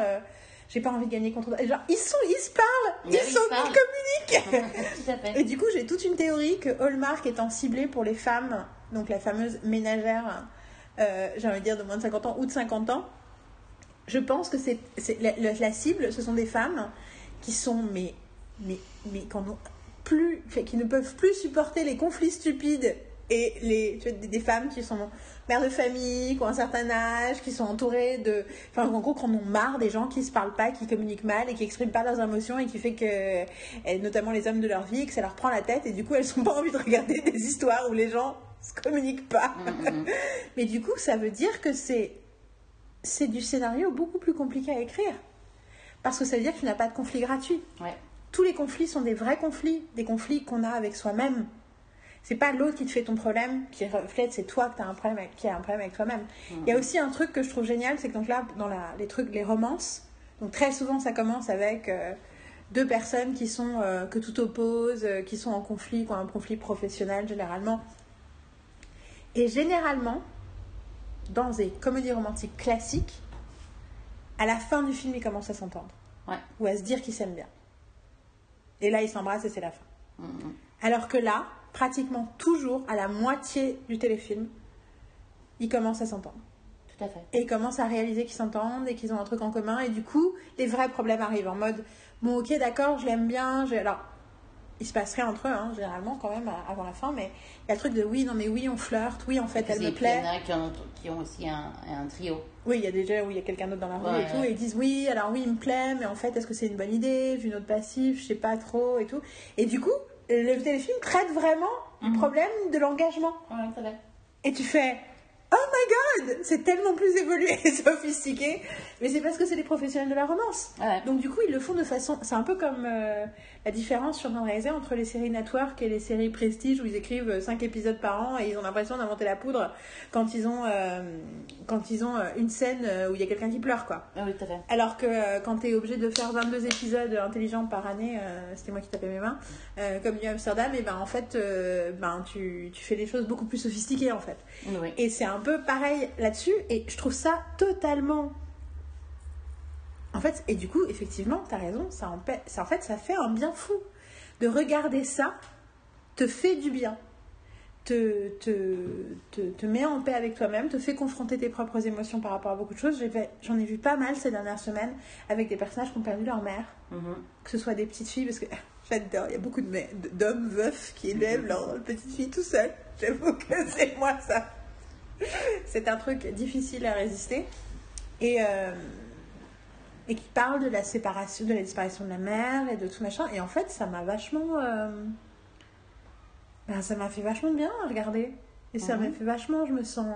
J'ai pas envie de gagner contre. Et Genre, ils sont, ils se parlent, ils oui, sont, ils communiquent. Et du coup, j'ai toute une théorie que Hallmark étant ciblé pour les femmes, donc la fameuse ménagère, euh, j'ai envie de dire de moins de 50 ans ou de 50 ans, je pense que c'est c'est- la, la- la cible, ce sont des femmes qui sont, mais, mais, mais qui en ont plus, fait, qui ne peuvent plus supporter les conflits stupides et les, tu vois, des, des femmes qui sont mères de famille, qui ont un certain âge, qui sont entourées de, enfin en gros, qui en marre des gens qui se parlent pas, qui communiquent mal et qui expriment pas leurs émotions et qui fait que, et notamment les hommes de leur vie, que ça leur prend la tête et du coup elles ont pas envie de regarder des histoires où les gens se communiquent pas. Mhm. Mais du coup, ça veut dire que c'est c'est du scénario beaucoup plus compliqué à écrire. Parce que ça veut dire que tu n'as pas de conflit gratuit. Ouais. Tous les conflits sont des vrais conflits, des conflits qu'on a avec soi-même. C'est pas l'autre qui te fait ton problème, qui reflète, c'est toi que tu as un problème avec, qui a un problème avec toi-même. Il y a aussi un truc que je trouve génial, c'est que donc là, dans la- les trucs, les romances, donc très souvent ça commence avec euh, deux personnes qui sont euh, que tout oppose, euh, qui sont en conflit, qui ont un conflit professionnel généralement. Et généralement, dans des comédies romantiques classiques, à la fin du film, ils commencent à s'entendre. Ouais. Ou à se dire qu'ils s'aiment bien. Et là, ils s'embrassent et c'est la fin. Mhm. Alors que là, pratiquement toujours, à la moitié du téléfilm, ils commencent à s'entendre. Tout à fait. Et ils commencent à réaliser qu'ils s'entendent et qu'ils ont un truc en commun. Et du coup, les vrais problèmes arrivent en mode Bon, ok, d'accord, je l'aime bien. j'ai- Alors, il se passe rien entre eux, hein, généralement, quand même, avant la fin. Mais il y a le truc de oui, non, mais oui, on flirte. Oui, en fait, elle me puis, Il plaît. y en a qui ont, qui ont aussi un, un trio. Oui, il y a déjà où il y a quelqu'un d'autre dans la rue Ouais, et tout, ouais. et ils disent oui, alors oui, il me plaît, mais en fait, est-ce que c'est une bonne idée, vu notre passif, je sais pas trop et tout. Et du coup, le téléfilm traite vraiment du Mhm. problème de l'engagement. Ouais. Et tu fais Oh my god, c'est tellement plus évolué et sophistiqué. Mais c'est parce que c'est des professionnels de la romance. Ouais. Donc du coup, ils le font de façon. C'est un peu comme euh, la différence, je suis en train de réaliser, entre les séries network et les séries prestige où ils écrivent 5 épisodes par an et ils ont l'impression d'inventer la poudre quand ils ont, euh, quand ils ont euh, une scène euh, où il y a quelqu'un qui pleure, quoi. Ouais, oui, tout à fait. Alors que euh, quand tu es obligé de faire 22 épisodes intelligents par année, euh, c'était moi qui tapais mes mains, euh, comme New Amsterdam, et ben en fait, euh, ben, tu, tu fais les choses beaucoup plus sophistiquées en fait. Oui. Et c'est un peu pareil là-dessus, et je trouve ça totalement. En fait, et du coup, effectivement, tu as raison, ça en, paie- ça, en fait, ça fait un bien fou. De regarder ça te fait du bien. Te, te, te, te met en paix avec toi-même, te fait confronter tes propres émotions par rapport à beaucoup de choses. J'en ai vu pas mal ces dernières semaines avec des personnages qui ont perdu leur mère Mhm. que ce soit des petites filles, parce que j'adore, il y a beaucoup d'hommes veufs qui élèvent leurs petites filles tout seuls. J'avoue que c'est moi ça. C'est un truc difficile à résister. Et, euh, et qui parle de la séparation, de la disparition de la mère et de tout machin. Et en fait, ça m'a vachement. euh, ben, ça m'a fait vachement bien à regarder. Et ça Mhm. m'a fait vachement, je me sens.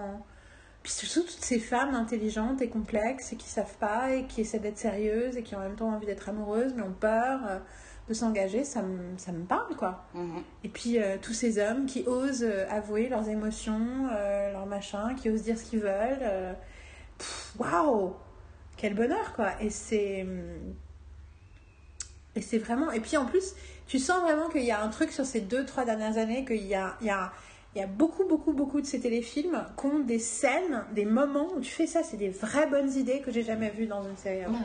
Puis surtout toutes ces femmes intelligentes et complexes et qui savent pas et qui essaient d'être sérieuses et qui en même temps ont envie d'être amoureuses mais ont peur s'engager, ça me, ça me parle, quoi. Mhm. Et puis euh, tous ces hommes qui osent euh, avouer leurs émotions, euh, leurs machins, qui osent dire ce qu'ils veulent. Waouh Quel bonheur, quoi. Et c'est. hum, Et c'est vraiment. Et puis en plus, tu sens vraiment qu'il y a un truc sur ces deux, trois dernières années, qu'il y a, il y, a, il y a beaucoup, beaucoup, beaucoup de ces téléfilms qui ont des scènes, des moments où tu fais ça, c'est des vraies bonnes idées que j'ai jamais vues dans une série avant Ouais.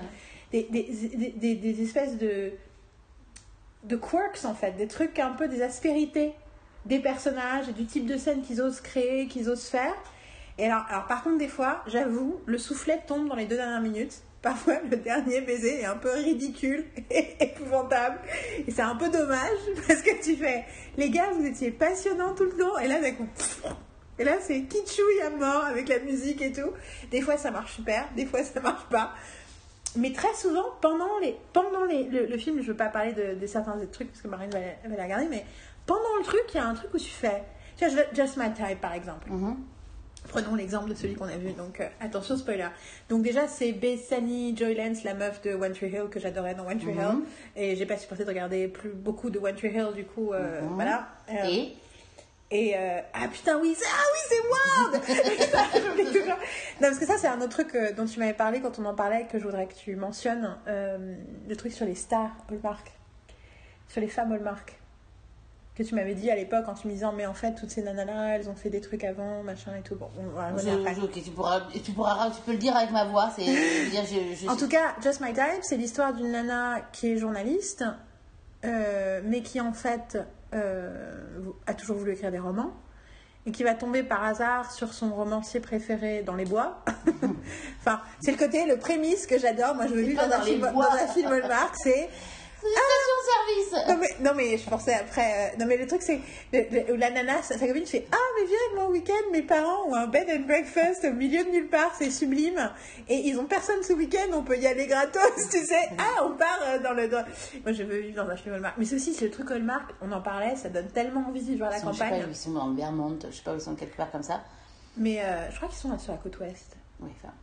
des, des, des, des- des espèces de, de quirks en fait, des trucs un peu des aspérités des personnages et du type de scène qu'ils osent créer, qu'ils osent faire. Et alors, alors par contre, des fois, j'avoue, le soufflet tombe dans les deux dernières minutes. Parfois, le dernier baiser est un peu ridicule et épouvantable. Et c'est un peu dommage parce que tu fais, les gars, vous étiez passionnants tout le temps. Et là, d'un coup, et là, c'est kitschouille à mort avec la musique et tout. Des fois, ça marche super, des fois, ça marche pas. Mais très souvent, pendant, les, pendant les, le, le film, je veux pas parler de, de certains des trucs parce que Marine va, va la regarder, mais pendant le truc, il y a un truc où tu fais. Tu vois, Just My Type par exemple. Mhm. Prenons l'exemple de celui qu'on a vu, donc euh, attention spoiler. Donc déjà c'est Bethany Joy Lance, la meuf de One Tree Hill que j'adorais dans One Tree Mhm. Hill, et j'ai pas supporté de regarder plus beaucoup de One Tree Hill du coup, euh, Mhm. voilà. Euh, Et? Et euh, ah putain oui, c'est- ah oui c'est toujours. Non parce que ça c'est un autre truc euh, dont tu m'avais parlé quand on en parlait que je voudrais que tu mentionnes, euh, le truc sur les stars Hallmark, sur les femmes Hallmark que tu m'avais dit à l'époque en tu me disant mais en fait toutes ces nanas là elles ont fait des trucs avant machin et tout bon on va revenir après. je- ok, tu, pourras, tu, pourras, tu peux le dire avec ma voix. C'est, En tout cas, Just My Type, c'est l'histoire d'une nana qui est journaliste, euh, mais qui en fait euh, a toujours voulu écrire des romans, et qui va tomber par hasard sur son romancier préféré dans les bois. enfin, c'est le côté, le prémisse que j'adore. Moi, je veux vivre dans un, film, dans un film Hallmark, c'est C'est une station-service. non mais, non mais je pensais après. euh, non mais le truc c'est le- le- la nana, sa sa copine fait ah mais viens avec moi au week-end. Mes parents ont un bed and breakfast au milieu de nulle part, c'est sublime. Et ils ont personne ce week-end, on peut y aller gratos, tu sais. Ah on part euh, dans le. dans- Moi je veux vivre dans un film Hallmark. Mais ceci c'est le truc Hallmark, on en parlait, ça donne tellement envie de vivre à la Ils sont, je sais pas, campagne. ils sont dans le Vermont, je sais pas où ils sont quelque part comme ça. Mais euh, je crois qu'ils sont là sur la côte ouest. Oui, enfin,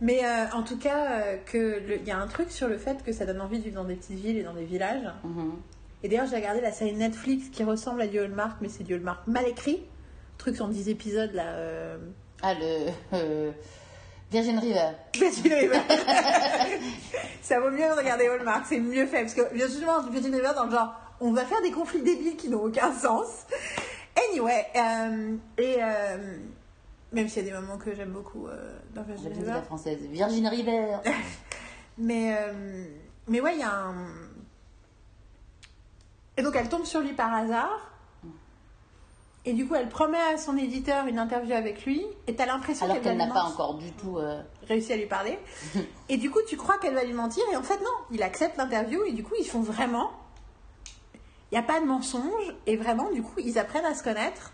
Mais euh, en tout cas, euh, il y a un truc sur le fait que ça donne envie de vivre dans des petites villes et dans des villages. Mhm. Et d'ailleurs, j'ai regardé la série Netflix qui ressemble à du Hallmark, mais c'est du Hallmark mal écrit. Truc en 10 épisodes là. Euh... Ah, le euh, Virgin River. Virgin River. ça vaut mieux de regarder Hallmark, c'est mieux fait. Parce que justement, Virgin River, dans le genre, on va faire des conflits débiles qui n'ont aucun sens. Anyway, euh, et euh, même s'il y a des moments que j'aime beaucoup euh, dans Virgin River. la française. Virgin River. Mais, euh, mais ouais, il y a un. Et donc elle tombe sur lui par hasard. Et du coup, elle promet à son éditeur une interview avec lui. Et t'as l'impression qu'elle n'a pas encore du tout. euh, réussi à lui parler. et du coup, tu crois qu'elle va lui mentir. Et en fait, non. Il accepte l'interview. Et du coup, ils font vraiment. Il n'y a pas de mensonge. Et vraiment, du coup, ils apprennent à se connaître.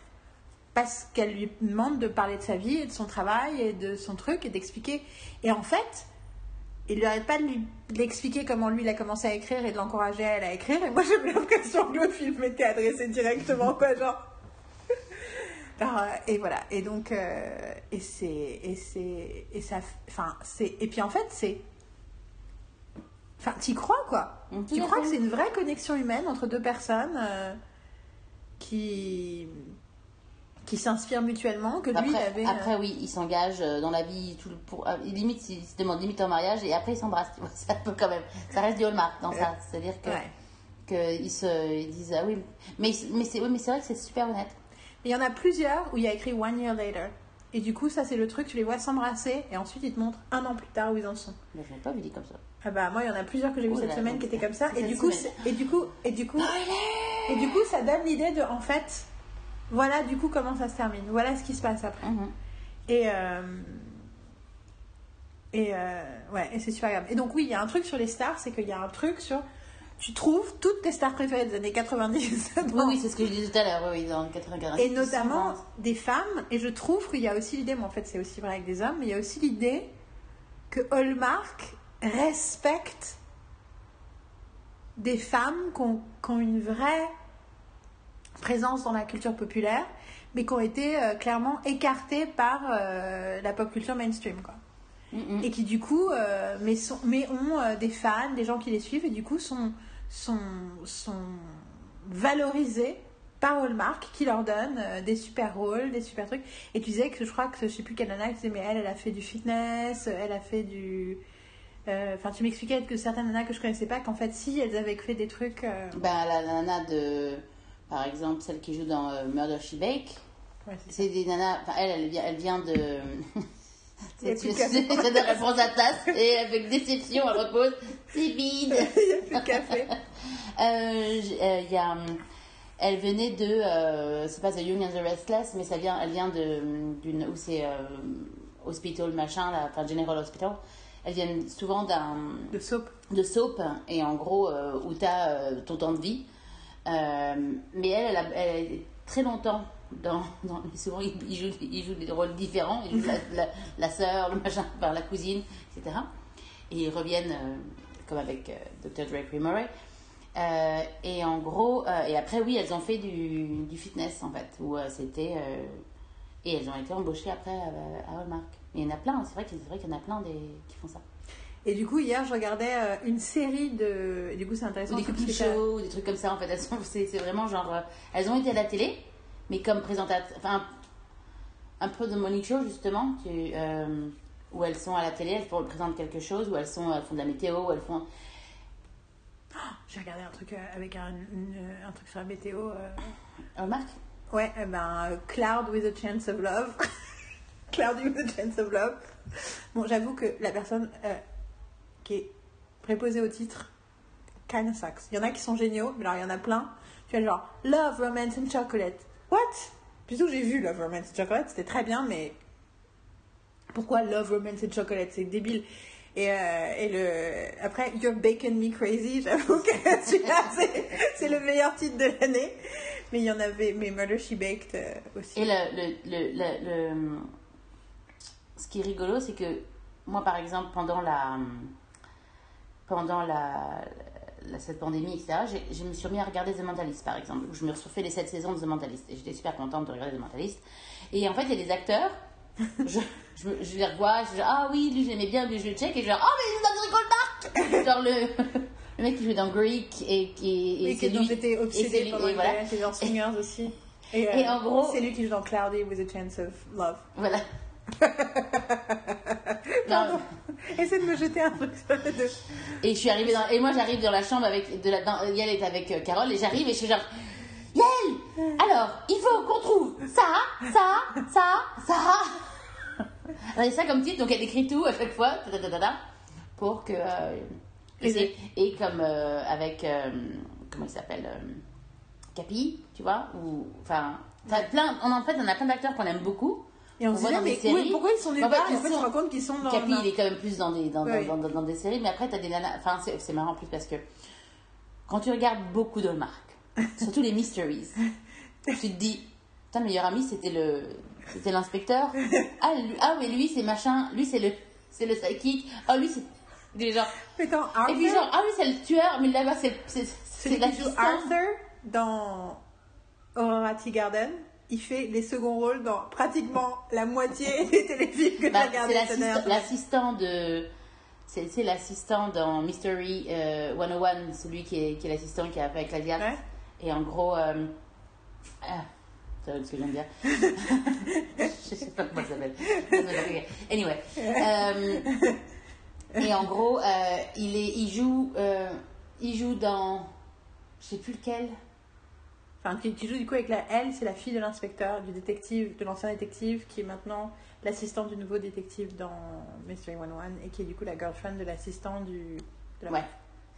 Parce qu'elle lui demande de parler de sa vie et de son travail et de son truc et d'expliquer. Et en fait, il lui arrête pas de lui l'expliquer comment lui il a commencé à écrire et de l'encourager à elle à écrire. Et moi j'ai l'impression que le film était adressé directement, quoi, genre. Alors, euh, et voilà. Et donc, euh, et c'est, et c'est, et ça, enfin, c'est, et puis en fait c'est, enfin, t'y crois quoi. Mm, Tu crois que c'est une vraie connexion humaine entre deux personnes euh, qui, qui s'inspirent mutuellement, que lui il Après, avait. euh, après, oui, ils s'engagent euh, dans la vie. Tout le- pour, euh, limite, ils se demandent limite en mariage et après ils s'embrassent. Vois, Ça peut quand même. Ça reste du hallmark dans ça. C'est-à-dire que. ouais. qu'ils se ils disent ah oui mais mais c'est oui, mais c'est vrai que c'est super honnête Il y en a plusieurs où il y a écrit One Year Later. Et du coup, ça, c'est le truc, tu les vois s'embrasser et ensuite ils te montrent un an plus tard où ils en sont. mais je n'ai pas vu dit comme ça Ah bah, moi, il y en a plusieurs que j'ai vu Oh cette là, semaine qui étaient comme ça. Et cette du, coup, c'est- et du coup, et du coup, et du coup, ça donne l'idée de, en fait, voilà du coup comment ça se termine. Voilà ce qui se passe après. Mhm. Et, euh, et euh, ouais, et c'est super grave. Et donc, oui, il y a un truc sur les stars, c'est qu'il y a un truc sur. Tu trouves toutes tes stars préférées des années 90 oui oui c'est ce que je disais tout à l'heure oui, dans le 95 et notamment des femmes. Et je trouve qu'il y a aussi l'idée, mais en fait c'est aussi vrai avec des hommes, mais il y a aussi l'idée que Hallmark respecte des femmes qui ont, qui ont une vraie présence dans la culture populaire, mais qui ont été euh, clairement écartées par euh, la pop culture mainstream. Quoi. Et qui du coup, euh, mais, sont, mais ont des fans, des gens qui les suivent, et du coup sont, sont, sont valorisés par Hallmark qui leur donne des super rôles, des super trucs. Et tu disais que je crois que je sais plus quelle nana mais elle, elle a fait du fitness, elle a fait du. Enfin, tu m'expliquais que certaines nanas que je connaissais pas, qu'en fait, si, elles avaient fait des trucs. Ben, la nana de. Par exemple, celle qui joue dans euh, Murder She Bake, ouais, c'est des nanas. Enfin, elle, elle vient, elle vient de. C'est de réponse à tasse et avec déception, elle repose. C'est vide. Il y a plus de café. Euh, euh, y a, hum, elle venait de, euh, c'est pas The Young and the Restless, mais ça vient, elle vient de d'une où c'est euh, hospital machin, là, enfin General Hospital. Elles viennent souvent d'un De soap. de soap et en gros euh, où t'as euh, ton temps de vie. Euh, mais elle, elle, a, elle très longtemps dans, souvent ils, jouent, des rôles différents. Ils jouent la, la, sœur, le machin, enfin, la cousine, etc. Et ils reviennent euh, comme avec euh, Dr. Drake Murray. Et en gros, et après oui, elles ont fait du, fitness en fait, où c'était et elles ont été embauchées après à, à Hallmark. Il y en a plein, c'est vrai qu'il y en a plein qui font ça. Et du coup, hier, je regardais euh, une série de. et Du coup, c'est ou intéressant. des parce cooking shows, ou des trucs comme ça en fait. Elles sont, c'est, c'est vraiment genre, euh, elles ont été à la télé, mais comme présentatrices, enfin un peu de morning show justement, tu, euh, où elles sont à la télé, elles présentent quelque chose, où elles sont, elles font de la météo, où elles font. J'ai regardé un truc avec un, une- un truc sur la météo. Hallmark Ouais, eh ben, Cloud with a Chance of Love. Cloudy with a Chance of Love. Bon, j'avoue que la personne qui est préposée au titre, kind of sucks. Il y en a qui sont géniaux, mais alors il y en a plein. Tu vois, genre, Love, Romance and Chocolate. What? Plutôt, j'ai vu Love, Romance and Chocolate, c'était très bien, mais pourquoi Love, Romance and Chocolate? C'est débile. Et, euh, et le... après, You're Bacon Me Crazy, j'avoue que c'est- le meilleur titre de l'année. Mais il y en avait, mais Murder She Baked euh, aussi. Et le, le- le- ce qui est rigolo, c'est que moi, par exemple, pendant la pendant la, la- cette pandémie, etc., je me suis remis à regarder The Mentalist, par exemple. où Je me suis refait les 7 saisons de The Mentalist. Et j'étais super contente de regarder The Mentalist. Et en fait, il y a des acteurs, je, je, je les revois, je dis, ah oui, lui, j'aimais bien, lui, je le check, et je dis, oh, mais il est dans Nicole Park Genre le, le mec qui joue dans Greek, et qui. Et, Et, c'est dont j'étais et obsédée lui- pendant et voilà. dans Swingers aussi. Et, Et en gros- c'est lui qui joue dans Cloudy with a Chance of Love. Voilà. Pardon. Essaie de me jeter un truc sur. Et je suis arrivée dans, et moi j'arrive dans la chambre avec, de la, dans- Yael est avec euh, Carole et j'arrive et je suis genre, Yael, alors il faut qu'on trouve ça, ça, ça, ça. Elle a ça comme titre, donc elle écrit tout à chaque fois, ta, ta, ta, pour que. euh, et, comme euh, avec, euh, comment il s'appelle, euh, Capi, tu vois, ou enfin, plein, on, en fait on a plein d'acteurs qu'on aime beaucoup. Et on, On se dans mais des séries. oui, pourquoi ils sont nulle En fait, part en fait, je me rends compte qu'ils sont dans. Capi, il est quand même plus dans des, dans, dans- Oui. dans, dans- dans des séries, mais après, t'as des nanas. Enfin, c'est c'est marrant en plus parce que quand tu regardes beaucoup de marques, surtout les mysteries, tu te dis, putain, le meilleur ami, c'était le. C'était l'inspecteur. Ah, lui- ah, mais lui, c'est machin. Lui, c'est le. C'est le psychic. Ah, lui, c'est. Des gens. Et puis, genre, ah oui, c'est le tueur, mais là-bas, c'est. C'est qui joue. Arthur dans Aurora Tea Garden, il fait les seconds rôles dans pratiquement la moitié des téléfilms que Bah, j'ai regardés c'est cette l'assistant- de. C'est c'est l'assistant dans Mystery euh, 101, celui qui est, qui est l'assistant qui a fait avec la. Ouais. Et en gros. Euh, ah, ça va ce que je viens de dire. je sais pas comment ça s'appelle. Anyway. Euh, et en gros, euh, il, est, il, joue, euh, il joue dans. Je sais plus lequel. Enfin, tu joues du coup avec la elle, c'est la fille de l'inspecteur, du détective, de l'ancien détective, qui est maintenant l'assistant du nouveau détective dans Mystery 101 et qui est du coup la girlfriend de l'assistant du. De la Ouais.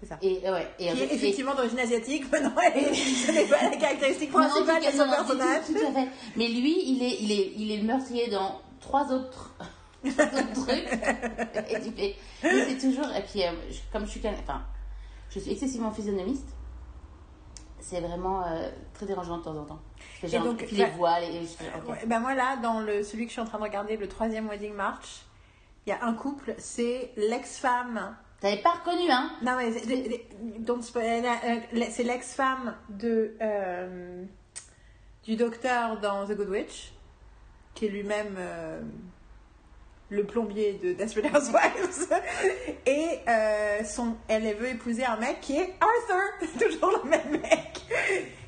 C'est ça. Et, ouais, et, Qui est effectivement d'origine asiatique, mais non, elle ce n'est pas la caractéristique principale de son personnage. tout- tout à fait. Mais lui, il est, il est, il est le meurtrier dans trois autres, trucs. Et tu fais, mais c'est toujours, et puis, euh, comme je suis, enfin, je suis excessivement physionomiste, c'est vraiment euh, très dérangeant de temps en temps. Et genre, donc, les bah, voiles, et je ben moi là, dans le, celui que je suis en train de regarder, le troisième Wedding March, il y a un couple, c'est l'ex-femme. T'avais pas reconnu, hein? Non mais c'est- euh, c'est l'ex-femme de euh, du docteur dans The Good Witch, qui est lui-même euh, le plombier de Desperate Housewives. Et euh, son, elle veut épouser un mec qui est Arthur, toujours le même mec.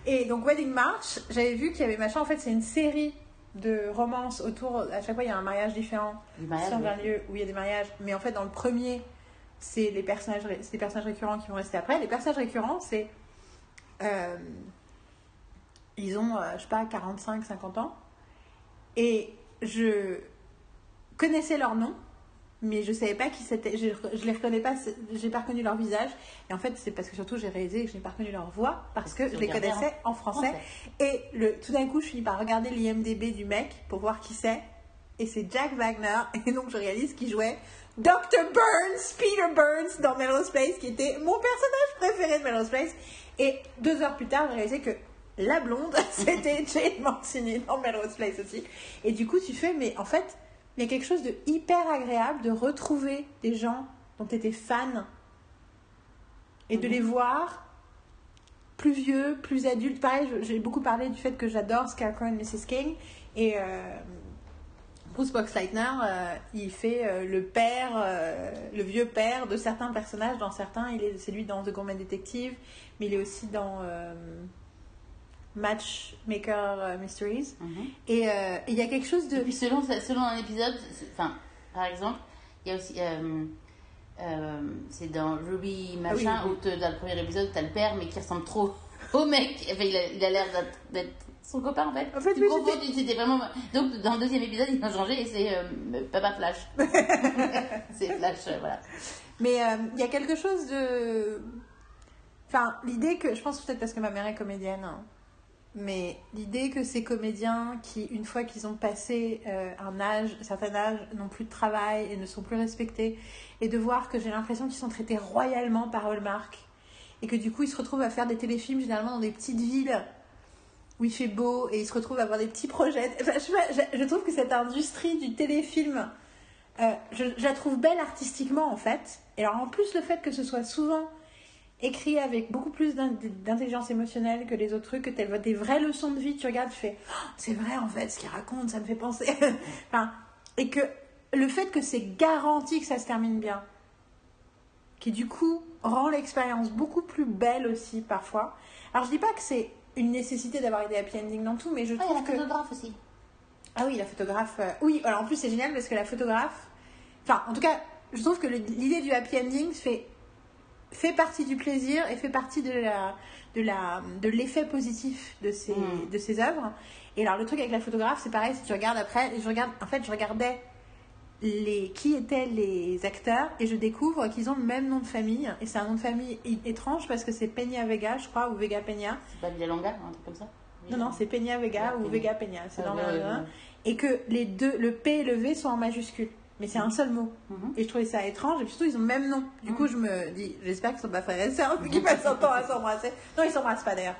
Et donc Wedding March, j'avais vu qu'il y avait machin. En fait, c'est une série de romances autour. À chaque fois, il y a un mariage différent sur un oui. lieu où il y a des mariages. Mais en fait, dans le premier, c'est les personnages, c'est les personnages récurrents qui vont rester après. Les personnages récurrents, c'est. euh, ils ont, euh, je sais pas, 45, 50 ans. Et je connaissais leur nom, mais je savais pas qui c'était. Je, je les reconnais pas, j'ai pas reconnu leur visage. Et en fait, c'est parce que surtout j'ai réalisé que je n'ai pas reconnu leur voix parce que je les connaissais en français. Et le, tout d'un coup, je finis par regarder l'IMDB du mec pour voir qui c'est. Et c'est Jack Wagner. Et donc, je réalise qu'il jouait Dr. Burns, Peter Burns dans Melrose Place, qui était mon personnage préféré de Melrose Place. Et deux heures plus tard, j'ai réalisé que la blonde, c'était Jane Mancini dans Melrose Place aussi. Et du coup, tu fais, mais en fait, il y a quelque chose de hyper agréable de retrouver des gens dont tu étais fan et de Mhm. les voir plus vieux, plus adultes. Pareil, j'ai beaucoup parlé du fait que j'adore Scarecrow et Mrs. King. Et euh, Bruce Boxleitner, euh, il fait euh, le père, le vieux père de certains personnages. Dans certains, il est, c'est lui dans The Gourmet Detective, mais il est aussi dans Matchmaker euh, Mysteries. Mhm. Et euh, il y a quelque chose de... Et puis selon, selon un épisode, enfin, par exemple, il y a aussi. euh, c'est dans Ruby machin, Ah oui. où dans le premier épisode, t'as le père, mais qui ressemble trop au mec. Enfin, il a l'air d'être- son copain en fait. En fait, Tu oui, c'était- vraiment. Donc, dans le deuxième épisode, ils ont changé et c'est euh, Papa Flash. c'est Flash, euh, voilà. Mais il y a quelque chose de. Enfin, l'idée que. Je pense peut-être parce que ma mère est comédienne. hein, Mais l'idée que ces comédiens qui, une fois qu'ils ont passé euh, un âge, certain âge, n'ont plus de travail et ne sont plus respectés, et de voir que j'ai l'impression qu'ils sont traités royalement par Hallmark, et que du coup ils se retrouvent à faire des téléfilms généralement dans des petites villes où il fait beau, et ils se retrouvent à avoir des petits projets. Je trouve que cette industrie du téléfilm, euh, je, je la trouve belle artistiquement en fait. Et alors en plus le fait que ce soit souvent écrit avec beaucoup plus d'in- d'intelligence émotionnelle que les autres trucs, que tu as des vraies leçons de vie, tu regardes, tu fais Oh, c'est vrai en fait ce qu'il raconte, ça me fait penser. enfin, et que le fait que c'est garanti que ça se termine bien, qui du coup rend l'expérience beaucoup plus belle aussi parfois. Alors je dis pas que c'est une nécessité d'avoir des happy endings dans tout, mais je Ah, il y a trouve la que photographe aussi. ah oui, la photographe. euh, Oui, alors en plus c'est génial parce que la photographe. Enfin, en tout cas, je trouve que l'idée du happy ending fait, fait partie du plaisir et fait partie de la de la de l'effet positif de ces Mm. de ces œuvres. Et alors le truc avec la photographe, c'est pareil. Si tu regardes après, je regarde. En fait, je regardais les qui étaient les acteurs et je découvre qu'ils ont le même nom de famille et c'est un nom de famille étrange parce que c'est Peña Vega, je crois, ou Vega Peña. C'est pas Villalonga, un truc comme ça? Non, non, c'est Peña Vega ou Peña. Vega Peña. C'est Ah, dans ouais. Et que les deux, le P et le V sont en majuscule. Mais c'est un seul mot. Mhm. Et je trouvais ça étrange. Et puis surtout, ils ont le même nom. Du Mhm. coup, je me dis, j'espère qu'ils sont pas frères et sœurs, qu'ils passent leur temps à s'embrasser. Non, ils s'embrassent pas d'ailleurs.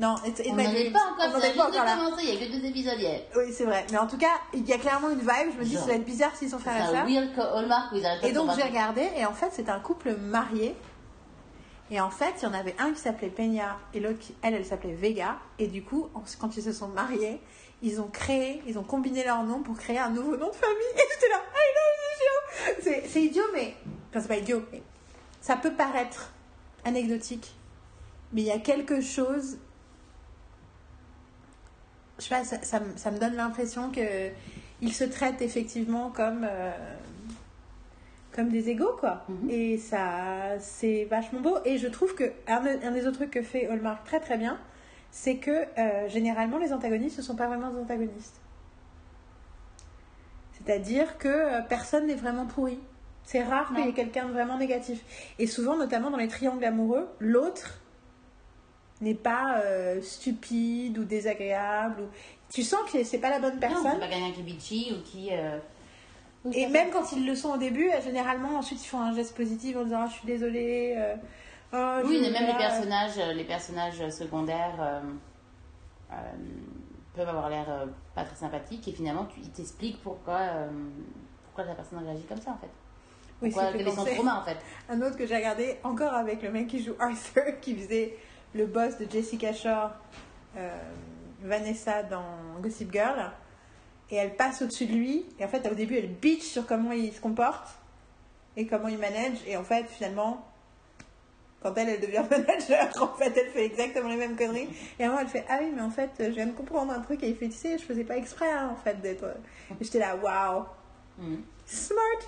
Non, it's- it On est pas encore, pas encore là. de commencer, il y a que deux épisodes hier. Oui, c'est vrai. Mais en tout cas, il y a clairement une vibe. Je me dis, Genre. ça va être bizarre s'ils sont frères et sœurs. Et donc j'ai regardé, et en fait c'est un couple marié. Et en fait, il y en avait un qui s'appelait Peña et l'autre, elle, elle s'appelait Vega. Et du coup, quand ils se sont mariés, ils ont créé, ils ont combiné leurs noms pour créer un nouveau nom de famille. Et j'étais là, ah non, c'est idiot. C'est, idiot, mais. Enfin, c'est pas idiot, mais ça peut paraître anecdotique. Mais il y a quelque chose. Je sais pas, ça, ça me- ça me donne l'impression que ils se traitent effectivement comme. euh, comme des égaux quoi Mhm. et ça c'est vachement beau et je trouve que un des autres trucs que fait Hallmark très très bien c'est que euh, généralement les antagonistes ne sont pas vraiment des antagonistes c'est à dire que euh, personne n'est vraiment pourri c'est rare qu'il y ait Non. quelqu'un de vraiment négatif et souvent notamment dans les triangles amoureux l'autre n'est pas euh, stupide ou désagréable ou... tu sens que c'est pas la bonne Non, personne c'est pas quelqu'un qui est bitchy ou qui. ou et même quand ils le sont au début, généralement, ensuite, ils font un geste positif en disant Ah, Je suis désolée. Euh, Oui, mais même les personnages, euh, les personnages secondaires euh, euh, peuvent avoir l'air pas très sympathiques et finalement, tu, ils t'expliquent pourquoi, pourquoi la personne réagit comme ça en fait. Oui, Pourquoi, quel est son trauma en fait. Un autre que j'ai regardé encore avec le mec qui joue Arthur, qui faisait le boss de Jessica Shore, Vanessa dans Gossip Girl. et elle passe au-dessus de lui. Et en fait, au début, elle bitch sur comment il se comporte et comment il manage. Et en fait, finalement, quand elle, elle devient manager, en fait, elle fait exactement les mêmes conneries. Et à moi, elle fait Ah oui, mais en fait, je viens de comprendre un truc. Et il fait Tu sais, je faisais pas exprès, hein, en fait, d'être. Et j'étais là, waouh, Mhm. smart.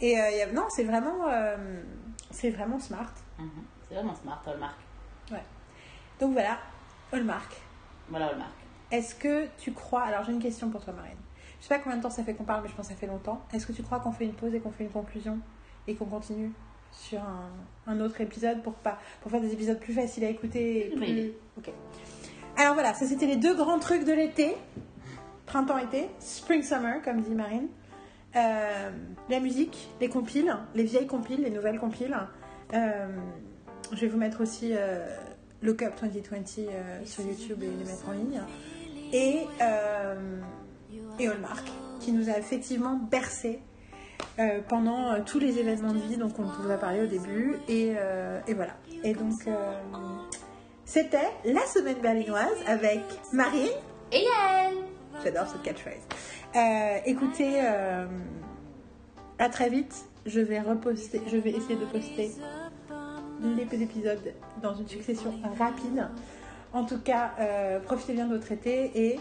Et euh, il y a- non, c'est vraiment, euh, c'est vraiment smart. Mhm. C'est vraiment smart, Hallmark. Donc voilà, Hallmark. Voilà, Hallmark. Est-ce que tu crois. Alors j'ai une question pour toi, Marine. Je sais pas combien de temps ça fait qu'on parle, mais je pense que ça fait longtemps. Est-ce que tu crois qu'on fait une pause et qu'on fait une conclusion et qu'on continue? Sur un, un autre épisode pour, pas, pour faire des épisodes plus faciles à écouter et plus... Ok. Alors voilà, ça c'était les deux grands trucs de l'été. Printemps-été, spring-summer, comme dit Marine. Euh, la musique, les compiles, les vieilles compiles, les nouvelles compiles. Euh, je vais vous mettre aussi euh, Look Up 2020 euh, sur YouTube et les mettre en ligne. Et, euh, et Hallmark, qui nous a effectivement bercé euh, pendant euh, tous les événements de vie dont on vous a parlé au début. Et, euh, et voilà. Et donc, euh, c'était la semaine berlinoise avec Marine. Et Yael J'adore cette catchphrase. Euh, écoutez, euh, à très vite. Je vais reposter, je vais essayer de poster les épisodes dans une succession rapide. En tout cas, euh, profitez bien de votre été et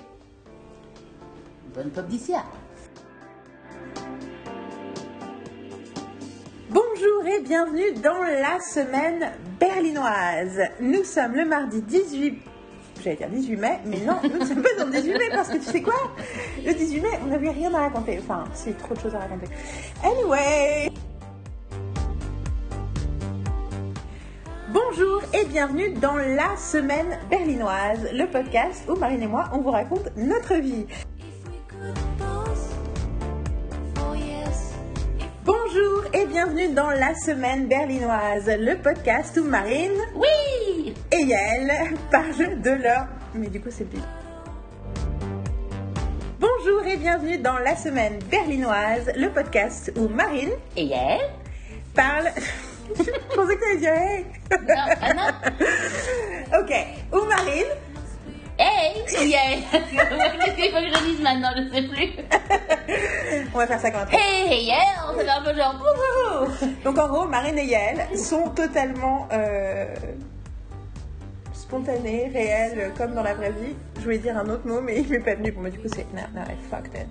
Bonne pop d'ici. Bonjour et bienvenue dans la semaine berlinoise. Nous sommes le mardi 18 J'allais dire 18 mai, mais non, nous sommes pas dans le 18 mai parce que tu sais quoi? Le 18 mai, on n'avait rien à raconter. Enfin, si, trop de choses à raconter. Anyway Bonjour et bienvenue dans la semaine berlinoise, le podcast où Marine et moi, on vous raconte notre vie. Bonjour et bienvenue dans la semaine berlinoise, le podcast où Marine Oui et Yael parlent de leur... Mais du coup, c'est plus... Bonjour et bienvenue dans la semaine berlinoise, le podcast où Marine Et Yael parle... Je pensais que tu allais dire hey. Non, ah non Ok, où Marine Hey Yael Qu'est-ce qu'il faut que je dise maintenant Je sais plus. On va faire ça comme un truc. Hey, hey Yael Ça fait un peu genre bonjour Donc en gros, Marine et Yael sont totalement euh, spontanées, réelles, comme dans la vraie vie. Je voulais dire un autre mot, mais il m'est pas venu. Bon, bah, du coup, c'est... No, no, I fucked it.